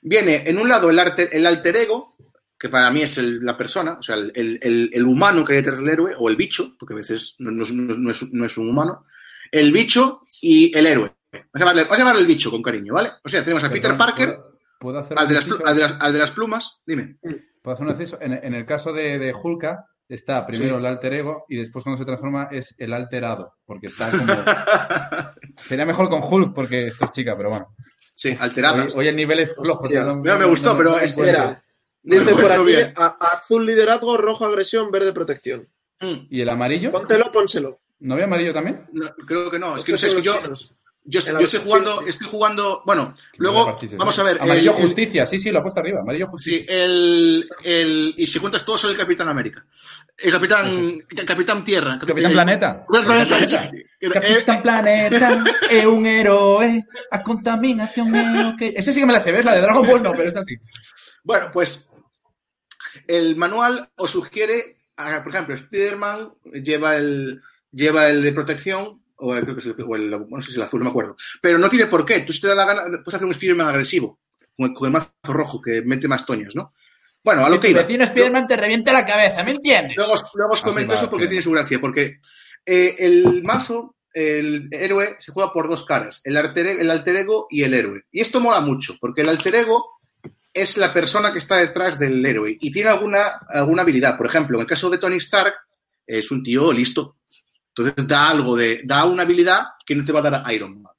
viene en un lado el, arte, el alter ego, que para mí es el- la persona, o sea, el, el- el- el humano que hay detrás del héroe, o el bicho, porque a veces no, no es, no es- no es un humano, el bicho y el héroe. Vamos a, llamarle, vamos a llamarle el bicho con cariño, ¿vale? O sea, tenemos a Peter Perdón, Parker, ¿puedo, puedo hacer al de, las, plu- inciso? al, de las, al de las plumas, dime. ¿Puedo hacer un inciso? En, en el caso de, de Hulka, está primero Sí. el alter ego y después cuando se transforma es el alterado, porque está como... *laughs* Sería mejor con Hulk porque esto es chica, pero bueno. sí, Hoy, alteradas. hoy el nivel es flojo. Hostia, no- me no- gustó, no- pero no. Espera, No dice por aquí, bien. a- azul liderazgo, rojo agresión, verde protección. ¿Y el amarillo? Póntelo, pónselo. ¿No había amarillo también? no, creo que no, es que no Estos sé, es que yo, chinos. Yo, yo estoy jugando, sí. estoy jugando, bueno, Que luego, vamos a ver. Amarillo el- el- justicia, sí, sí, lo he puesto arriba. Amarillo justicia. Sí, el, el, y si juntas todos, soy el Capitán América. El Capitán, Capitán Tierra. Capitán Planeta. *laughs* Capitán Planeta. Capitán Planeta *laughs* es un héroe. A contaminación es ok. Ese sí que me la sé, ¿ves? La de Dragon Ball no, pero es así. Bueno, pues el manual os sugiere, por ejemplo, Spider-Man lleva el, lleva el de protección, o el- creo que es el, o el- no sé si el azul, no me acuerdo. Pero no tiene por qué. Tú si te da la gana, puedes hacer un Spider-Man agresivo, con el, con el mazo rojo, que mete más toños, ¿no? Bueno, a lo que iba. vecino Spiderman te revienta la cabeza, ¿me entiendes? Luego, os- luego os comento va, eso porque bien. tiene su gracia, porque eh, el mazo, el héroe, se juega por dos caras, el alter, el alter ego y el héroe. Y esto mola mucho, porque el alter ego es la persona que está detrás del héroe y tiene alguna, alguna habilidad. Por ejemplo, en el caso de Tony Stark, es un tío listo. Entonces da algo de, da una habilidad que no te va a dar Iron Man.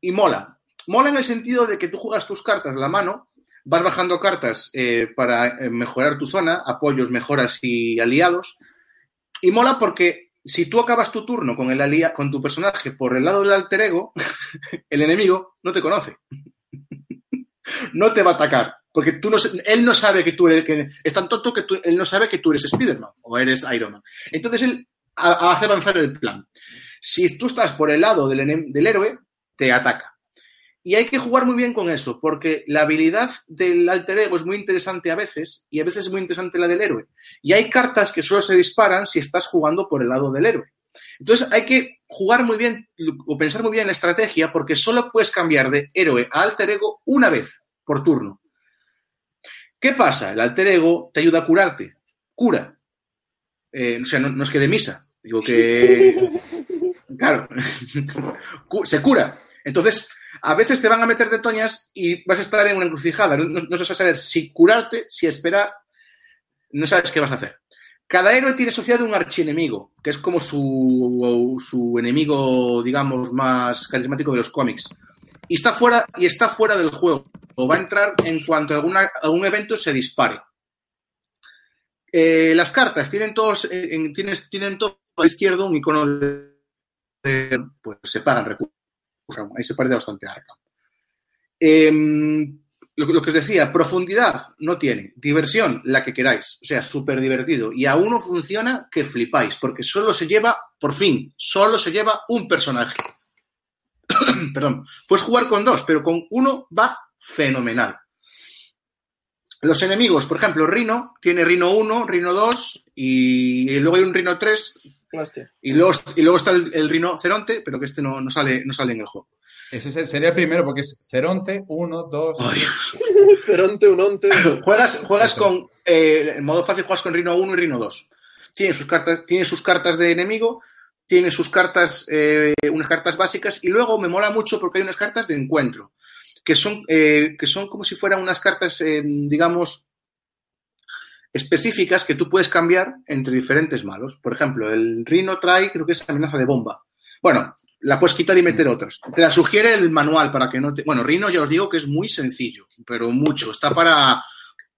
Y mola. Mola en el sentido de que tú juegas tus cartas a la mano, vas bajando cartas eh, para eh, mejorar tu zona, apoyos, mejoras y aliados. Y mola porque si tú acabas tu turno con, el alia- con tu personaje por el lado del alter ego, *laughs* el enemigo no te conoce. *laughs* no te va a atacar. Porque tú no, él no sabe que tú eres, que es tan tonto que él no sabe que tú eres Spider-Man o eres Iron Man. Entonces él a- hace avanzar el plan. Si tú estás por el lado del, del héroe, te ataca. Y hay que jugar muy bien con eso, porque la habilidad del alter ego es muy interesante a veces, y a veces es muy interesante la del héroe. Y hay cartas que solo se disparan si estás jugando por el lado del héroe. Entonces hay que jugar muy bien o pensar muy bien la estrategia, porque solo puedes cambiar de héroe a alter ego una vez por turno. ¿Qué pasa? El alter ego te ayuda a curarte. Cura. Eh, o sea, no, no es que de misa. Digo que. *laughs* Claro. Se cura. Entonces, a veces te van a meter de toñas y vas a estar en una encrucijada. No, no, vas a saber si curarte, si esperar. No sabes qué vas a hacer. Cada héroe tiene asociado un archienemigo, que es como su, su enemigo, digamos, más carismático de los cómics. Y está fuera, y está fuera del juego. O va a entrar en cuanto alguna, algún evento se dispare. Eh, las cartas tienen todos, eh, en- tienes- tienen todo a la izquierda un icono de, pues se pagan recursos. Ahí se pierde bastante Arkham. Em, lo, lo que os decía, profundidad no tiene. Diversión, la que queráis. O sea, súper divertido. Y a uno funciona que flipáis, porque solo se lleva, por fin, solo se lleva un personaje. *coughs* Perdón. Puedes jugar con dos, pero con uno va fenomenal. Los enemigos, por ejemplo, Rino, tiene Rino 1, Rino 2 y luego hay un Rino 3 Hostia. y luego, y luego está el, el rinoceronte, pero que este no, no sale, no sale en el juego. Ese sería el primero porque es Ceronte, 1, 2. Ay. *laughs* Ceronte, un onte. *coughs* Juegas, juegas Eso. con. eh, en modo fácil juegas con Rino 1 y Rino 2. Tiene sus cartas, tiene sus cartas de enemigo, tiene sus cartas, eh, unas cartas básicas, y luego me mola mucho porque hay unas cartas de encuentro, que son, eh, que son como si fueran unas cartas, eh, digamos, específicas que tú puedes cambiar entre diferentes malos. Por ejemplo, el Rino trae, creo que es amenaza de bomba. Bueno, la puedes quitar y meter otras. Te la sugiere el manual para que no te. Bueno, Rino ya os digo que es muy sencillo, pero mucho. Está para,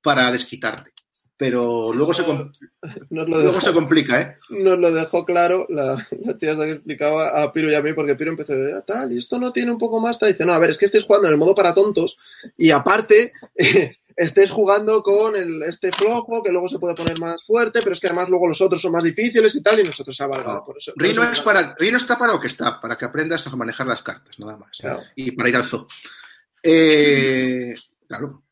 para desquitarte. Pero luego se, com- *laughs* Nos lo luego dejó, se complica, ¿eh? nos lo dejó claro la, la tía que explicaba a Piro y a mí, porque Piro empezó a decir, "Ah, tal, y esto no tiene un poco más. Tal. Dice, no, a ver, es que estés jugando en el modo para tontos y aparte *laughs* estés jugando con el, este flojo que luego se puede poner más fuerte, pero es que además luego los otros son más difíciles y tal, y nosotros ha valgado No. por eso. por Rino, eso- es para, Rino está para lo que está, para que aprendas a manejar las cartas, nada más. Claro. Y para ir al zoo. *laughs* Eh, claro.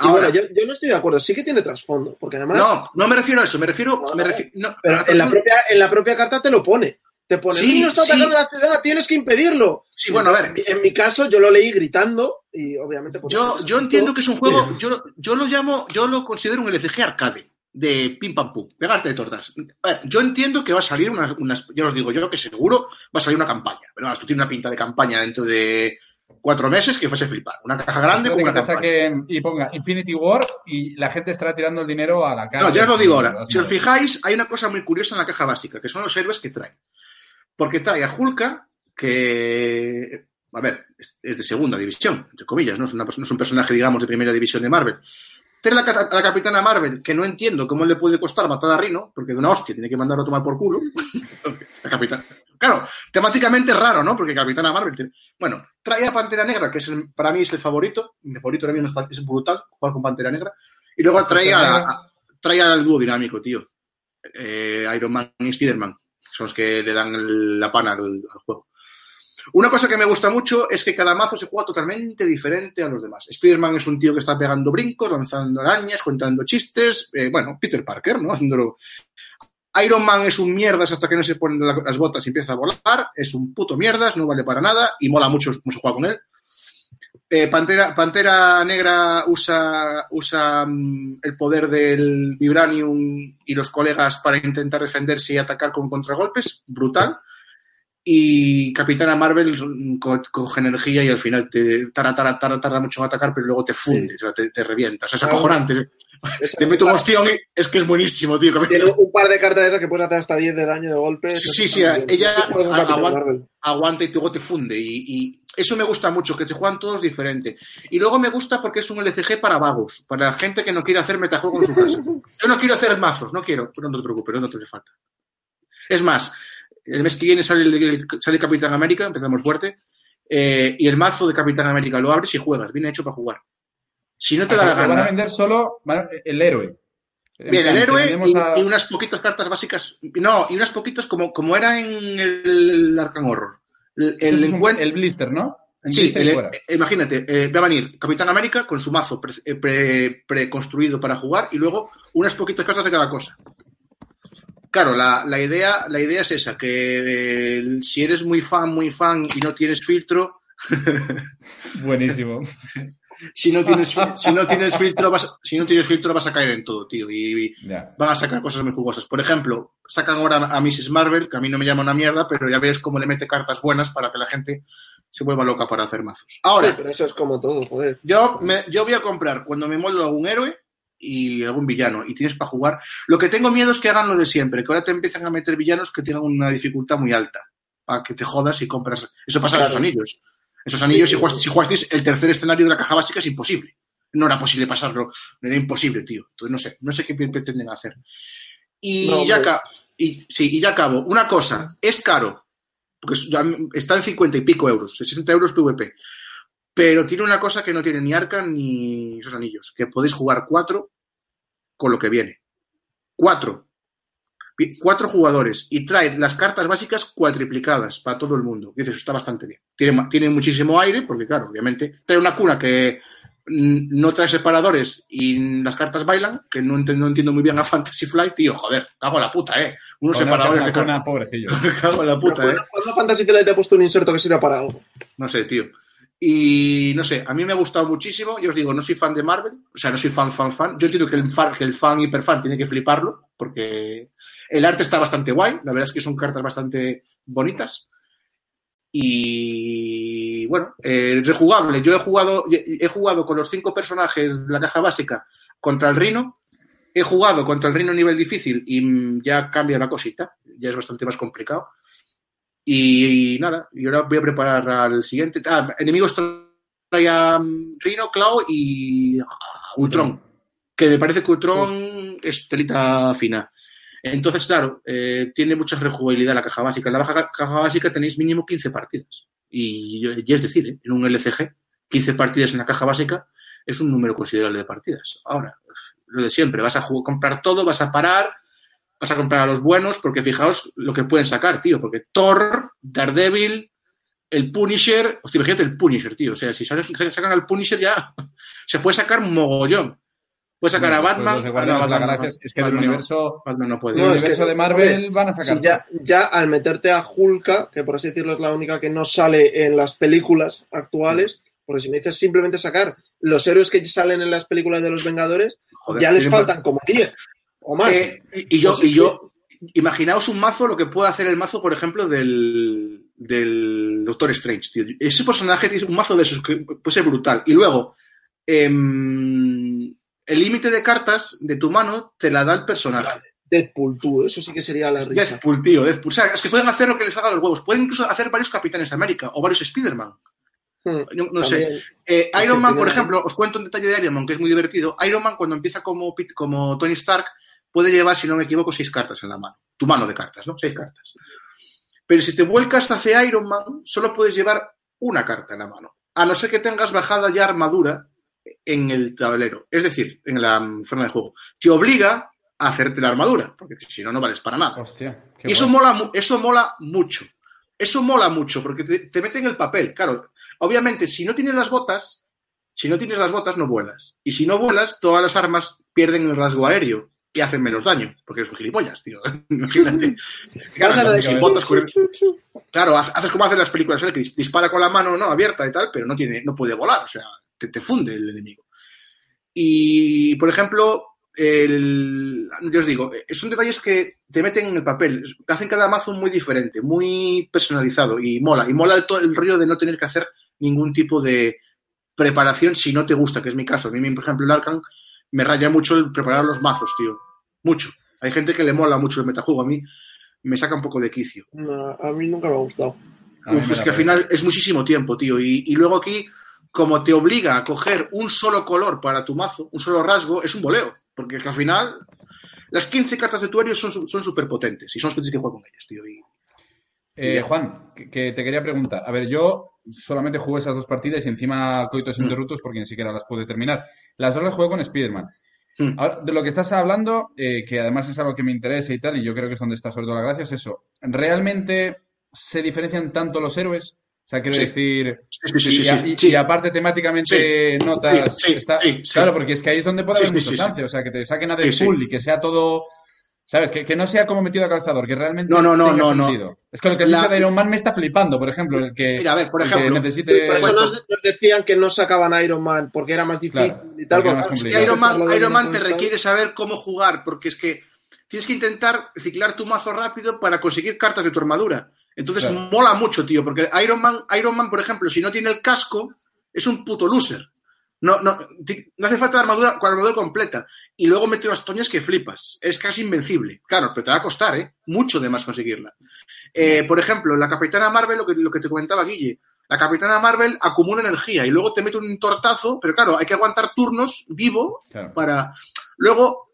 Y Ahora, bueno, yo, yo no estoy de acuerdo, sí que tiene trasfondo, porque además, no, no me refiero a eso, me refiero. No, me no, pero en la, propia, en la propia carta te lo pone. Te pone, Sí, "Rino está sí. atacando la ciudad, tienes que impedirlo. Sí, bueno, a ver. En mi- En mi caso, yo lo leí gritando y obviamente. Pues, Yo, yo entiendo que es un juego, yo, yo lo llamo, yo lo considero un LCG arcade, de pim pam pum, pegarte de tortas. Yo entiendo que va a salir unas, unas yo os digo yo que seguro va a salir una campaña, pero vamos, tú tienes una pinta de campaña dentro de cuatro meses que fuese flipar. Una caja grande con que una saquen y ponga Infinity War y la gente estará tirando el dinero a la cara. No, ya os lo digo ahora. Si os fijáis, hay una cosa muy curiosa en la caja básica, que son los héroes que trae. Porque trae a Hulka, que, a ver, es de segunda división, entre comillas, ¿no? Es, una- no es un personaje, digamos, de primera división de Marvel. Trae la, a la capitana Marvel, que no entiendo cómo le puede costar matar a Rino, porque de una hostia tiene que mandarlo a tomar por culo. *laughs* la capitana. Claro, temáticamente raro, ¿no? Porque Capitana Marvel. tiene- Bueno, trae a Pantera Negra, que es el- para mí es el favorito. Mi favorito mismo es, es brutal jugar con Pantera Negra. Y luego trae, a, a- trae al dúo dinámico, tío. Eh, Iron Man y Spider-Man. Son los que le dan el- la pana al, al juego. Una cosa que me gusta mucho es que cada mazo se juega totalmente diferente a los demás. Spider-Man es un tío que está pegando brincos, lanzando arañas, contando chistes. eh, bueno, Peter Parker, ¿no? *laughs* Haciéndolo. Iron Man es un mierdas hasta que no se pone la- las botas y empieza a volar. Es un puto mierdas, no vale para nada y mola mucho cómo se juega con él. Eh, Pantera, Pantera Negra usa, usa mm, el poder del Vibranium y los colegas para intentar defenderse y atacar con contragolpes. Brutal. Y Capitana Marvel mm, co- coge energía y al final te tarda, tarda, tarda, tarda mucho en atacar, pero luego te funde, o sea, te, te revienta. O sea, es acojonante. *laughs* Te meto un esa- ostión y es que es buenísimo, tío. Tiene *laughs* un par de cartas esas que puedes hacer hasta 10 de daño de golpe. Sí, sí, ella aguanta- y luego te funde. Y, y eso me gusta mucho, que se juegan todos diferente. Y luego me gusta porque es un LCG para vagos, para gente que no quiere hacer metajuego en su casa. *laughs* Yo no quiero hacer mazos, no quiero, pero no te preocupes, no te hace falta. Es más, el mes que viene sale, el- sale Capitán América, empezamos fuerte, eh, y el mazo de Capitán América lo abres y juegas, viene hecho para jugar. Si no te da la Van a gana, vender solo el héroe. En Bien, el héroe y, a- y unas poquitas cartas básicas. No, y unas poquitas como, como era en el Arkham Horror. El, el encuentro- el blister, ¿no? En Sí, el- eh, imagínate, eh, va a venir Capitán América con su mazo pre- eh, pre- preconstruido para jugar y luego unas poquitas cartas de cada cosa. Claro, la, la idea, la idea es esa, que eh, si eres muy fan, muy fan y no tienes filtro, *laughs* Buenísimo. Si no tienes, si no tienes filtro, vas, si no tienes filtro vas a caer en todo, tío. Y, van a sacar cosas muy jugosas. Por ejemplo, sacan ahora a Mrs. Marvel, que a mí no me llama una mierda, pero ya ves cómo le mete cartas buenas para que la gente se vuelva loca para hacer mazos. Ahora, Sí, pero eso es como todo, joder. yo, me, yo voy a comprar cuando me molo algún héroe y algún villano y tienes para jugar. Lo que tengo miedo es que hagan lo de siempre, que ahora te empiezan a meter villanos que tengan una dificultad muy alta, para que te jodas y compras. Eso pasa en Claro. esos anillos. Esos anillos, Sí. si, jugaste, si jugasteis el tercer escenario de la caja básica, es imposible. No era posible pasarlo, era imposible, tío. Entonces, no sé, no sé qué pretenden hacer. Y No, ya. Y, sí, y ya acabo. Una cosa, es caro, porque está en 50 y pico euros, 60 euros PVP. Pero tiene una cosa que no tiene ni Arcan ni esos anillos, que podéis jugar cuatro con lo que viene. Cuatro. Cuatro jugadores y trae las cartas básicas cuatriplicadas para todo el mundo. Dices, está bastante bien. Tiene, tiene muchísimo aire, porque claro, obviamente. Trae una cuna que mm, no trae separadores y las cartas bailan, que no entiendo, no entiendo muy bien a *laughs* Fantasy Flight, tío, joder, cago en la puta, eh. Unos Con separadores de una cuna, cartas. pobrecillo. *laughs* Cago en la puta, Pero eh. ¿cuándo- ¿Cuándo Fantasy le te ha puesto un inserto que sirva para algo? No sé, tío. Y no sé, a mí me ha gustado muchísimo. Yo os digo, no soy fan de Marvel, o sea, no soy fan, fan, fan. Yo entiendo que el fan, que el fan hiperfan tiene que fliparlo, porque el arte está bastante guay. La verdad es que son cartas bastante bonitas. Y bueno, eh, rejugable. Yo he jugado, he jugado con los cinco personajes de la caja básica contra el Rino. He jugado contra el Rino nivel difícil y ya cambia la cosita. Ya es bastante más complicado. Y, nada, y ahora voy a preparar al siguiente. Ah, enemigos trae a mm, Rino, Clau y a Ultron. Que me parece que Ultron es telita fina. Entonces, claro, eh, tiene mucha rejugabilidad la caja básica. En la baja caja básica tenéis mínimo 15 partidas. Y, es decir, ¿eh? en un LCG, 15 partidas en la caja básica es un número considerable de partidas. Ahora, lo de siempre, vas a jugar- comprar todo, vas a parar, vas a comprar a los buenos, porque fijaos lo que pueden sacar, tío, porque Thor, Daredevil, el Punisher, hostia, imagínate el Punisher, tío, o sea, si sacan al Punisher ya *laughs* se puede sacar mogollón. Puede sacar a Pues Batman. los de Guardianes no, de la Batman Galaxia no. es que del Batman no. universo, Batman no puede. del No, es universo que- de Marvel hombre, van a sacar. Ya, ya al meterte a Hulka, que por así decirlo es la única que no sale en las películas actuales, porque si me dices simplemente sacar los héroes que salen en las películas de los Vengadores, Joder, ya les faltan como 10 o más. Eh, y, y yo, Pues es y yo, imaginaos un mazo, lo que puede hacer el mazo, por ejemplo, del, del Doctor Strange, tío. Ese personaje tiene un mazo de esos que puede ser brutal. Y luego, em, el límite de cartas de tu mano te la da el personaje. Deadpool, tú, eso sí que sería la risa. Deathpool, tío, Deathpool. O sea, es que pueden hacer lo que les haga los huevos. Pueden incluso hacer varios Capitanes de América o varios Spider-Man. Hmm, No, no sé. Eh, Es Iron Man, por ejemplo, os cuento un detalle de Iron Man que es muy divertido. Iron Man, cuando empieza como, como Tony Stark, puede llevar, si no me equivoco, seis cartas en la mano. Tu mano de cartas, ¿no? Seis cartas. Pero si te vuelcas hacia Iron Man, solo puedes llevar una carta en la mano. A no ser que tengas bajada ya armadura en el tablero. Es decir, en la mm, zona de juego. Te obliga a hacerte la armadura, porque si no, no vales para nada. Hostia, Y eso guay. mola, eso mola mucho. Eso mola mucho, porque te, te meten el papel. Claro, obviamente, si no tienes las botas, si no tienes las botas, no vuelas. Y si no vuelas, todas las armas pierden el rasgo aéreo y hacen menos daño, porque eres un gilipollas, tío. Imagínate. Claro, sin botas, Claro, haces como hacen las películas, ¿sabes? que dis- dispara con la mano no abierta y tal, pero no tiene, no puede volar, o sea, te, te funde el enemigo. Y, por ejemplo, el, yo os digo, eh, son detalles que te meten en el papel, hacen cada mazo muy diferente, muy personalizado y mola. Y mola el, el rollo de no tener que hacer ningún tipo de preparación si no te gusta, que es mi caso. A mí, por ejemplo, el Arkham me raya mucho el preparar los mazos, tío. Mucho. Hay gente que le mola mucho el metajuego. A mí me saca un poco de quicio. No, a mí nunca me ha gustado. Uf, es que al final es muchísimo tiempo, tío. Y, y luego aquí, como te obliga a coger un solo color para tu mazo, un solo rasgo, es un boleo. Porque al final, las 15 cartas de tu héroe son súper potentes y son las que tienes que jugar con ellas, tío. Y, Eh, Juan, que, te quería preguntar. A ver, yo solamente jugué esas dos partidas y encima coitos interruptos porque ni siquiera las pude terminar. Las dos las jugué con Spider-Man. Ahora, de lo que estás hablando, eh, que además es algo que me interesa y tal, y yo creo que es donde está sobre todo la gracia, es eso. ¿Realmente se diferencian tanto los héroes? O sea, quiero Sí. decir, Sí, sí, sí, sí, y, a- sí. y- Sí. y aparte temáticamente notas, Sí, sí, está- sí, sí. claro, porque es que ahí es donde puede Sí, haber sí, mucho sí, sí. chance, o sea, que te saquen a Sí, sí. Deadpool y que sea todo, ¿sabes? Que, que no sea como metido a calzador, que realmente No, no, no, tenga no, no. Es que lo que La- de Iron Man me está flipando, por ejemplo, el que, Mira, a ver, por ejemplo, necesite... Por eso nos, nos decían que no sacaban Iron Man porque era más difícil Claro, y tal. más Es que. Iron Man, Iron Man te requiere saber cómo jugar, porque es que tienes que intentar ciclar tu mazo rápido para conseguir cartas de tu armadura. Entonces Claro. mola mucho, tío, porque Iron Man, Iron Man, por ejemplo, si no tiene el casco, es un puto loser. No, no, no hace falta armadura, con armadura completa. Y luego mete unas toñas que flipas. Es casi invencible. Claro, pero te va a costar, ¿eh? Mucho de más conseguirla. Eh, por ejemplo, la Capitana Marvel, lo que, lo que te comentaba Guille, la Capitana Marvel acumula energía y luego te mete un tortazo, pero claro, hay que aguantar turnos vivo Claro. para. Luego,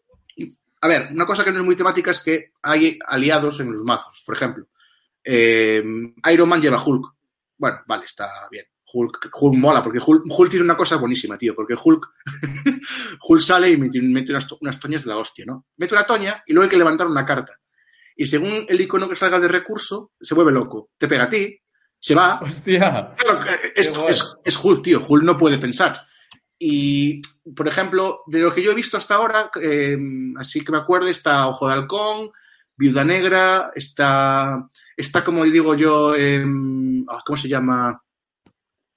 a ver, una cosa que no es muy temática es que hay aliados en los mazos. Por ejemplo, eh, Iron Man lleva Hulk. Bueno, vale, está bien. Hulk, Hulk mola, porque Hulk, Hulk tiene una cosa buenísima, tío, porque Hulk, *laughs* Hulk sale y mete, mete unas, to- unas toñas de la hostia, ¿no? Mete una toña y luego hay que levantar una carta. Y según el icono que salga de recurso, se vuelve loco. Te pega a ti, se va, Hostia. Claro, que es, Hulk, tío. Hulk no puede pensar. Y, por ejemplo, de lo que yo he visto hasta ahora, eh, así que me acuerdo, está Ojo de Halcón, Viuda Negra, está, está como digo yo, ah, ¿cómo se llama?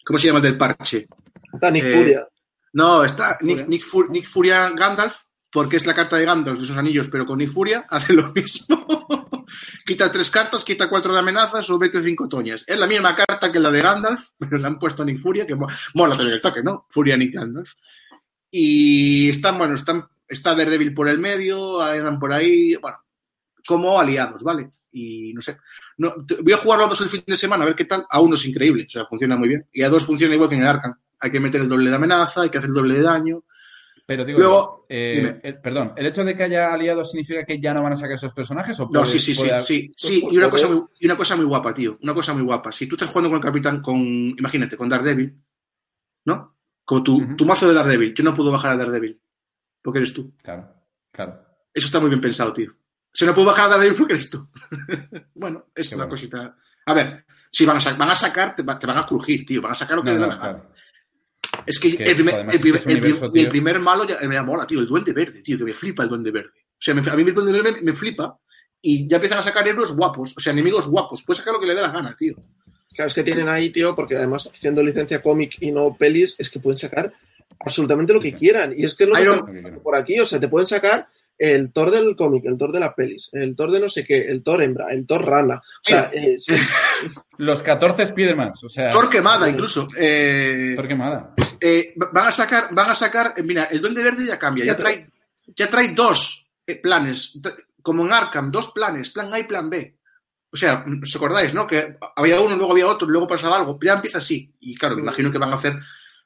¿Cómo se llama el del parche? Está Nick Eh, Furia. No, está. Nick, Nick, Fu- Nick Furia Gandalf, porque es la carta de Gandalf de esos anillos, pero con Nick Furia *laughs* hace lo mismo. *laughs* quita tres cartas, quita cuatro de amenazas o mete cinco toñas. Es la misma carta que la de Gandalf, *laughs* pero le han puesto a Nick Furia, que mo- mola también el toque, ¿no? Furia Nick Gandalf. Y están, bueno, están, está Daredevil por el medio, andan por ahí, bueno, como aliados, ¿vale? Y no sé. No, voy a jugar los dos el fin de semana a ver qué tal. A uno es increíble, o sea, funciona muy bien. Y a dos funciona igual que en el Arkham. Hay que meter el doble de amenaza, hay que hacer el doble de daño. Pero digo, Luego, eh, el- perdón, ¿el hecho de que haya aliados significa que ya no van a sacar esos personajes? ¿o No, puede- sí, sí, sí, puede- sí, sí. Y una cosa muy, y una cosa muy guapa, tío. Una cosa muy guapa. Si tú estás jugando con el capitán, con, imagínate, con Daredevil, ¿no? Como tu, tu mazo de Daredevil. Yo no puedo bajar a Daredevil. Porque eres tú. Claro, claro. Eso está muy bien pensado, tío. Si no puedo bajar a Daredevil porque eres tú. bueno, es Qué una bueno. cosita. A ver, si van a, sa- van a sacar, te, va- te van a crujir, tío. Van a sacar lo que No, les da no, la gana. claro. Es que Que, el, primer, el primer- el universo, tío. el primer malo ya me mola, tío. El duende verde, tío. Que me flipa el duende verde. O sea, me- a mí el duende verde me, me flipa. Y ya empiezan a sacar héroes guapos. O sea, enemigos guapos. Puedes sacar lo que le dé la gana, tío. Claro, es que tienen ahí, tío, porque además, siendo licencia cómic y no pelis, es que pueden sacar absolutamente lo que quieran. Y es que es lo que Iron- por aquí, o sea, te pueden sacar el Thor del cómic, el Thor de la pelis, el Thor de no sé qué, el Thor hembra, el Thor rana. O sea, eh, sí, *laughs* Los 14 Spidermans, o sea... Thor quemada, incluso. Eh, Thor quemada. eh, van a sacar, van a sacar, eh, mira, el Duende Verde ya cambia, ya trae, ya trae dos eh, planes, como en Arkham, dos planes, plan A y plan B. O sea, ¿os acordáis, no? Que había uno, luego había otro, luego pasaba algo. Ya empieza así. Y claro, me imagino que van a hacer,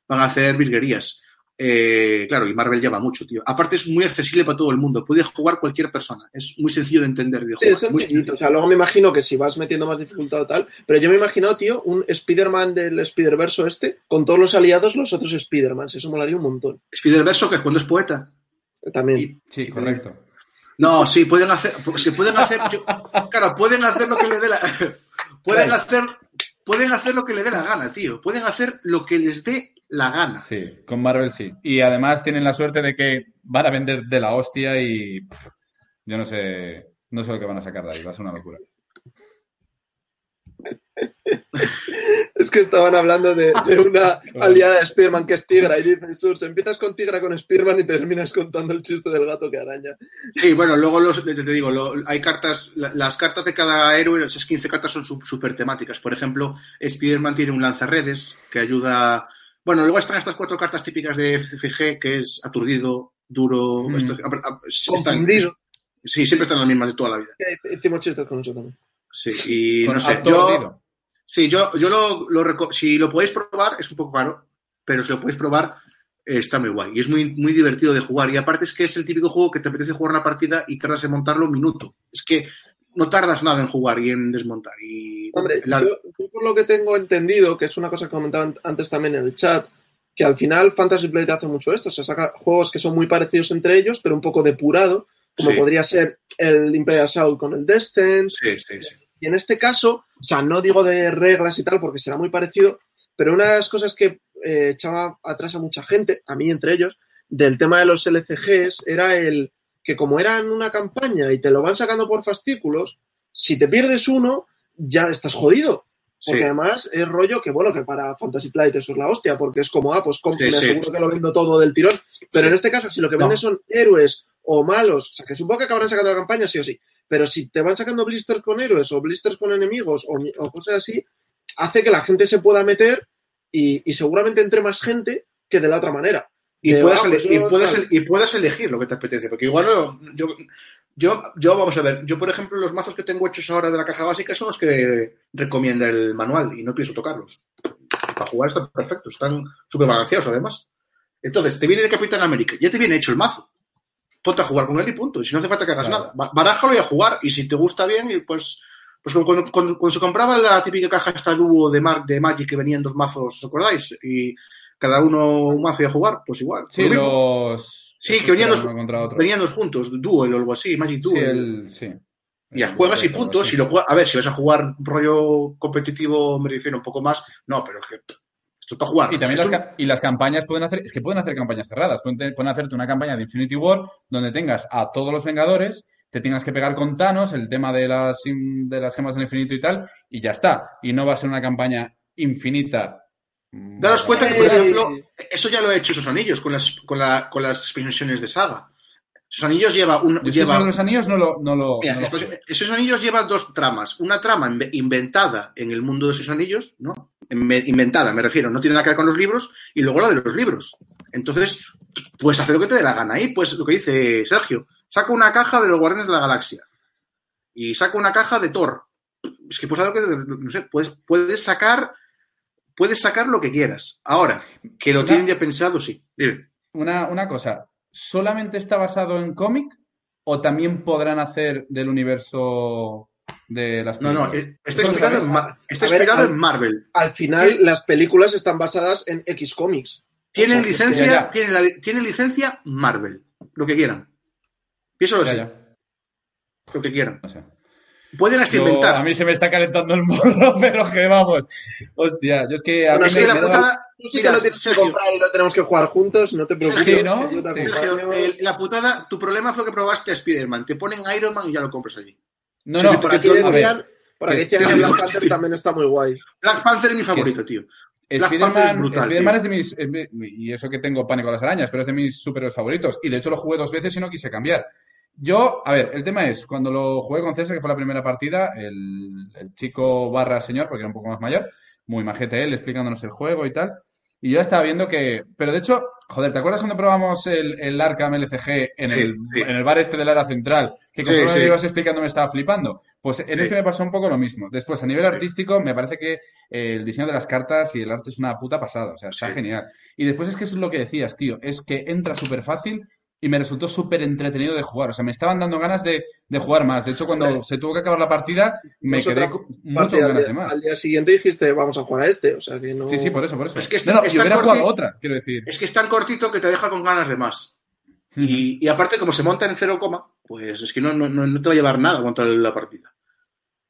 van a hacer virguerías. Eh, claro, y Marvel lleva mucho, tío. Aparte es muy accesible para todo el mundo. Puede jugar cualquier persona. Es muy sencillo de entender. De sí, jugar. es muy sencillito. O sea, luego me imagino que si vas metiendo más dificultad o tal, pero yo me he imaginado, tío, un Spider-Man del Spider-Verso este, con todos los aliados, los otros Spider-Mans. Eso molaría un montón. Spider-Verso, que es cuando es poeta. También. Y- Sí, correcto. No, sí, pueden hacer, se pueden hacer, yo- claro, pueden hacer lo que les dé la, *laughs* pueden Claro. hacer, pueden hacer lo que les dé la gana, tío, pueden hacer lo que les dé la gana. Sí, con Marvel sí. Y además tienen la suerte de que van a vender de la hostia y pff, yo no sé, no sé lo que van a sacar de ahí, va a ser una locura. Es que estaban hablando de, de una *laughs* aliada de Spearman que es Tigra y dice Surs, empiezas con Tigra con Spearman y terminas contando el chiste del gato que araña. Sí, bueno, luego los, te digo, lo- hay cartas, la- las cartas de cada héroe, esas 15 cartas son súper temáticas. Por ejemplo, Spider-Man tiene un lanzarredes que ayuda, bueno, luego están estas cuatro cartas típicas de FFG, que es aturdido, duro, Mm. esto- a- a- están- Confundido. sí, siempre están las mismas de toda la vida. Que Hicimos chistes con eso también. Sí, y Con no sé, yo. Sí, yo, yo lo, lo si lo podéis probar, es un poco caro, pero si lo podéis probar, eh, está muy guay. Y es muy, muy divertido de jugar. Y aparte es que es el típico juego que te apetece jugar una partida y tardas en montarlo un minuto. Es que no tardas nada en jugar y en desmontar. Y Hombre, la- yo, yo por lo que tengo entendido, que es una cosa que comentaban antes también en el chat, que al final Fantasy Flight hace mucho esto, se saca juegos que son muy parecidos entre ellos, pero un poco depurado, como Sí. podría ser el Imperial Assault con el Descent. Sí, sí, sí. Y en este caso, o sea, no digo de reglas y tal, porque será muy parecido, pero una de las cosas que eh, echaba atrás a mucha gente, a mí entre ellos, del tema de los LCGs, era el que como eran una campaña y te lo van sacando por fascículos, si te pierdes uno, ya estás jodido. Porque Sí. además es rollo que, bueno, que para Fantasy Flight eso es la hostia, porque es como, ah, pues com- Sí, me sí. aseguro que lo vendo todo del tirón. Pero en este caso, si lo que No. vendes son héroes o malos, o sea, que supongo que acabarán sacando la campaña sí o sí, pero si te van sacando blisters con héroes o blisters con enemigos o, o cosas así, hace que la gente se pueda meter y, y seguramente entre más gente que de la otra manera. Y De, puedes, ele- y, yo puedes, tal. y puedes elegir lo que te apetece, porque igual yo, yo, yo, vamos a ver, yo por ejemplo los mazos que tengo hechos ahora de la caja básica son los que recomienda el manual y no pienso tocarlos. Para jugar están perfectos, están súper balanceados además. Entonces, te viene de Capitán América, ya te viene hecho el mazo. Ponte a jugar con él y punto. Y si no hace falta que hagas Claro. nada. Ba- Barájalo y a jugar. Y si te gusta bien, y pues. Pues cuando, cuando- cuando se compraba la típica caja esta dúo de, Mar, de Magic que venían dos mazos, ¿os acordáis? Y cada uno un mazo y a jugar, pues igual. Sí, Lo los. Sí, que venían dos-. Venían dos juntos, Duel o algo así, Magic Sí, Duel. el. Sí. Ya, El- juegas y algo punto. así. Si lo juegas, a ver, si vas a jugar rollo competitivo, me refiero un poco más. No, pero es que esto es para jugar. Y también las, y las campañas pueden hacer, es que pueden hacer campañas cerradas, pueden, pueden hacerte una campaña de Infinity War donde tengas a todos los Vengadores, te tengas que pegar con Thanos, el tema de las, de las gemas del infinito y tal, y ya está. Y no va a ser una campaña infinita. Daros cuenta que, por ejemplo, eso ya lo ha hecho esos anillos con las, con la, con las expansiones de saga. Esos anillos lleva un, lleva, los anillos no lo, no lo, Mira, no lo estos- juego. esos anillos lleva dos tramas. Una trama inve- inventada en el mundo de esos anillos, ¿no? Inve- Inventada, me refiero, no tiene nada que ver con los libros, y luego la de los libros. Entonces, puedes hacer lo que te dé la gana ahí, pues lo que dice Sergio. Saca una caja de los Guardianes de la Galaxia. Y saca una caja de Thor. Es que puedes hacer lo que, no sé, puedes, puedes sacar, puedes sacar lo que quieras. Ahora, que lo Una- tienen ya pensado, sí. Dime. Una, una cosa, ¿solamente está basado en cómic o también podrán hacer del universo de las No, no, películas? eh, está inspirado, en, está ver, al- Marvel. Al final, las películas están basadas en X cómics. Tienen O sea, licencia. Tienen, la- tienen licencia Marvel. Lo que quieran. Piénsalo así. ya, Lo que quieran. no sé. Pueden hasta Yo- inventar. a mí se me está calentando el morro, *laughs* pero que vamos. Hostia, yo es que a Bueno, mí es me, que la putada. Tú sí que lo tienes que comprar y lo tenemos que jugar juntos, no te preocupes. Sergio, ¿no? te. Sergio, el- la putada, tu problema fue que probaste a Spider-Man. Te ponen Iron Man y ya lo compras allí. No, Sí, no, sí, por que aquí tú- a ver, decían, por aquí que- decían que Black Panther también está muy guay. Black Panther es mi favorito, tío. Black Panther es Spider-Man brutal, Spider-Man tío. es de mis. es Y eso que tengo pánico a las arañas, pero es de mis superhéroes favoritos. Y de hecho lo jugué dos veces y no quise cambiar. Yo, a ver, el tema es, cuando lo jugué con César, que fue la primera partida, el, el chico barra señor, porque era un poco más mayor, muy majete él, explicándonos el juego y tal. Y yo estaba viendo que. Pero de hecho, joder, ¿te acuerdas cuando probamos el, el Arkham LCG en, Sí, el, sí. en el bar este del área central? Que sí. me ibas explicando me estaba flipando. Pues en este me pasó un poco lo mismo. Después, a nivel artístico, me parece que eh, el diseño de las cartas y el arte es una puta pasada. O sea, está genial. Y después es que eso es lo que decías, tío. Es que entra súper fácil y me resultó súper entretenido de jugar. O sea, me estaban dando ganas de, de jugar más. De hecho, cuando se tuvo que acabar la partida, me quedé al, ganas de más. al día siguiente dijiste, vamos a jugar a este. O sea que no. Sí, sí, por eso, por eso. Es que no, no, está- yo hubiera está jugado otra, quiero decir. Es que es tan cortito que te deja con ganas de más. Y, y aparte, como se monta en cero coma, pues es que no, no, no no te va a llevar nada a aguantar la partida.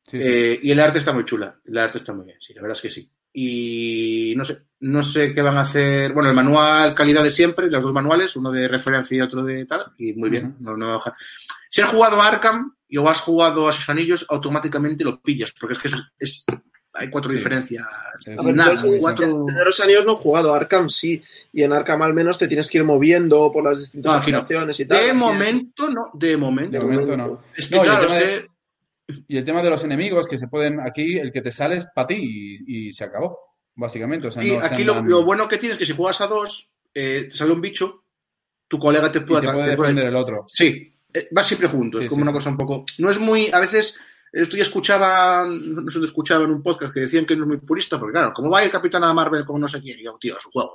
Sí, sí. Eh, y el arte está muy chula. El arte está muy bien, sí, la verdad es que sí. Y no sé, no sé qué van a hacer. Bueno, el manual calidad de siempre, los dos manuales, uno de referencia y otro de tal, y muy bien. No, no baja. Si has jugado a Arkham y o has jugado a sus anillos, automáticamente lo pillas, porque es que es, es- hay cuatro Sí. diferencias. Nada, el- cuatro. De los años no he jugado a Arkham, sí. Y en Arkham al menos te tienes que ir moviendo por las distintas No, no. y tal. De momento, no, de momento. de momento no. Es que No, claro, es que Y el tema de los enemigos, que se pueden. Aquí, el que te sale es para ti y, y se acabó, básicamente. O sea, Sí, no aquí lo, bueno que tienes es que si juegas a dos, eh, te sale un bicho, tu colega te puede, te puede te puede- el otro. Sí, eh, vas siempre juntos, Sí, es como sí, una cosa un poco... No es muy... A veces, el otro día escuchaba, no sé escuchaba en un podcast que decían que no es muy purista, porque claro, como va ir Capitán a Marvel con no sé quién, y yo, tío, un juego.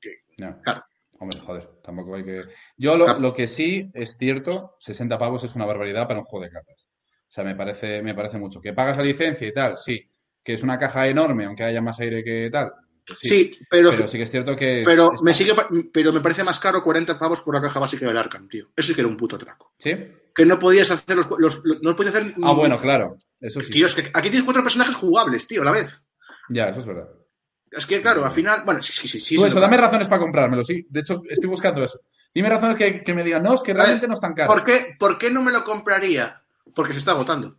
que- No. Claro. Hombre, joder, tampoco hay que. Yo lo, lo que sí es cierto, 60 pavos es una barbaridad para un juego de cartas. O sea, me parece, me parece mucho. Que pagas la licencia y tal, sí. Que es una caja enorme, aunque haya más aire que tal, pues Sí, pero, Pero sí que es cierto que. pero, me sigue, pero me parece más caro 40 pavos por la caja básica del Arkham, tío. Eso sí que era un puto atraco. ¿Sí? Que no podías hacer los, los- los- no podías hacer. Ah, bueno, claro. Eso sí. Tío, es que aquí tienes cuatro personajes jugables, tío, a la vez. Ya, eso es verdad. Es que, claro, al final. Bueno, sí, sí, sí. sí Tú es eso, dame razones para comprármelo, sí. De hecho, estoy buscando eso. Dime razones que, que me digan, no, es que realmente no es tan caro. ¿Por qué, ¿Por qué no me lo compraría? Porque se está agotando.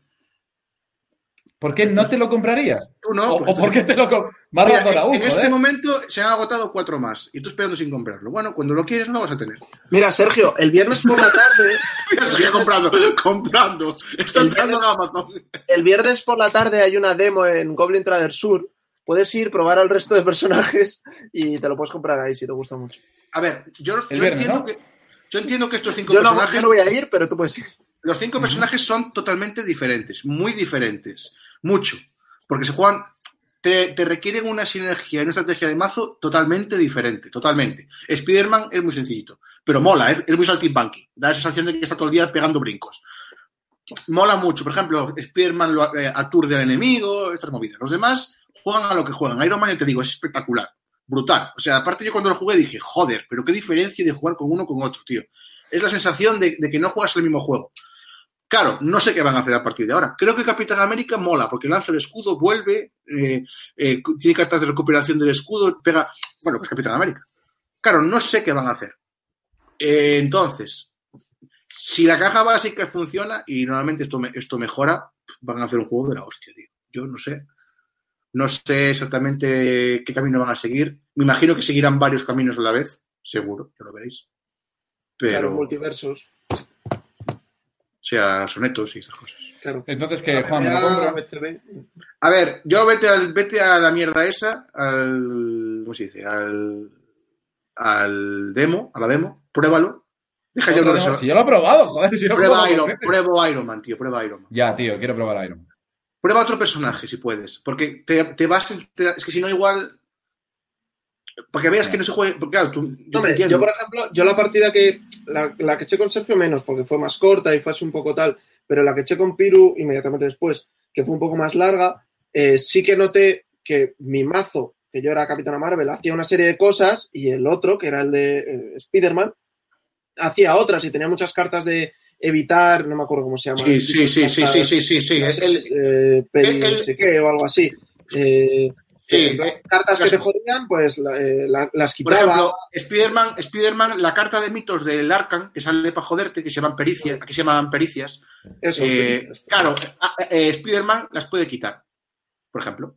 ¿Por qué no te lo comprarías? Tú no. ¿O, por qué estás- te lo comprarías? En, aún, en este joder. momento se han agotado cuatro más y tú esperando sin comprarlo. Bueno, cuando lo quieres no lo vas a tener. Mira, Sergio, el viernes por la tarde, *laughs* Mira, se está comprando, comprando. Está entrando en Amazon. el viernes por la tarde hay una demo en Goblin Trader Sur. Puedes ir, probar al resto de personajes y te lo puedes comprar ahí si te gusta mucho. A ver, yo, yo viernes, entiendo ¿no? que yo entiendo que estos cinco Yo no, personajes, yo no voy a ir, pero tú puedes ir. los cinco personajes son totalmente diferentes, muy diferentes, mucho, porque se juegan, te, te requieren una sinergia y una estrategia de mazo totalmente diferente, totalmente. Spider-Man es muy sencillito, pero mola, es, es muy saltimbanqui, da esa sensación de que está todo el día pegando brincos. Mola mucho, por ejemplo, Spider-Man lo eh, aturde al enemigo, estas movidas. Los demás juegan a lo que juegan. Iron Man, ya te digo, es espectacular, brutal. O sea, aparte yo cuando lo jugué dije, joder, pero qué diferencia de jugar con uno con otro, tío. Es la sensación de, de que no juegas el mismo juego. Claro, no sé qué van a hacer a partir de ahora. Creo que Capitán América mola, porque lanza el escudo, vuelve, eh, eh, tiene cartas de recuperación del escudo, pega. Bueno, pues Capitán América. Claro, no sé qué van a hacer. Eh, entonces, si la caja básica funciona, y normalmente esto, me- esto mejora, van a hacer un juego de la hostia, tío. Yo no sé. No sé exactamente qué camino van a seguir. Me imagino que seguirán varios caminos a la vez, seguro, ya lo veréis. Pero, Claro, o multiversos. sea, sonetos y esas cosas. Claro. Entonces, que Juan, me lo. A ver, yo vete, al, vete a la mierda esa, al. ¿Cómo se dice? Al. Al demo, a la demo, pruébalo. Deja Otra unos. vez, Si yo lo he probado, joder. Si yo lo he Prueba probado Iron, pruebo Iron Man, tío, prueba Iron Man. Ya, tío, quiero probar Iron Man. Prueba otro personaje si puedes, porque te, te vas. te- es que si no, igual. Para que veas que no se juegue. Porque claro, tú. Yo Hombre, yo, por ejemplo, yo la partida que. La, la que eché con Sergio menos, porque fue más corta y fue así un poco tal. Pero la que eché con Piru inmediatamente después, que fue un poco más larga, eh, sí que noté que mi mazo, que yo era Capitana Marvel, hacía una serie de cosas y el otro, que era el de eh, Spider-Man, hacía otras y tenía muchas cartas de evitar, no me acuerdo cómo se llama. Sí, sí, sí, sí, sí, sí, sí, sí. El, eh, o algo así. Eh, sí, eh, cartas que te jodían, pues la- eh, la- las Por quitaba. ejemplo, Spider-Man, Spider-Man, la carta de mitos del Arkham, que sale para joderte, que se llaman pericias, aquí se llaman pericias. Eso, eh, claro, Spider-Man las puede quitar, por ejemplo.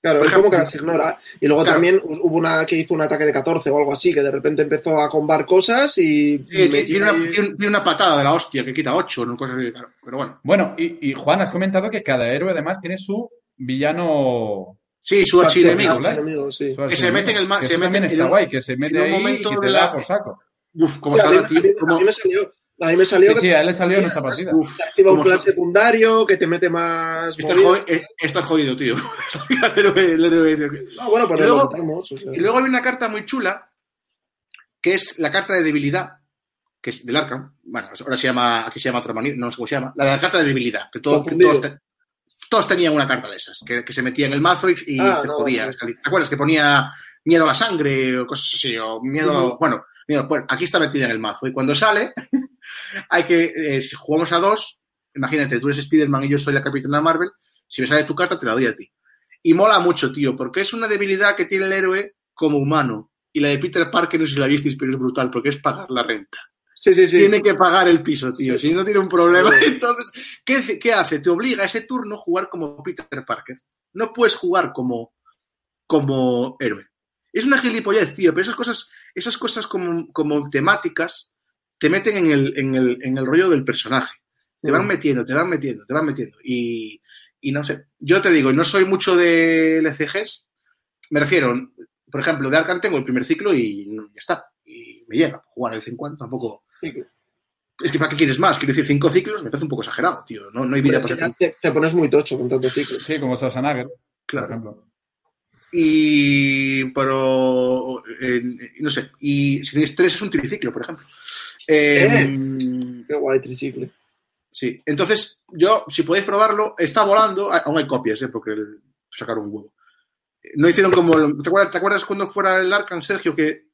Claro, es como que las ignora. Y luego claro. también hu- hubo una que hizo un ataque de 14 o algo así, que de repente empezó a combar cosas y. Sí, tiene, una, tiene- patada de la hostia que quita 8, ¿no? cosas así, claro. Pero bueno. Bueno, y, y Juan, has comentado que cada héroe además tiene su villano. Sí, su archienemigo. ¿eh? enemigo, sí. Que se mete en el Que se mete también en está un- guay, que se mete en un ahí momento y que te de da la- por saco. Uf, como Sí, a, tío. a mí- a como- mí me salió. A mí me salió Sí, que sí, a él le salió en esta partida. Uf, te activa un plan secundario, que te mete más. Jodido, eh, jodido, tío. *laughs* No, bueno, pues Y luego- lo quitamos, o sea. Y luego hay una carta muy chula, que es la carta de debilidad, que es del Arkham. Bueno, ahora se llama, aquí se llama otra manera, no sé cómo se llama. La de la carta de debilidad, que, todo- que Confundido. todos, te- todos tenían una carta de esas, que, que se metía en el mazo y, y Ah, te no, jodía. no. ¿Te acuerdas? Que ponía miedo a la sangre o cosas así, o miedo a... Bueno, miedo, bueno, aquí está metida en el mazo. Y cuando sale, *laughs* hay que, eh, si jugamos a dos, imagínate, tú eres Spider-Man y yo soy la Capitana Marvel, si me sale tu carta te la doy a ti. Y mola mucho, tío, porque es una debilidad que tiene el héroe como humano. Y la de Peter Parker, no sé si la visteis, pero es brutal, porque es pagar la renta. Sí, sí, sí. Tiene que pagar el piso, tío. Si no tiene un problema, *laughs* entonces, ¿qué, hace- ¿qué hace? Te obliga a ese turno a jugar como Peter Parker. No puedes jugar como, como héroe. Es una gilipollez, tío, pero esas cosas, esas cosas como, como temáticas te meten en el, en, el, en el rollo del personaje. Te van Mm. metiendo, te van metiendo, te van metiendo. Y, y no sé. Yo te digo, no soy mucho de LCGs. Me refiero, por ejemplo, de Arkham tengo el primer ciclo y ya está. Y me llega. Jugar de vez en cuando tampoco. Sí. Es que ¿para qué quieres más? Quiero decir, cinco ciclos me parece un poco exagerado, tío. No, no hay vida para te, te pones muy tocho con tantos ciclos. Sí, como Schwarzenegger, por Claro. ejemplo. Y. Pero. eh, no sé. Y si tenéis tres es un triciclo, por ejemplo. Eh, Qué guay, tricicle. Sí. Entonces, yo, si podéis probarlo, está volando. ah, Aún hay copias, ¿eh? Porque el- sacaron un huevo. no hicieron como. ¿Te acuerdas, ¿te acuerdas cuando fuera el Arcan, Sergio, que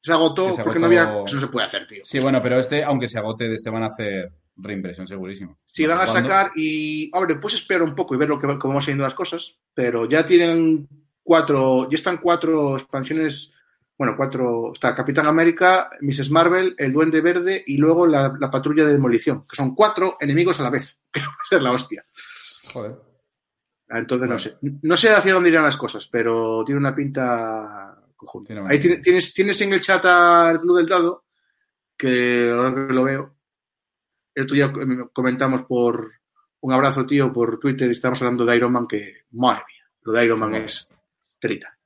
se agotó Que se porque no había. Eso no se puede hacer, tío. Sí, bueno, pero este, aunque se agote, de este van a hacer reimpresión, segurísimo. Si No van a cuándo. sacar y. Hombre, pues esperar un poco y ver lo que, cómo van saliendo las cosas. Pero ya tienen cuatro. Ya están cuatro expansiones. Bueno, cuatro. Está Capitán América, Mrs. Marvel, el Duende Verde y luego la, la patrulla de demolición. Que son cuatro enemigos a la vez. *laughs* Que va a ser la hostia. Joder. Entonces no sé. No sé hacia dónde irán las cosas, pero tiene una pinta. Tiene Ahí tiene- tienes, tienes en el chat al Club del Dado, que ahora que lo veo, el otro día com- comentamos por un abrazo, tío, por Twitter y estamos hablando de Iron Man, que, madre mía, lo de Iron Man Bueno. es telita.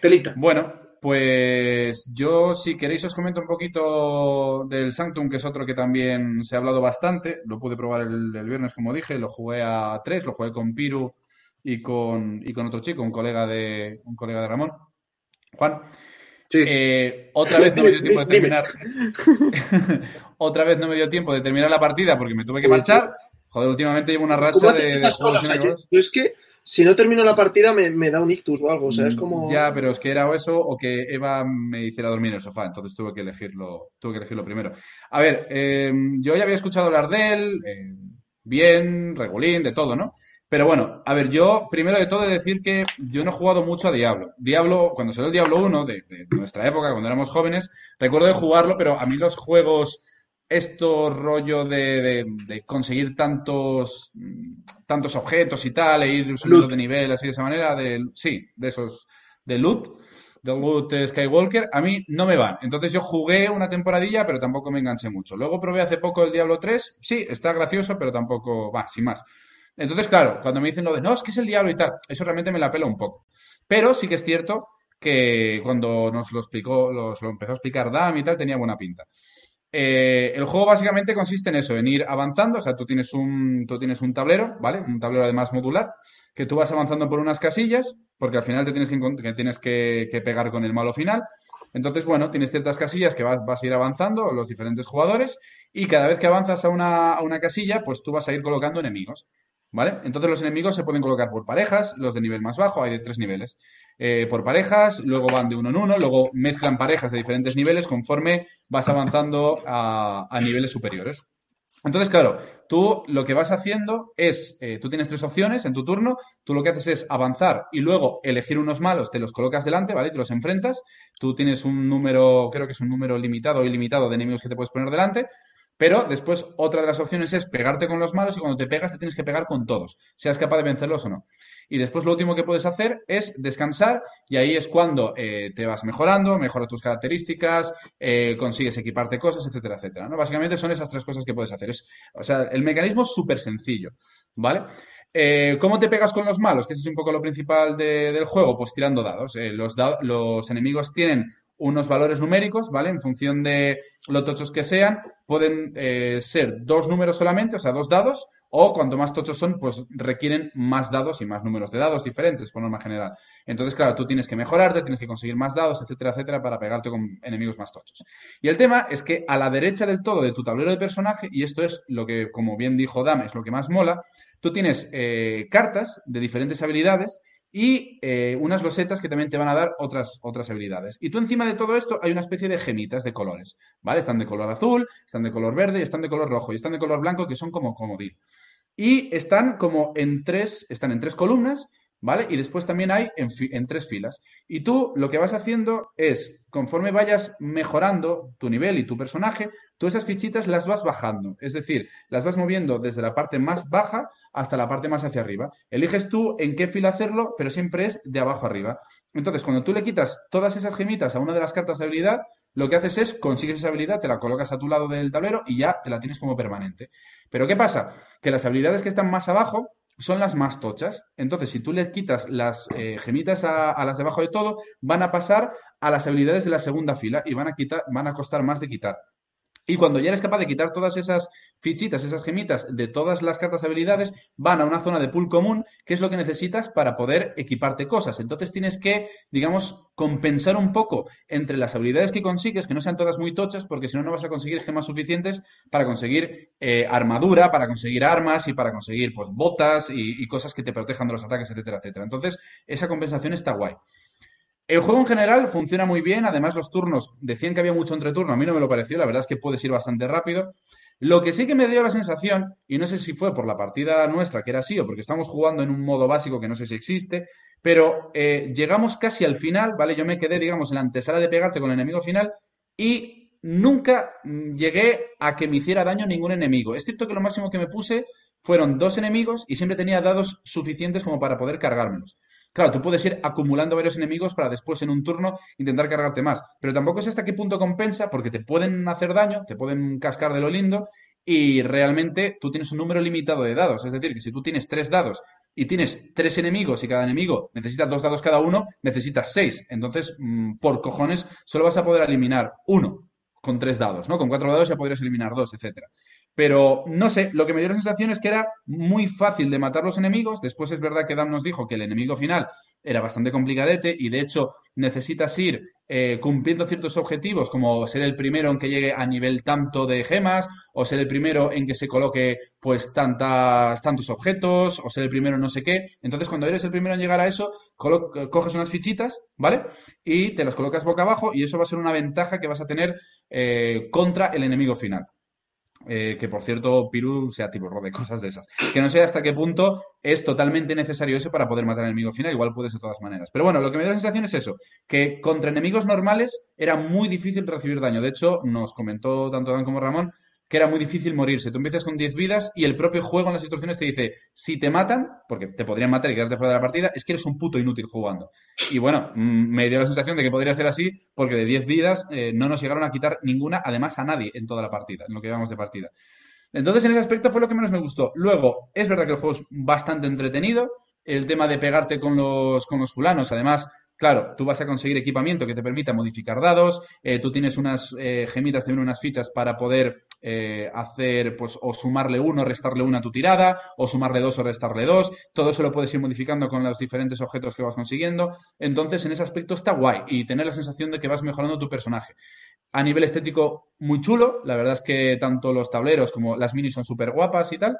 Telita. Bueno, pues yo, si queréis, os comento un poquito del Sanctum, que es otro que también se ha hablado bastante. Lo pude probar el, el viernes, como dije, lo jugué a tres, lo jugué con Piru y con, y con otro chico, un colega de, un colega de Ramón, Juan. Sí. Eh, otra vez no me dio *laughs* tiempo de terminar. *laughs* otra vez no me dio tiempo de terminar la partida porque me tuve que marchar. Joder, últimamente llevo una ¿Cómo racha haces de, de esas cosas? yo, yo es que si no termino la partida me, me da un ictus o algo. O sea, es como. Mm, Ya, pero es que era o eso o que Eva me hiciera dormir en el sofá, entonces tuve que elegirlo, tuve que elegirlo primero. A ver, eh, yo ya había escuchado hablar de él, eh, bien, regulín, de todo, ¿no? Pero bueno, a ver, yo primero de todo he de decir que yo no he jugado mucho a Diablo. Diablo, cuando salió el Diablo 1 de, de nuestra época, cuando éramos jóvenes, recuerdo de jugarlo, pero a mí los juegos, esto rollo de, de- de conseguir tantos, mm, tantos objetos y tal, e ir subiendo Loot. de nivel así de esa manera, de, sí, de esos, de loot, de loot Skywalker, a mí no me van. Entonces yo jugué una temporadilla, pero tampoco me enganché mucho. Luego probé hace poco el Diablo 3, sí, está gracioso, pero tampoco, va, sin más. Entonces, claro, cuando me dicen lo de, no, es que es el Diablo y tal, eso realmente me la pela un poco. Pero sí que es cierto que cuando nos lo explicó, los, lo empezó a explicar Dam y tal, tenía buena pinta. Eh, el juego básicamente consiste en eso, en ir avanzando, o sea, tú tienes un, tú tienes un tablero, ¿vale? Un tablero además modular, que tú vas avanzando por unas casillas, porque al final te tienes que, tienes que pegar con el malo final. Entonces, bueno, tienes ciertas casillas que vas, vas a ir avanzando, los diferentes jugadores, y cada vez que avanzas a una, a una casilla, pues tú vas a ir colocando enemigos, ¿vale? Entonces los enemigos se pueden colocar por parejas, los de nivel más bajo, hay de tres niveles, eh, por parejas, luego van de uno en uno, luego mezclan parejas de diferentes niveles conforme vas avanzando a, niveles superiores. Entonces, claro, tú lo que vas haciendo es, eh, tú tienes tres opciones en tu turno, tú lo que haces es avanzar y luego elegir unos malos, te los colocas delante, ¿vale? Te los enfrentas, tú tienes un número, creo que es un número limitado o ilimitado de enemigos que te puedes poner delante, pero después otra de las opciones es pegarte con los malos y cuando te pegas te tienes que pegar con todos, seas capaz de vencerlos o no. Y después lo último que puedes hacer es descansar y ahí es cuando eh, te vas mejorando, mejoras tus características, eh, consigues equiparte cosas, etcétera, etcétera. ¿no? Básicamente son esas tres cosas que puedes hacer. Es, o sea, el mecanismo es súper sencillo, ¿vale? Eh, ¿Cómo te pegas con los malos? Que ese es un poco lo principal de- del juego, pues tirando dados. Los, da- los enemigos tienen unos valores numéricos, ¿vale? En función de lo tochos que sean, pueden eh, ser dos números solamente, o sea, dos dados, o cuanto más tochos son, pues requieren más dados y más números de dados diferentes, por norma general. Entonces, claro, tú tienes que mejorarte, tienes que conseguir más dados, etcétera, etcétera, para pegarte con enemigos más tochos. Y el tema es que a la derecha del todo de tu tablero de personaje, y esto es lo que, como bien dijo Dam, es lo que más mola, tú tienes eh, cartas de diferentes habilidades y eh, unas losetas que también te van a dar otras, otras habilidades. Y tú encima de todo esto hay una especie de gemitas de colores, ¿vale? Están de color azul, están de color verde están de color rojo y están de color blanco que son como comodín. Y están como en tres, están en tres columnas, ¿vale? Y después también hay en, tres filas. Y tú lo que vas haciendo es, conforme vayas mejorando tu nivel y tu personaje, tú esas fichitas las vas bajando. Es decir, las vas moviendo desde la parte más baja hasta la parte más hacia arriba. Eliges tú en qué fila hacerlo, pero siempre es de abajo arriba. Entonces, cuando tú le quitas todas esas gemitas a una de las cartas de habilidad, lo que haces es consigues esa habilidad, te la colocas a tu lado del tablero y ya te la tienes como permanente. Pero ¿qué pasa? Que las habilidades que están más abajo son las más tochas. Entonces, si tú le quitas las eh, gemitas a, a las de abajo de todo, van a pasar a las habilidades de la segunda fila y van a quitar, van a costar más de quitar. Y cuando ya eres capaz de quitar todas esas fichitas, esas gemitas de todas las cartas habilidades, van a una zona de pool común, que es lo que necesitas para poder equiparte cosas. Entonces tienes que, digamos, compensar un poco entre las habilidades que consigues, que no sean todas muy tochas, porque si no, no vas a conseguir gemas suficientes para conseguir eh, armadura, para conseguir armas y para conseguir pues botas y, y cosas que te protejan de los ataques, etcétera, etcétera. Entonces, esa compensación está guay. El juego en general funciona muy bien, además los turnos, decían que había mucho entre turnos, a mí no me lo pareció, la verdad es que puedes ir bastante rápido. Lo que sí que me dio la sensación, y no sé si fue por la partida nuestra, que era así, o porque estamos jugando en un modo básico que no sé si existe, pero eh, llegamos casi al final, ¿vale? Yo me quedé, digamos, en la antesala de pegarte con el enemigo final y nunca mm, llegué a que me hiciera daño ningún enemigo. Es cierto que lo máximo que me puse fueron dos enemigos y siempre tenía dados suficientes como para poder cargármelos. Claro, tú puedes ir acumulando varios enemigos para después en un turno intentar cargarte más, pero tampoco es hasta qué punto compensa porque te pueden hacer daño, te pueden cascar de lo lindo y realmente tú tienes un número limitado de dados. Es decir, que si tú tienes tres dados y tienes tres enemigos y cada enemigo necesita dos dados cada uno, necesitas seis. Entonces, mm, por cojones, solo vas a poder eliminar uno con tres dados, ¿no? Con cuatro dados ya podrías eliminar dos, etcétera. Pero no sé, lo que me dio la sensación es que era muy fácil de matar los enemigos. Después es verdad que Dan nos dijo que el enemigo final era bastante complicadete y de hecho necesitas ir eh, cumpliendo ciertos objetivos como ser el primero en que llegue a nivel tanto de gemas o ser el primero en que se coloque pues tantas, tantos objetos o ser el primero en no sé qué. Entonces cuando eres el primero en llegar a eso, coges unas fichitas, ¿vale? Y te las colocas boca abajo y eso va a ser una ventaja que vas a tener eh, contra el enemigo final. Eh, que por cierto, Piru sea tipo de cosas de esas. Que no sé hasta qué punto es totalmente necesario eso para poder matar al enemigo final, igual puedes de todas maneras. Pero bueno, lo que me da la sensación es eso, que contra enemigos normales era muy difícil recibir daño. De hecho, nos comentó tanto Dan como Ramón que era muy difícil morirse. Tú empiezas con 10 vidas y el propio juego en las instrucciones te dice, si te matan, porque te podrían matar y quedarte fuera de la partida, es que eres un puto inútil jugando. Y bueno, mm, me dio la sensación de que podría ser así, porque de 10 vidas eh, no nos llegaron a quitar ninguna, además a nadie en toda la partida, en lo que llevamos de partida. Entonces, en ese aspecto fue lo que menos me gustó. Luego, es verdad que el juego es bastante entretenido. El tema de pegarte con los, con los fulanos, además, Claro, tú vas a conseguir equipamiento que te permita modificar dados, eh, tú tienes unas eh, gemitas, también unas fichas para poder eh, hacer, pues, o sumarle uno, restarle una a tu tirada, o sumarle dos o restarle dos. Todo eso lo puedes ir modificando con los diferentes objetos que vas consiguiendo. Entonces, en ese aspecto está guay y tener la sensación de que vas mejorando tu personaje. A nivel estético, muy chulo. La verdad es que tanto los tableros como las minis son súper guapas y tal.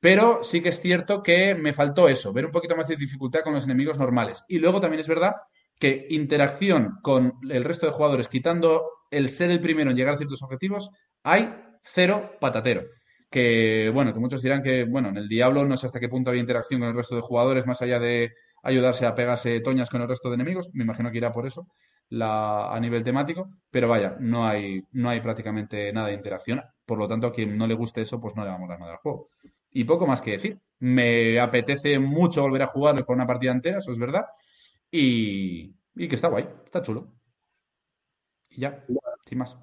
Pero sí que es cierto que me faltó eso, ver un poquito más de dificultad con los enemigos normales. Y luego también es verdad que interacción con el resto de jugadores, quitando el ser el primero en llegar a ciertos objetivos, hay cero patatero. Que, bueno, que muchos dirán que, bueno, en el Diablo no sé hasta qué punto había interacción con el resto de jugadores, más allá de ayudarse a pegarse toñas con el resto de enemigos. Me imagino que irá por eso la, a nivel temático. Pero vaya, no hay, no hay prácticamente nada de interacción. Por lo tanto, a quien no le guste eso, pues no le vamos a dar nada al juego. Y poco más que decir. Me apetece mucho volver a jugarlo con una partida entera, eso es verdad. Y, que está guay, está chulo. Y ya, sin más.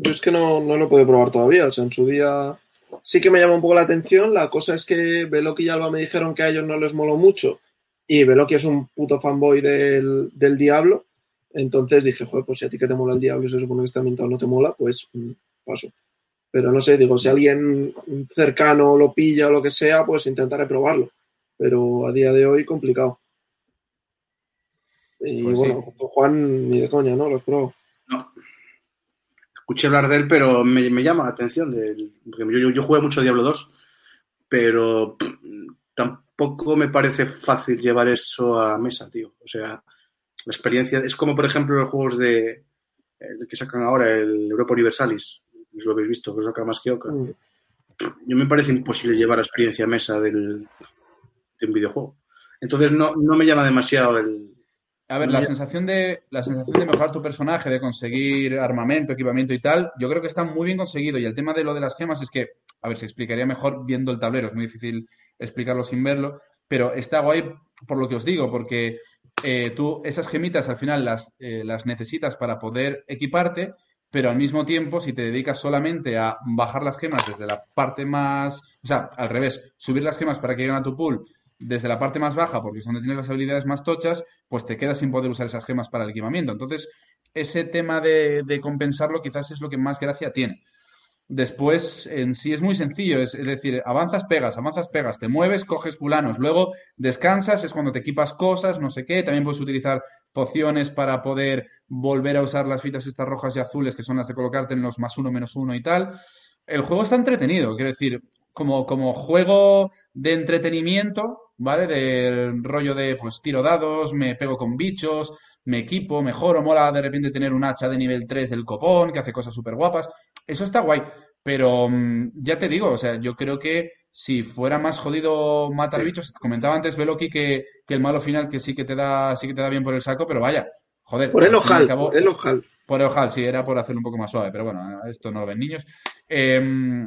Yo es que no, no lo puedo probar todavía. O sea, en su día sí que me llama un poco la atención. La cosa es que Veloki y Alba me dijeron que a ellos no les moló mucho. Y Veloki es un puto fanboy del, del diablo. Entonces dije, joder, pues si a ti que te mola el diablo y se supone que este ambientado no te mola, pues mm, paso. Pero no sé, digo, si alguien cercano lo pilla o lo que sea, pues intentaré probarlo. Pero a día de hoy complicado. Y pues bueno, Juan ni de coña, ¿no? Lo probó. No. Escuché hablar de él, pero me, llama la atención. De, porque yo, yo, jugué mucho Diablo 2, pero tampoco me parece fácil llevar eso a mesa, tío. O sea, la experiencia es como, por ejemplo, los juegos de el que sacan ahora, el Europa Universalis lo habéis visto, que saca más que Oca. Mm. Yo me parece imposible llevar la experiencia a mesa del, de un videojuego. Entonces no, no me llama demasiado el, a ver, la sensación de la sensación de mejorar tu personaje, de conseguir armamento, equipamiento y tal, yo creo que está muy bien conseguido. Y el tema de lo de las gemas es que, a ver, se explicaría mejor viendo el tablero, es muy difícil explicarlo sin verlo, pero está guay por lo que os digo, porque eh, tú esas gemitas al final las, eh, las necesitas para poder equiparte, pero al mismo tiempo, si te dedicas solamente a bajar las gemas desde la parte más, o sea, al revés, subir las gemas para que lleguen a tu pool desde la parte más baja, porque es donde tienes las habilidades más tochas, pues te quedas sin poder usar esas gemas para el equipamiento. Entonces, ese tema de, compensarlo quizás es lo que más gracia tiene. Después, en sí es muy sencillo, es, decir, avanzas, pegas, avanzas, pegas, te mueves, coges fulanos, luego descansas, es cuando te equipas cosas, no sé qué, también puedes utilizar pociones para poder volver a usar las fitas estas rojas y azules, que son las de colocarte en los más uno, menos uno y tal. El juego está entretenido, quiero decir, como juego de entretenimiento, ¿vale? De rollo de, pues, tiro dados, me pego con bichos, me equipo, mejoro, mola de repente tener un hacha de nivel 3 del copón, que hace cosas súper guapas. Eso está guay. Pero mm, ya te digo, o sea, yo creo que si fuera más jodido matar bichos, comentaba antes Veloki que, que el malo final que sí que te da, sí que te da bien por el saco, pero vaya, joder. Por el ojal, por el ojal. por el ojal, sí, era por hacerlo un poco más suave, pero bueno, esto no lo ven niños. Eh,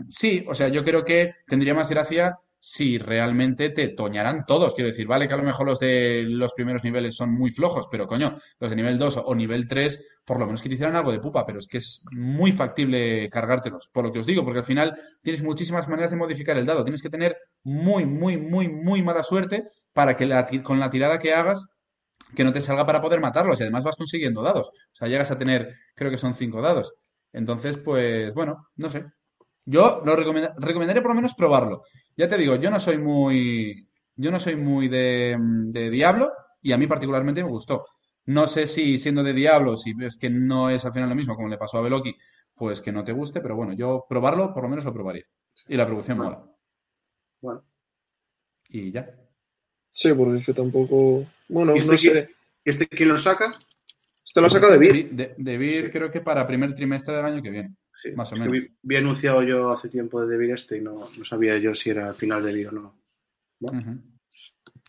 sí, o sea, yo creo que tendría más gracia si realmente te toñaran todos. Quiero decir, vale que a lo mejor los de los primeros niveles son muy flojos, pero coño, los de nivel 2 o nivel 3, por lo menos que te hicieran algo de pupa, pero es que es muy factible cargártelos, por lo que os digo, porque al final tienes muchísimas maneras de modificar el dado. Tienes que tener muy, muy, muy, muy mala suerte para que la con la tirada que hagas que no te salga para poder matarlos y además vas consiguiendo dados. O sea, llegas a tener, creo que son cinco dados. Entonces, pues, bueno, no sé. Yo lo recomenda- recomendaría por lo menos probarlo. Ya te digo, yo no soy muy, yo no soy muy de, de Diablo y a mí particularmente me gustó. No sé si siendo de Diablo, si ves que no es al final lo mismo como le pasó a Beloki, pues que no te guste, pero bueno, yo probarlo por lo menos lo probaría. Y la producción mola. Bueno. Y ya. Sí, porque es que tampoco. Bueno, ¿Y este no quién- sé. ¿Este quién lo saca? Este lo ha sacado de Vir. Vi- De, de Vir creo que para primer trimestre del año que viene. Sí, Más o menos. Vi, vi anunciado yo hace tiempo de Devir este y no, no sabía yo si era final de o no.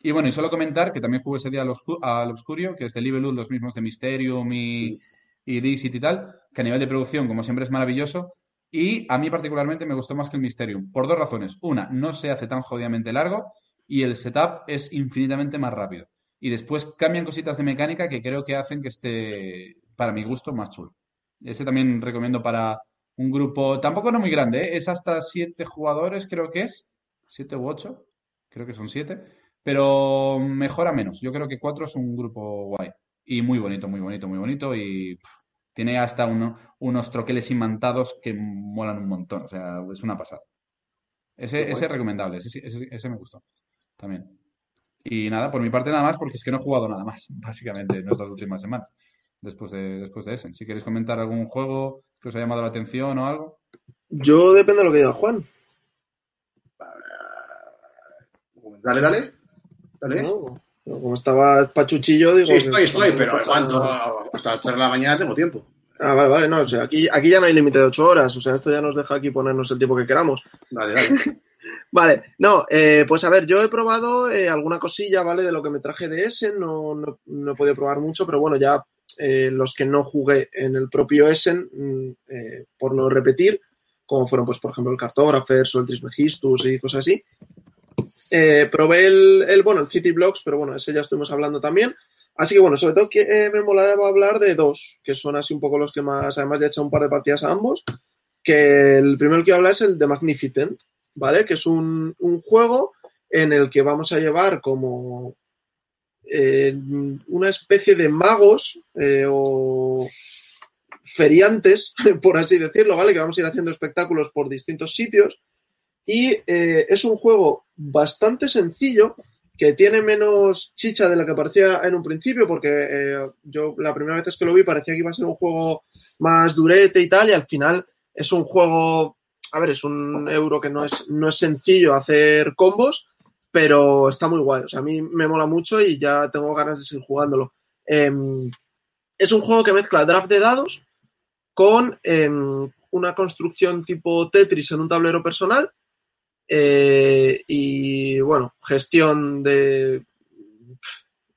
Y bueno, y solo comentar que también jugué ese día al, Obscurio, que es de Libelud, los mismos de Mysterium y, y Dixit y tal, que a nivel de producción, como siempre, es maravilloso. Y a mí particularmente me gustó más que el Mysterium, por dos razones. Una, no se hace tan jodidamente largo y el setup es infinitamente más rápido. Y después cambian cositas de mecánica que creo que hacen que esté, para mi gusto, más chulo. Ese también recomiendo para un grupo, tampoco no muy grande, ¿eh? es hasta siete jugadores, creo que es, siete u ocho, creo que son siete, pero mejora menos. Yo creo que cuatro es un grupo guay y muy bonito, muy bonito, muy bonito y pff, tiene hasta uno- unos troqueles imantados que molan un montón, o sea, es una pasada. Ese, ese es recomendable, ese, sí- ese, ese me gustó también. Y nada, por mi parte nada más, porque es que no he jugado nada más, *laughs* básicamente, en estas últimas semanas, después de, después de ese. Si queréis comentar algún juego que os haya llamado la atención o algo. Yo depende de lo que diga Juan. Dale, dale. Dale. Como estaba pachuchillo, digo. Sí, estoy, estoy, pero. Hasta las 3 de la mañana tengo tiempo. Ah, vale, vale, no, o sea, aquí, aquí ya no hay límite de ocho horas, o sea, esto ya nos deja aquí ponernos el tiempo que queramos. Dale, dale. *laughs* Vale, no, eh, pues a ver, yo he probado eh, alguna cosilla, ¿vale? De lo que me traje de Essen, no, no, no he podido probar mucho, pero bueno, ya eh, los que no jugué en el propio Essen, mm, eh, por no repetir, como fueron, pues, por ejemplo, el Cartographers o el Trismegistus y cosas así. Eh, probé el, el, bueno, el City Blocks, pero bueno, ese ya estuvimos hablando también. Así que bueno, sobre todo que me molaría hablar de dos, que son así un poco los que más, además ya he hecho un par de partidas a ambos, que el primero que voy a hablar es el de Magnificent, ¿vale? Que es un juego en el que vamos a llevar como una especie de magos eh, o feriantes, *laughs* por así decirlo, ¿vale? Que vamos a ir haciendo espectáculos por distintos sitios. Y eh, es un juego bastante sencillo, que tiene menos chicha de la que parecía en un principio, porque eh, yo la primera vez que lo vi parecía que iba a ser un juego más durete y tal, y al final es un juego, a ver, es un euro que no es, no es sencillo hacer combos, pero está muy guay. O sea, a mí me mola mucho y ya tengo ganas de seguir jugándolo. Eh, es un juego que mezcla draft de dados con eh, una construcción tipo Tetris en un tablero personal eh, y bueno, gestión de,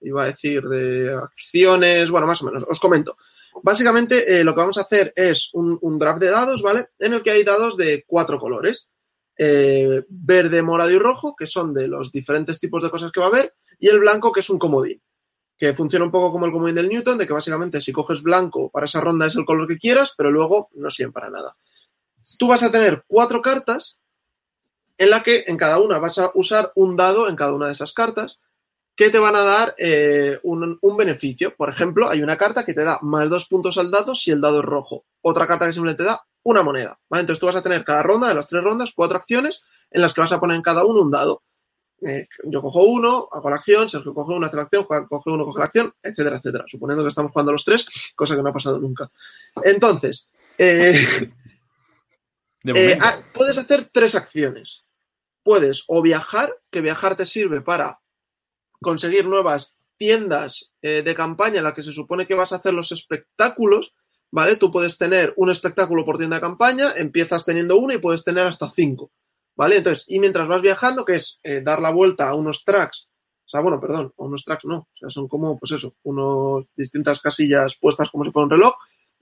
iba a decir, de acciones, bueno, más o menos, os comento. Básicamente eh, lo que vamos a hacer es un, draft de dados, ¿vale? En el que hay dados de cuatro colores. Eh, verde, morado y rojo, que son de los diferentes tipos de cosas que va a haber, y el blanco, que es un comodín, que funciona un poco como el comodín del Newton, de que básicamente si coges blanco para esa ronda es el color que quieras, pero luego no sirven para nada. Tú vas a tener cuatro cartas en la que en cada una vas a usar un dado en cada una de esas cartas que te van a dar eh, un, un, beneficio. Por ejemplo, hay una carta que te da más dos puntos al dado si el dado es rojo. Otra carta que simplemente te da una moneda. ¿vale? Entonces tú vas a tener cada ronda de las tres rondas cuatro acciones en las que vas a poner en cada uno un dado. Eh, yo cojo uno, hago la acción, Sergio coge una, hace la acción, Juan coge uno, coge la acción, etcétera, etcétera. Suponiendo que estamos jugando los tres, cosa que no ha pasado nunca. Entonces, eh, eh, ah, puedes hacer tres acciones. Puedes o viajar, que viajar te sirve para conseguir nuevas tiendas de campaña en las que se supone que vas a hacer los espectáculos, ¿vale? Tú puedes tener un espectáculo por tienda de campaña, empiezas teniendo uno y puedes tener hasta cinco, ¿vale? Entonces, y mientras vas viajando, que es eh, dar la vuelta a unos tracks, o sea, bueno, perdón, a unos tracks no, o sea, son como, pues eso, unos distintas casillas puestas como si fuera un reloj,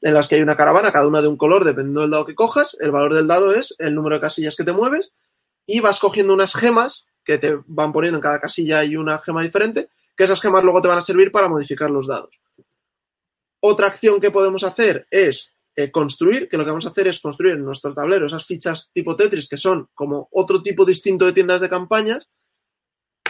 en las que hay una caravana, cada una de un color, dependiendo del dado que cojas. El valor del dado es el número de casillas que te mueves y vas cogiendo unas gemas que te van poniendo en cada casilla hay una gema diferente, que esas gemas luego te van a servir para modificar los dados. Otra acción que podemos hacer es eh, construir, que lo que vamos a hacer es construir en nuestro tablero esas fichas tipo Tetris que son como otro tipo distinto de tiendas de campañas,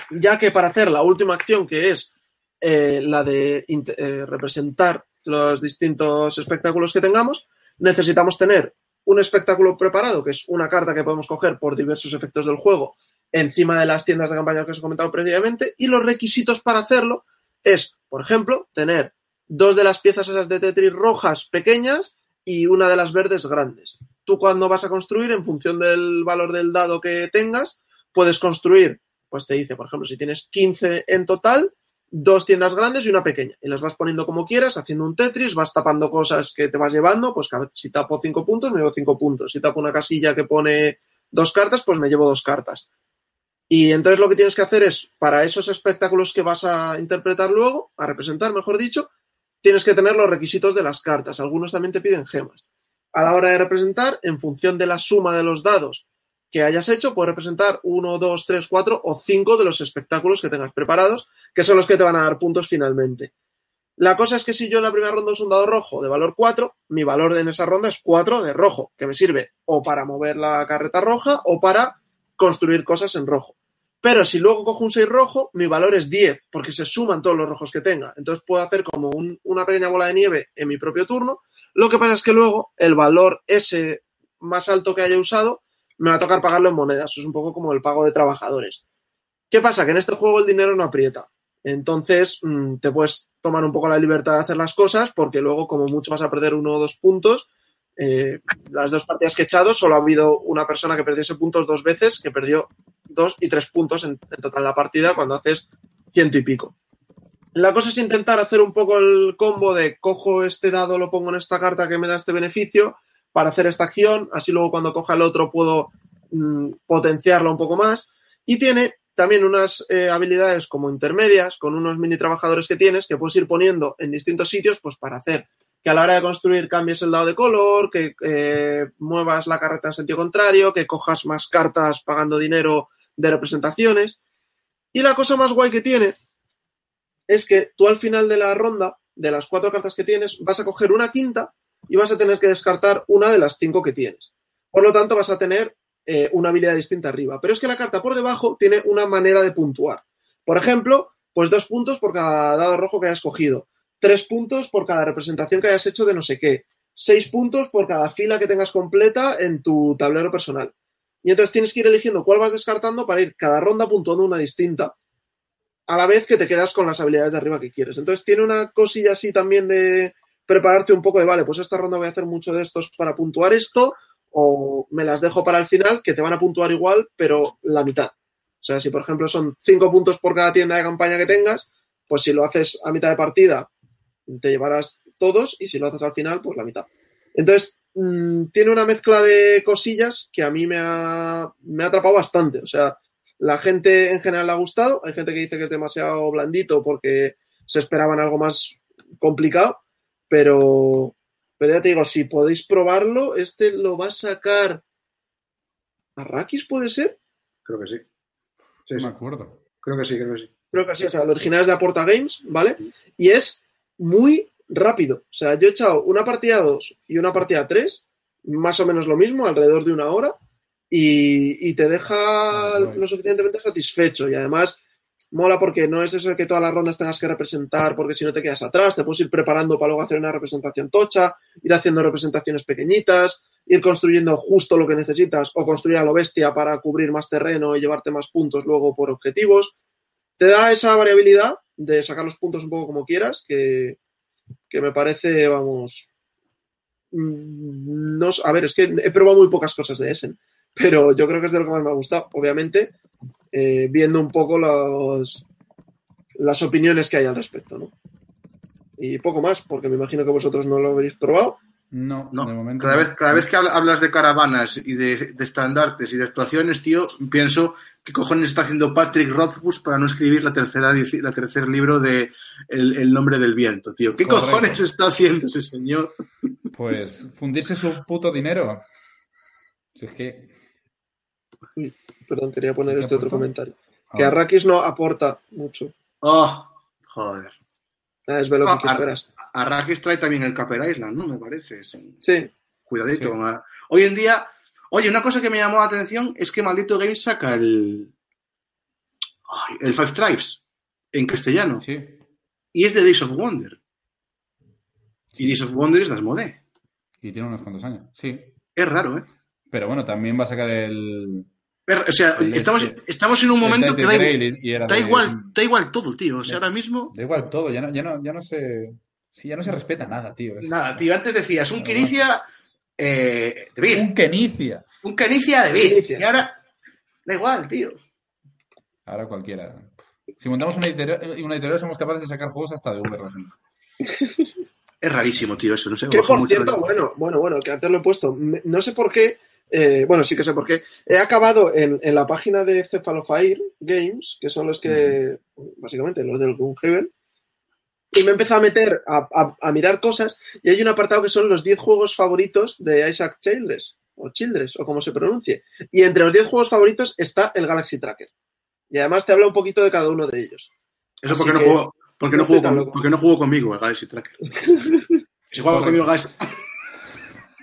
ya que para hacer la última acción que es eh, la de eh, representar los distintos espectáculos que tengamos, necesitamos tener un espectáculo preparado, que es una carta que podemos coger por diversos efectos del juego encima de las tiendas de campaña que os he comentado previamente, y los requisitos para hacerlo es, por ejemplo, tener dos de las piezas esas de Tetris rojas pequeñas y una de las verdes grandes. Tú cuando vas a construir, en función del valor del dado que tengas, puedes construir, pues te dice, por ejemplo, si tienes 15 en total, dos tiendas grandes y una pequeña. Y las vas poniendo como quieras, haciendo un Tetris, vas tapando cosas que te vas llevando, pues si tapo cinco puntos, me llevo cinco puntos. Si tapo una casilla que pone dos cartas, pues me llevo dos cartas. Y entonces lo que tienes que hacer es, para esos espectáculos que vas a interpretar luego, a representar, mejor dicho, tienes que tener los requisitos de las cartas. Algunos también te piden gemas. A la hora de representar, en función de la suma de los dados que hayas hecho, puedes representar uno, dos, tres, cuatro o cinco de los espectáculos que tengas preparados, que son los que te van a dar puntos finalmente. La cosa es que si yo en la primera ronda uso un dado rojo de valor 4, mi valor en esa ronda es 4 de rojo, que me sirve o para mover la carreta roja o para construir cosas en rojo. Pero si luego cojo un 6 rojo, mi valor es 10, porque se suman todos los rojos que tenga. Entonces puedo hacer como un- una pequeña bola de nieve en mi propio turno. Lo que pasa es que luego el valor ese más alto que haya usado me va a tocar pagarlo en monedas. Es un poco como el pago de trabajadores. ¿Qué pasa? Que en este juego el dinero no aprieta. Entonces mm, te puedes tomar un poco la libertad de hacer las cosas porque luego como mucho vas a perder uno o dos puntos. Eh, las dos partidas que he echado solo ha habido una persona que perdiese puntos dos veces, que perdió dos y tres puntos en, en total en la partida cuando haces ciento y pico. La cosa es intentar hacer un poco el combo de cojo este dado, lo pongo en esta carta que me da este beneficio para hacer esta acción, así luego cuando coja el otro puedo mm, potenciarlo un poco más. Y tiene también unas eh, habilidades como intermedias, con unos mini trabajadores que tienes, que puedes ir poniendo en distintos sitios, pues para hacer que a la hora de construir cambies el dado de color, que eh, muevas la carreta en sentido contrario, que cojas más cartas pagando dinero de representaciones. Y la cosa más guay que tiene es que tú al final de la ronda, de las cuatro cartas que tienes, vas a coger una quinta y vas a tener que descartar una de las cinco que tienes. Por lo tanto, vas a tener eh, una habilidad distinta arriba. Pero es que la carta por debajo tiene una manera de puntuar. Por ejemplo, pues dos puntos por cada dado rojo que hayas cogido, tres puntos por cada representación que hayas hecho de no sé qué, seis puntos por cada fila que tengas completa en tu tablero personal. Y entonces tienes que ir eligiendo cuál vas descartando para ir cada ronda puntuando una distinta, a la vez que te quedas con las habilidades de arriba que quieres. Entonces tiene una cosilla así también de prepararte un poco de, vale, pues esta ronda voy a hacer mucho de estos para puntuar esto, o me las dejo para el final, que te van a puntuar igual, pero la mitad. O sea, si por ejemplo son cinco puntos por cada tienda de campaña que tengas, pues si lo haces a mitad de partida, te llevarás todos, y si lo haces al final, pues la mitad. Entonces, mmm, tiene una mezcla de cosillas que a mí me ha, me ha atrapado bastante. O sea, la gente en general le ha gustado, hay gente que dice que es demasiado blandito porque se esperaban algo más complicado, pero, pero ya te digo, si podéis probarlo, este lo va a sacar Arrakis, ¿puede ser? Creo que sí. Sí, No sí. me acuerdo. Creo que sí, creo que sí. Creo que sí, o sea, el original es de Aporta Games, ¿vale? Y es muy rápido. O sea, yo he echado una partida 2 y una partida 3, más o menos lo mismo, alrededor de una hora, y, y te deja Ah, lo suficientemente satisfecho. Y además, mola porque no es eso de que todas las rondas tengas que representar, porque si no te quedas atrás, te puedes ir preparando para luego hacer una representación tocha, ir haciendo representaciones pequeñitas. ir construyendo justo lo que necesitas o construir a lo bestia para cubrir más terreno y llevarte más puntos luego por objetivos. Te da esa variabilidad de sacar los puntos un poco como quieras, que, que me parece, vamos, mm, no, a ver, es que he probado muy pocas cosas de Essen, pero yo creo que es de lo que más me ha gustado, obviamente, eh, viendo un poco los, las opiniones que hay al respecto, ¿no? Y poco más, porque me imagino que vosotros no lo habréis probado. No, No, de momento. cada no. vez, cada vez que habla- hablas de caravanas y de, de estandartes y de actuaciones, tío, pienso qué cojones está haciendo Patrick Rothfuss para no escribir la tercera la tercer libro de el, El nombre del viento, tío. ¿Qué Correcto. cojones está haciendo ese señor? Pues fundirse su puto dinero. Si es que. Perdón, quería poner ¿Qué este otro comentario. Que. Arrakis no aporta mucho. Oh, joder. Ah, es Ah, que Ar- esperas. Arrakis trae también el Caper Island, ¿no? Me parece. sí. Sí, Cuidadito. Sí. Hoy en día, oye, una cosa que me llamó la atención es que Maldito Game saca el. ay, el Five Tribes en castellano. Sí. Y es de Days of Wonder. Y Days of Wonder es de Asmodee. Y tiene unos cuantos años. Sí. Es raro, ¿eh? Pero bueno, también va a sacar el. O sea, El estamos, este- estamos en un momento que da, Grail y- y era da de- igual, da igual todo, tío. O sea, Da- ahora mismo. Da igual todo, ya no, ya no, ya no se. Sí, ya no se respeta nada, tío. Es- Nada, tío, antes decías un. Quinicia eh, de Vir. Un Kenicia. Un Canicia de Vir. Y ahora. Da igual, tío. Ahora cualquiera. Si montamos una editorial, una editorial somos capaces de sacar juegos hasta de Uber. Es rarísimo, tío, eso. No sé. Que por cierto, bueno, bueno, bueno, que antes lo he puesto. No sé por qué, eh, bueno, sí que sé por qué. He acabado en, en la página de Cephalofire Games, que son los que, básicamente, los del Gloomhaven, y me he empezado a meter a, a- a mirar cosas, y hay un apartado que son los 10 juegos favoritos de Isaac Childress, o Childress, o como se pronuncie. Y entre los 10 juegos favoritos está el Galaxy Tracker. Y además te habla un poquito de cada uno de ellos. Eso Así porque no jugó, porque no con- loco. porque no jugó conmigo el Galaxy Tracker. *laughs* si jugaba Correcto. conmigo Galaxy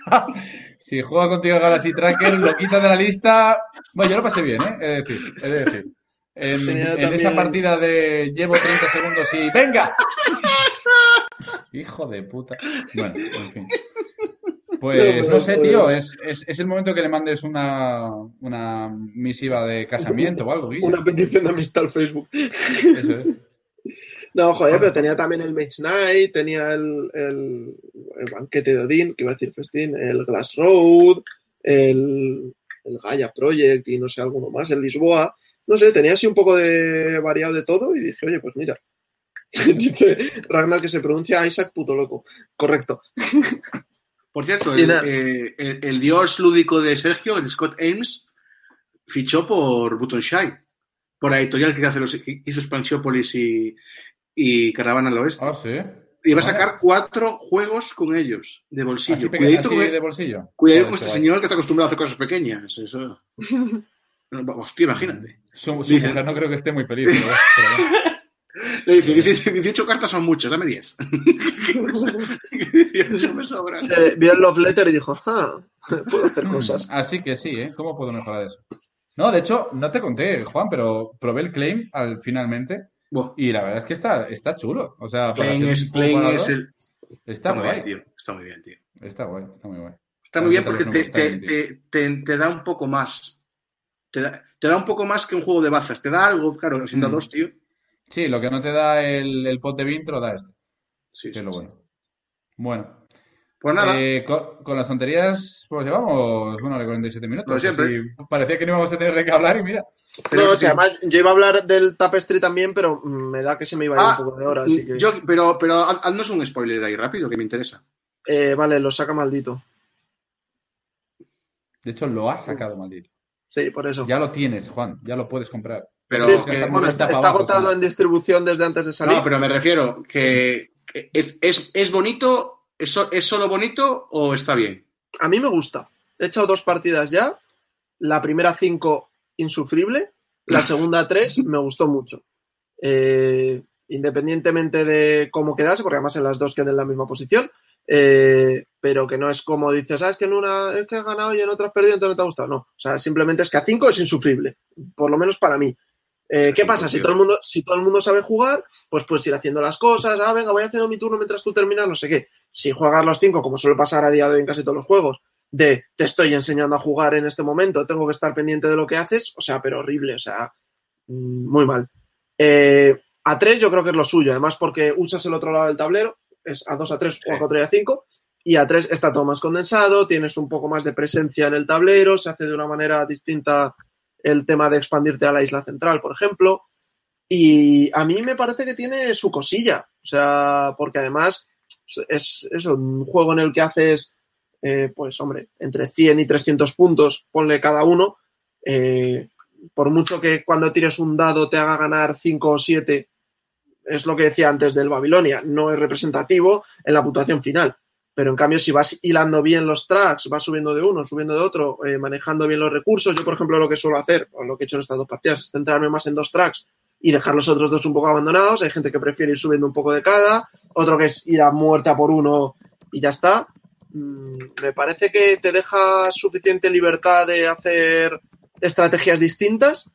*laughs* Si juega contigo el Galaxy *laughs* Tracker, lo quitas de la lista. Bueno, yo lo pasé bien, ¿eh? De decir. De decir. En, esa partida de llevo 30 segundos y ¡venga! Hijo de puta. Bueno, en fin. Pues no sé, tío, es, es, es el momento que le mandes una, una misiva de casamiento o algo. Una petición de amistad al Facebook. Eso es. No, joder, pero tenía también el Mage Knight, tenía el, el, el banquete de Odín, que iba a decir festín, el Glass Road, el, el Gaia Project y no sé, alguno más, el Lisboa. No sé, tenía así un poco de variado de todo y dije, oye, pues mira. *laughs* Dice Ragnar que se pronuncia Isaac puto loco. Correcto. Por cierto, el, eh, el- el dios lúdico de Sergio, el Scott Ames, fichó por Button Shy, por la editorial que hace los, que hizo Spanxiopolis y, y Caravana al Oeste. Ah, sí. y va a sacar cuatro juegos con ellos, de Así, bolsillo. Cuidadito, así con- de bolsillo. cuidadito Joder, con este guay. señor que está acostumbrado a hacer cosas pequeñas. Eso. *laughs* Hostia, imagínate. Su, su Dice- mujer no creo que esté muy feliz. pero-. *laughs* Le dice, 18 18 cartas son muchas, dame 10. 18 *laughs* me sobran. Se vio el Love Letter y dijo, ah, puedo hacer cosas. Así que sí, ¿eh? ¿Cómo puedo mejorar eso? No, de hecho, no te conté, Juan, pero probé el claim al, finalmente Buah, y la verdad es que está, está chulo. O sea, para ser es, jugador, es el... Está Está muy guay. bien, tío. Está muy bien, tío. Está guay, está muy guay. Está muy bien porque que te, te te, los te, te- da un poco más. Te da, te da un poco más que un juego de bazas. Te da algo, claro, siendo Mm. dos, tío. Sí, lo que no te da el, el pot de vintro da este, Sí, que es lo sí. bueno. Pues nada, eh, con, con las tonterías, pues llevamos una hora y 47 minutos. Como siempre. Parecía que no íbamos a tener de qué hablar y mira. No, tenemos o sea, que- además, yo iba a hablar del Tapestry también, pero mm, me da que se me iba a ir Ah, un poco de hora, así que... yo- pero, pero haz- haznos un spoiler ahí rápido, que me interesa. Eh, vale, lo saca maldito. De hecho, lo has sacado, maldito. Sí, por eso. Ya lo tienes, Juan, ya lo puedes comprar. Pero Sí, que bueno, 90 está, está agotado en distribución desde antes de salir. No, pero me refiero que que es, es, es bonito, es, so- es solo bonito o está bien. A mí me gusta. He echado dos partidas ya. La primera cinco, insufrible. La *laughs* segunda tres, me gustó mucho. Eh, independientemente de cómo quedase, porque además en las dos quedé en la misma posición. eh, pero que no es como dices, ah, es que en una es que has ganado y en otra has perdido, entonces no te ha gustado. No. O sea, simplemente es que a cinco es insufrible. Por lo menos para mí. Eh, ¿Qué pasa? Si todo, el mundo, si todo el mundo sabe jugar, pues puedes ir haciendo las cosas. Ah, venga, voy haciendo mi turno mientras tú terminas, no sé qué. Si juegas los cinco, como suele pasar a día de hoy en casi todos los juegos, de te estoy enseñando a jugar en este momento, tengo que estar pendiente de lo que haces, o sea, pero horrible, o sea, mm, muy mal. Eh, a 3 yo creo que es lo suyo, además porque usas el otro lado del tablero, es a 2, a 3 o a 4 y a 5, y a 3 está todo más condensado, tienes un poco más de presencia en el tablero, se hace de una manera distinta el tema de expandirte a la isla central, por ejemplo. Y a mí me parece que tiene su cosilla. O sea, porque además es, es un juego en el que haces, eh, pues hombre, entre 100 y 300 puntos, ponle cada uno. Eh, por mucho que cuando tires un dado te haga ganar 5 o 7, es lo que decía antes del Babilonia, no es representativo en la puntuación final. Pero en cambio, si vas hilando bien los tracks, vas subiendo de uno, subiendo de otro, eh, manejando bien los recursos, yo por ejemplo lo que suelo hacer, o lo que he hecho en estas dos partidas, es centrarme más en dos tracks y dejar los otros dos un poco abandonados. Hay gente que prefiere ir subiendo un poco de cada, otro que es ir a muerta por uno y ya está. Mm, me parece que te deja suficiente libertad de hacer estrategias distintas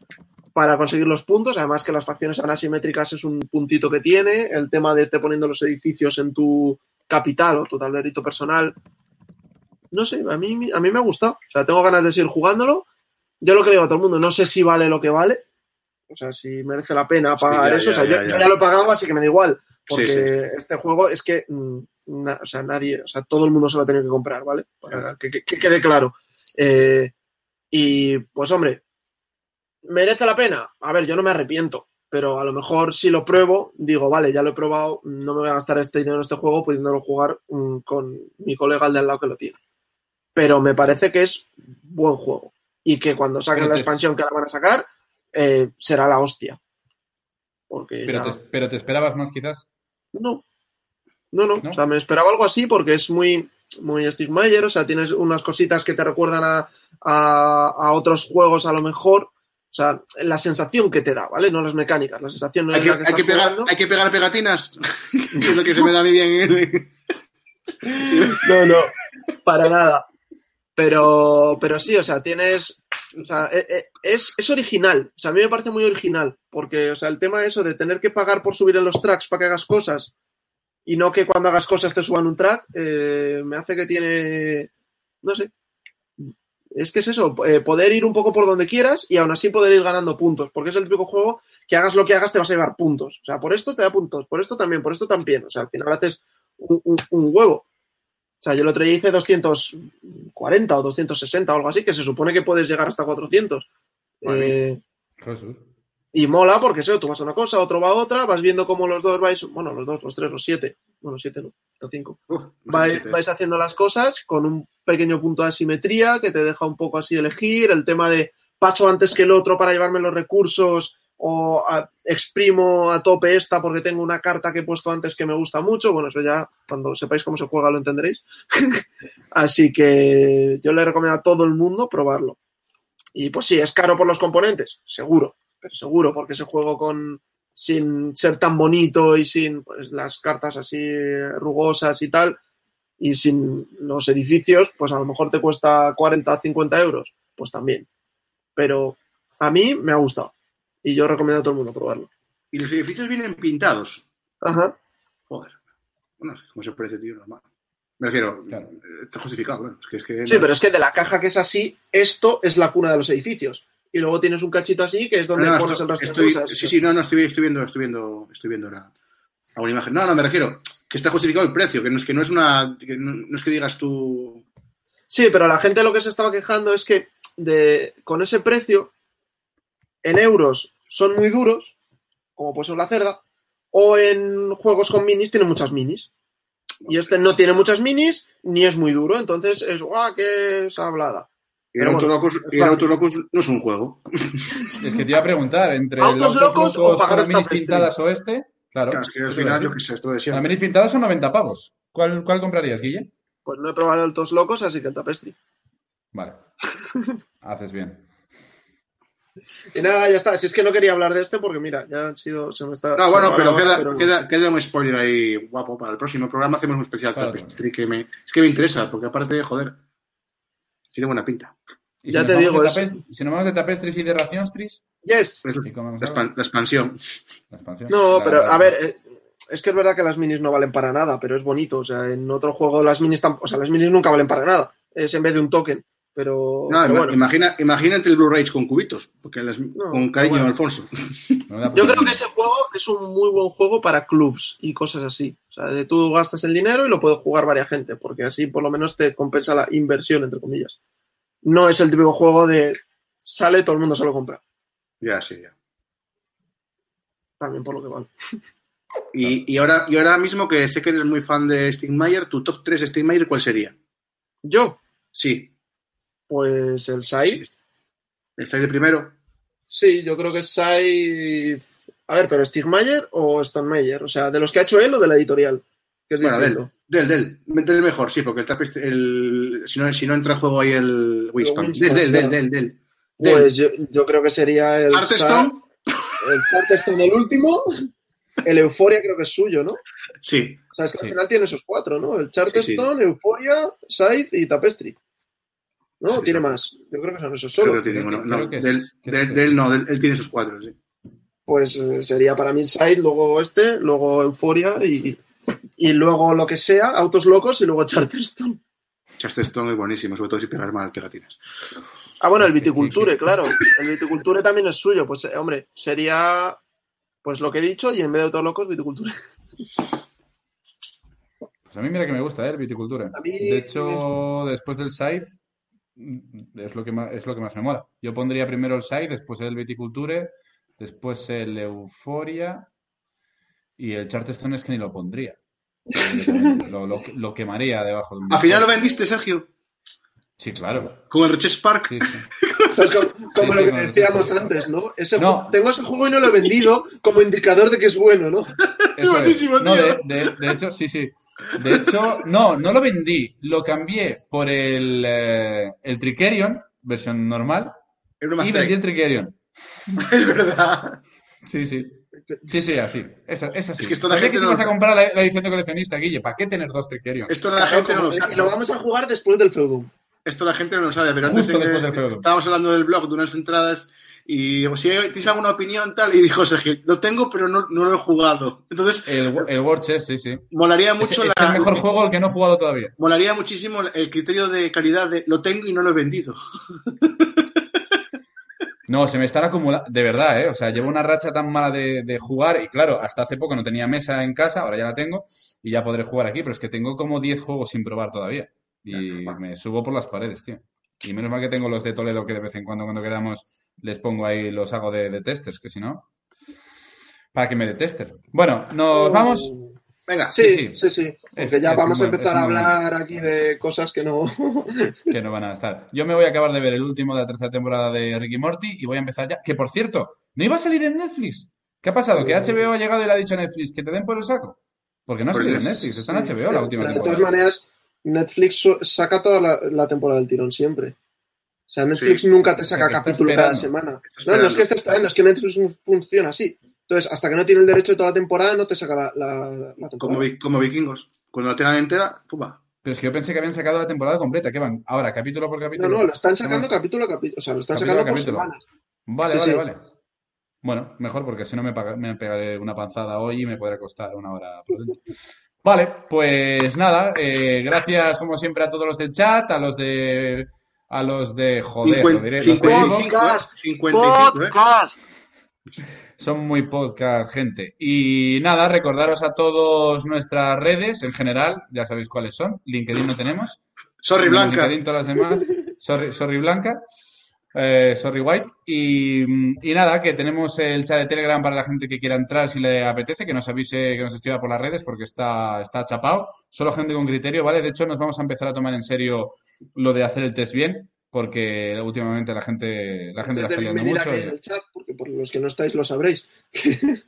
para conseguir los puntos. Además que las facciones asimétricas es un puntito que tiene. El tema de te poniendo los edificios en tu capital o tu tablerito personal. No sé, a mí, a mí me ha gustado. O sea, tengo ganas de seguir jugándolo. Yo lo que digo a todo el mundo, no sé si vale lo que vale, o sea, si merece la pena pagar eso. o sea, yo, ya lo he pagado, así que me da igual. Porque este juego es que, mm, o sea, nadie, o sea, todo el mundo se lo ha tenido que comprar, ¿vale? Para que, quede claro. Eh, y pues, hombre, ¿merece la pena? A ver, yo no me arrepiento. Pero a lo mejor si lo pruebo, digo, vale, ya lo he probado, no me voy a gastar este dinero en este juego pudiéndolo jugar mm, con mi colega al de al lado que lo tiene. Pero me parece que es buen juego. Y que cuando saquen la expansión que la van a sacar, eh, será la hostia. Porque pero, te, esperabas más quizás? No. no. No, O sea, me esperaba algo así porque es muy, muy Steve Meyer. O sea, tienes unas cositas que te recuerdan a, a, otros juegos a lo mejor. O sea, la sensación que te da, ¿vale? No las mecánicas, la sensación no hay, que, hay, que pegar, hay que pegar pegatinas. *laughs* es lo que se *laughs* me da a mí bien. no, no, para nada. Pero, pero sí, o sea, tienes. O sea, e, e, es, es, original. O sea, a mí me parece muy original. Porque, o sea, el tema eso de tener que pagar por subir en los tracks para que hagas cosas y no que cuando hagas cosas te suban un track, eh, me hace que tiene. No sé. Es que es eso, eh, poder ir un poco por donde quieras y aún así poder ir ganando puntos. Porque es el típico juego que hagas lo que hagas te vas a llevar puntos. O sea, por esto te da puntos, por esto también, por esto también. O sea, al final haces un, un huevo. O sea, yo el otro día hice 240 o 260 o algo así, que se supone que puedes llegar hasta 400. Eh, y mola porque eso, tú vas a una cosa, otro va a otra, vas viendo cómo los dos vais, bueno, los dos, los tres, los siete, bueno, siete no, los cinco, vais, vais, haciendo las cosas con un pequeño punto de asimetría que te deja un poco así elegir, el tema de paso antes que el otro para llevarme los recursos o exprimo a tope esta porque tengo una carta que he puesto antes que me gusta mucho. Bueno, eso ya cuando sepáis cómo se juega lo entenderéis. *laughs* Así que yo le recomiendo a todo el mundo probarlo. Y pues sí, es caro por los componentes, seguro, pero seguro, porque ese juego con sin ser tan bonito y sin pues, las cartas así rugosas y tal, y sin los edificios, pues a lo mejor te cuesta 40, 50 euros, pues también. Pero a mí me ha gustado. Y yo recomiendo a todo el mundo probarlo. Y los edificios vienen pintados. Ajá. Joder. Bueno, como se parece, tío, normal. Me refiero, está justificado. Es que, sí, pero es que de la caja que es así, esto es la cuna de los edificios. Y luego tienes un cachito así que es donde pones el resto de cosas. Sí, sí, no, no, estoy, estoy viendo, estoy viendo, estoy viendo la, una imagen. No, no, me refiero que está justificado el precio, que no es que no es una, que no, es que digas tú. Sí, pero la gente lo que se estaba quejando es que de, con ese precio, en euros son muy duros, como puede ser la cerda, o en juegos con minis tiene muchas minis. Y este no tiene muchas minis, ni es muy duro, entonces es, ¡guau, qué hablada! Y el Autolocus, no es un juego. Es que te iba a preguntar, entre ¿Autos locos, o pagar las minis pintadas o este, claro. es que al final, yo qué sé, esto de Las minis pintadas son 90 pavos. ¿Cuál, ¿Cuál comprarías, Guille? Pues no he probado el Autos Locos, así que el Tapestry. Vale. *laughs* Haces bien. Y nada, ya está. Si es que no quería hablar de este porque, mira, ya han sido. Se me está. No, bueno, pero, queda, Queda, un spoiler ahí guapo para el próximo programa. Hacemos un especial que me, es que me interesa, porque aparte, joder, tiene buena pinta. ya te digo, es... si nos vamos de tapestris y de racionstris. Yes. Pues la, expansión. la, expansión. No, pero a ver, eh, es que es verdad que las minis no valen para nada, pero es bonito. O sea, en otro juego las minis, o sea, las minis nunca valen para nada. es en vez de un token. Pero, No, pero ima- bueno, imagina, imagínate el Blu-ray con cubitos, porque les- con cariño bueno. Alfonso. *laughs* yo creo que ese juego es un muy buen juego para clubs y cosas así. O sea, de tú gastas el dinero y lo puede jugar varias gente, porque así por lo menos te compensa la inversión, entre comillas. No es el típico juego de sale, todo el mundo se lo compra. Ya, sí, ya. También por lo que vale. Y, y ahora, y ahora mismo que sé que eres muy fan de Stigmeyer, tu top 3 de Stigmeyer, ¿cuál sería? Yo, Sí. Pues el Sai. ¿Estáis de primero? Sí, yo creo que es Sai. A ver, pero Stigmayer o Stonemeyer. O sea, de los que ha hecho él o de la editorial. Que es Bueno, distinto. del, del, del, del mejor, sí, porque el, el si, no, si no entra en juego ahí el Del, del, del, del, del. Pues yo, yo creo que sería el. Charterstone, Sa- El Charterstone, el último. El Euforia creo que es suyo, ¿no? sí. O sea, es que Sí. al final tiene esos cuatro, ¿no? El Charterstone, Euforia, Scythe y Tapestry. ¿No? Sí, tiene sí. más. Yo creo que son esos Creo solo. que tiene, Creo que- bueno, no, creo que del, del es. no, del- él tiene sus cuatro, sí. Pues eh, sería para mí Scythe, luego este, luego Euforia y, y luego lo que sea, Autos Locos y luego Charterstone. Charterstone es buenísimo, sobre todo si pegas mal pegatinas. Ah, bueno, el Viticulture, claro. El Viticulture también es suyo. Pues, eh, hombre, sería pues lo que he dicho y en vez de Autos Locos, Viticulture. Pues a mí mira que me gusta, ¿eh? El mí- De hecho, después del Scythe, es lo que más, es lo que más me mola. Yo pondría primero el Scythe, después el viticulture, después el Euforia y el Charterstone es que ni lo pondría. *laughs* Lo, lo, lo quemaría debajo de un Al final lo vendiste, Sergio, Sí, claro. con el Riches Park. Sí, sí. *laughs* Pues como, como Sí, lo que decíamos antes, ¿no? Ese No. Tengo ese juego y no lo he vendido como indicador de que es bueno, ¿no? Eso *laughs* buenísimo, es. No, tío. de, de- de hecho, sí, sí. De hecho, no, no lo vendí. Lo cambié por el, eh, el Tricerion, versión normal, y vendí el Tricerion. *laughs* Es verdad. Sí, sí. Sí, sí, así. Es, es así. Es que esto la gente que te no ibas a comprar la, la edición de coleccionista, Guille. ¿Para qué tener dos Tricerion? Esto la gente no lo y sabe. lo vamos a jugar después del Feudum. Esto la gente no lo sabe, pero antes Justo en que- después del feudo. estábamos hablando del blog de unas entradas y si tienes alguna opinión tal, y dijo Sergio, lo tengo, pero no, no lo he jugado. Entonces, El, el War Chest, sí, sí. molaría Es, mucho es la... el mejor juego al que no he jugado todavía. Molaría muchísimo el criterio de calidad de lo tengo y no lo he vendido. *laughs* No, se me están acumulando, de verdad, ¿eh? O sea, llevo una racha tan mala de, de jugar y claro, hasta hace poco no tenía mesa en casa, ahora ya la tengo y ya podré jugar aquí, pero es que tengo como 10 juegos sin probar todavía y me subo por las paredes, tío. Y menos mal que tengo los de Toledo que de vez en cuando cuando quedamos les pongo ahí, los hago de, de testers, que si no, para que me de tester. Bueno, nos vamos. Venga, Sí, Sí, sí, sí. sí. Porque Es- ya es vamos a empezar es a buen hablar aquí de cosas que no. *laughs* que no van a estar. Yo me voy a acabar de ver el último de la tercera temporada de Ricky Morty y voy a empezar ya. Que por cierto, ¿no iba a salir en Netflix? ¿Qué ha pasado? ¿Que HBO ha llegado y le ha dicho a Netflix que te den por el saco? Porque no ha Pues salido en Netflix, está en HBO la última Pero de todas temporada. maneras, Netflix saca toda la, la temporada del tirón siempre. O sea, Netflix Sí. nunca te saca que capítulo cada semana. No, no es que esté esperando, es que Netflix fun- funciona así. Entonces, hasta que no tiene el derecho de toda la temporada, no te saca la, la, la como, temporada. vi- como vikingos. Cuando la tengan entera, pumba. Pero es que yo pensé que habían sacado la temporada completa. ¿Qué van? Ahora, capítulo por No, capítulo. no, lo están sacando capítulo a capítulo. O sea, lo están Capítulo a sacando por semanas. Vale, Sí, vale, sí. vale. Bueno, mejor porque si no me, me pegaré una panzada hoy y me podrá costar una hora. por dentro. Vale, pues nada, eh, gracias como siempre a todos los del chat, a los de a los de joder, lo diré, los de 55, Xbox. ¿eh? 55. Podcast. son muy podcast gente. Y nada, recordaros a todos nuestras redes en general, ya sabéis cuáles son. LinkedIn no tenemos. Sorry, Blanca. LinkedIn todas las demás. Sorry, sorry Blanca. Eh, sorry White. Y, y nada, que tenemos el chat de Telegram para la gente que quiera entrar si le apetece, que nos avise, que nos escriba por las redes porque está, está chapado. Solo gente con criterio, ¿vale? De hecho, nos vamos a empezar a tomar en serio lo de hacer el test bien, porque últimamente la gente, la gente la está liando venir mucho. aquí y- en el chat, porque por los que no estáis lo sabréis. *laughs*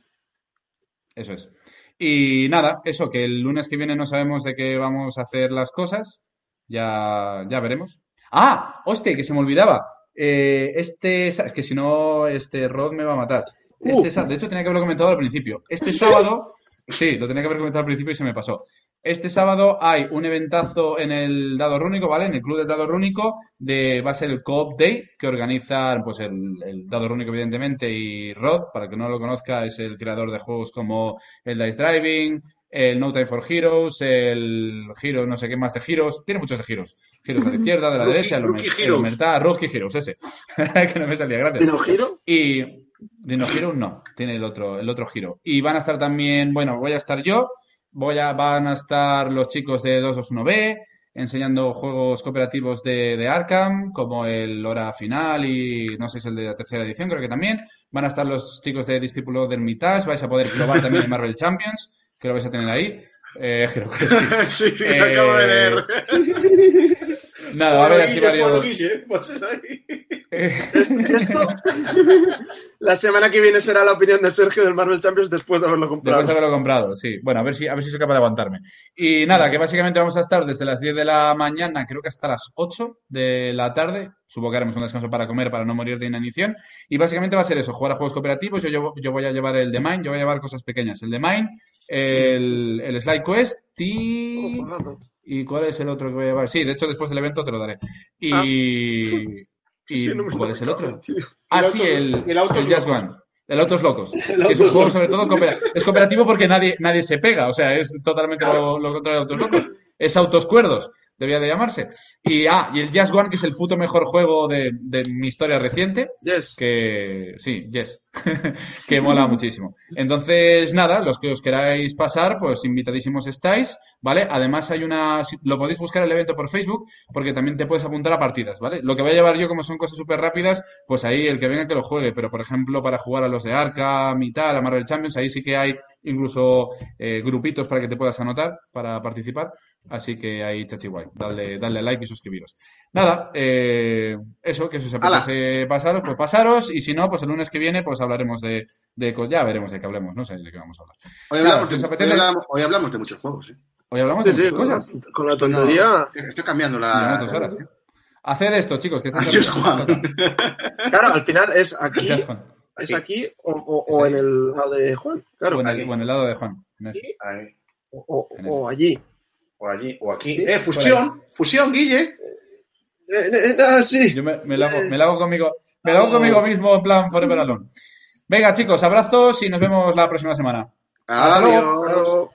Eso es. Y nada, eso, que el lunes que viene no sabemos de qué vamos a hacer las cosas. Ya, ya veremos. Ah, hostia, que se me olvidaba. Eh, este, es que si no, este Rod me va a matar. Este, Uh. de hecho, tenía que haberlo comentado al principio. Este sábado, *laughs* sí, lo tenía que haber comentado al principio y se me pasó. Este sábado hay un eventazo en el Dado Rúnico, ¿vale? En el Club del Dado Rúnico, de, va a ser el Co-op Day, que organizan, pues, el, el Dado Rúnico, evidentemente, y Rod, para el que no lo conozca, es el creador de juegos como el Dice Driving, el No Time for Heroes, el Hero, no sé qué más de Heroes. Tiene muchos de Heroes. Heroes a la izquierda, de la Rookie- derecha, el, Rookie Heroes. Rookie Heroes, ese. *laughs* que no me salía, gracias. ¿Dino Giro? Y Dino Hero no, tiene el otro, el otro giro. Y van a estar también, bueno, voy a estar yo, voy a, van a estar los chicos de 221B enseñando juegos cooperativos de, de Arkham, como el Hora Final y no sé si es el de la tercera edición, creo que también. Van a estar los chicos de Discípulo de Hermitage, vais a poder probar también el Marvel Champions, que lo vais a tener ahí. Eh, *laughs* creo que sí. *laughs* sí, sí, Eh, acabo de leer. *laughs* Nada, así varios... Guille, ahí. *laughs* Eh, Esto, la semana que viene será la opinión de Sergio del Marvel Champions después de haberlo comprado. Después de haberlo comprado, sí. Bueno, a ver si, a ver si soy capaz de aguantarme. Y nada, que básicamente vamos a estar desde las 10 de la mañana, creo que hasta las 8 de la tarde. Supongo que haremos un descanso para comer, para no morir de inanición. Y básicamente va a ser eso, jugar a juegos cooperativos. Yo, yo, yo voy a llevar el de Mine, yo voy a llevar cosas pequeñas. El de Mine, el, el Slide Quest y... Oh. ¿Y cuál es el otro que voy a llevar? Sí, de hecho, después del evento te lo daré. Y... Ah. *laughs* ¿Y Sí, no me cuál es el otro? tío. Ah, El sí, Autos- el, el Autos el Just. One. El Autos Locos. *laughs* El que es un juego Locos. sobre todo cooperativo. Es cooperativo porque nadie, nadie se pega. O sea, es totalmente Claro. lo, lo contrario de Autos Locos. Es Autos Cuerdos, debía de llamarse. Y, ah, y el Just One, que es el puto mejor juego de, de mi historia reciente. Yes. Que sí, yes. *laughs* que mola muchísimo. Entonces, nada, los que os queráis pasar, pues invitadísimos estáis, ¿vale? Además hay una, lo podéis buscar el evento por Facebook, porque también te puedes apuntar a partidas, ¿vale? Lo que voy a llevar yo, como son cosas súper rápidas, pues ahí el que venga que lo juegue, pero por ejemplo, para jugar a los de Arkham y tal, a Marvel Champions, ahí sí que hay incluso eh, grupitos para que te puedas anotar para participar. Así que ahí chachi guay, dale, dale like y suscribiros. Nada, eh, eso, que si os apetece pasaros, pues pasaros, y si no, pues el lunes que viene, pues hablaremos de, de ya veremos de qué hablemos, no sé de qué vamos a hablar. Hoy Nada, hablamos, de, apetece- hoy hablamos, hoy hablamos de muchos juegos. ¿eh? Hoy hablamos Sí, de sí, muchas con la, cosas. con la no- tontería. estoy cambiando la. dos horas. Haced esto, chicos, que Adiós. Juan. Claro, al final es aquí, Juan. es aquí o, o- o en el lado de Juan. Claro, o, en el, aquí. o en el lado de Juan. en eso. Ahí, o, o- en o allí. O allí, o aquí. Sí, eh, fusión, fusión, Guille. Eh, eh, ah, sí. Yo me, me lo hago, me lo hago conmigo, me lo hago conmigo mismo en plan Forever Alone. Venga, chicos, abrazos y nos vemos la próxima semana. Adiós. Claro.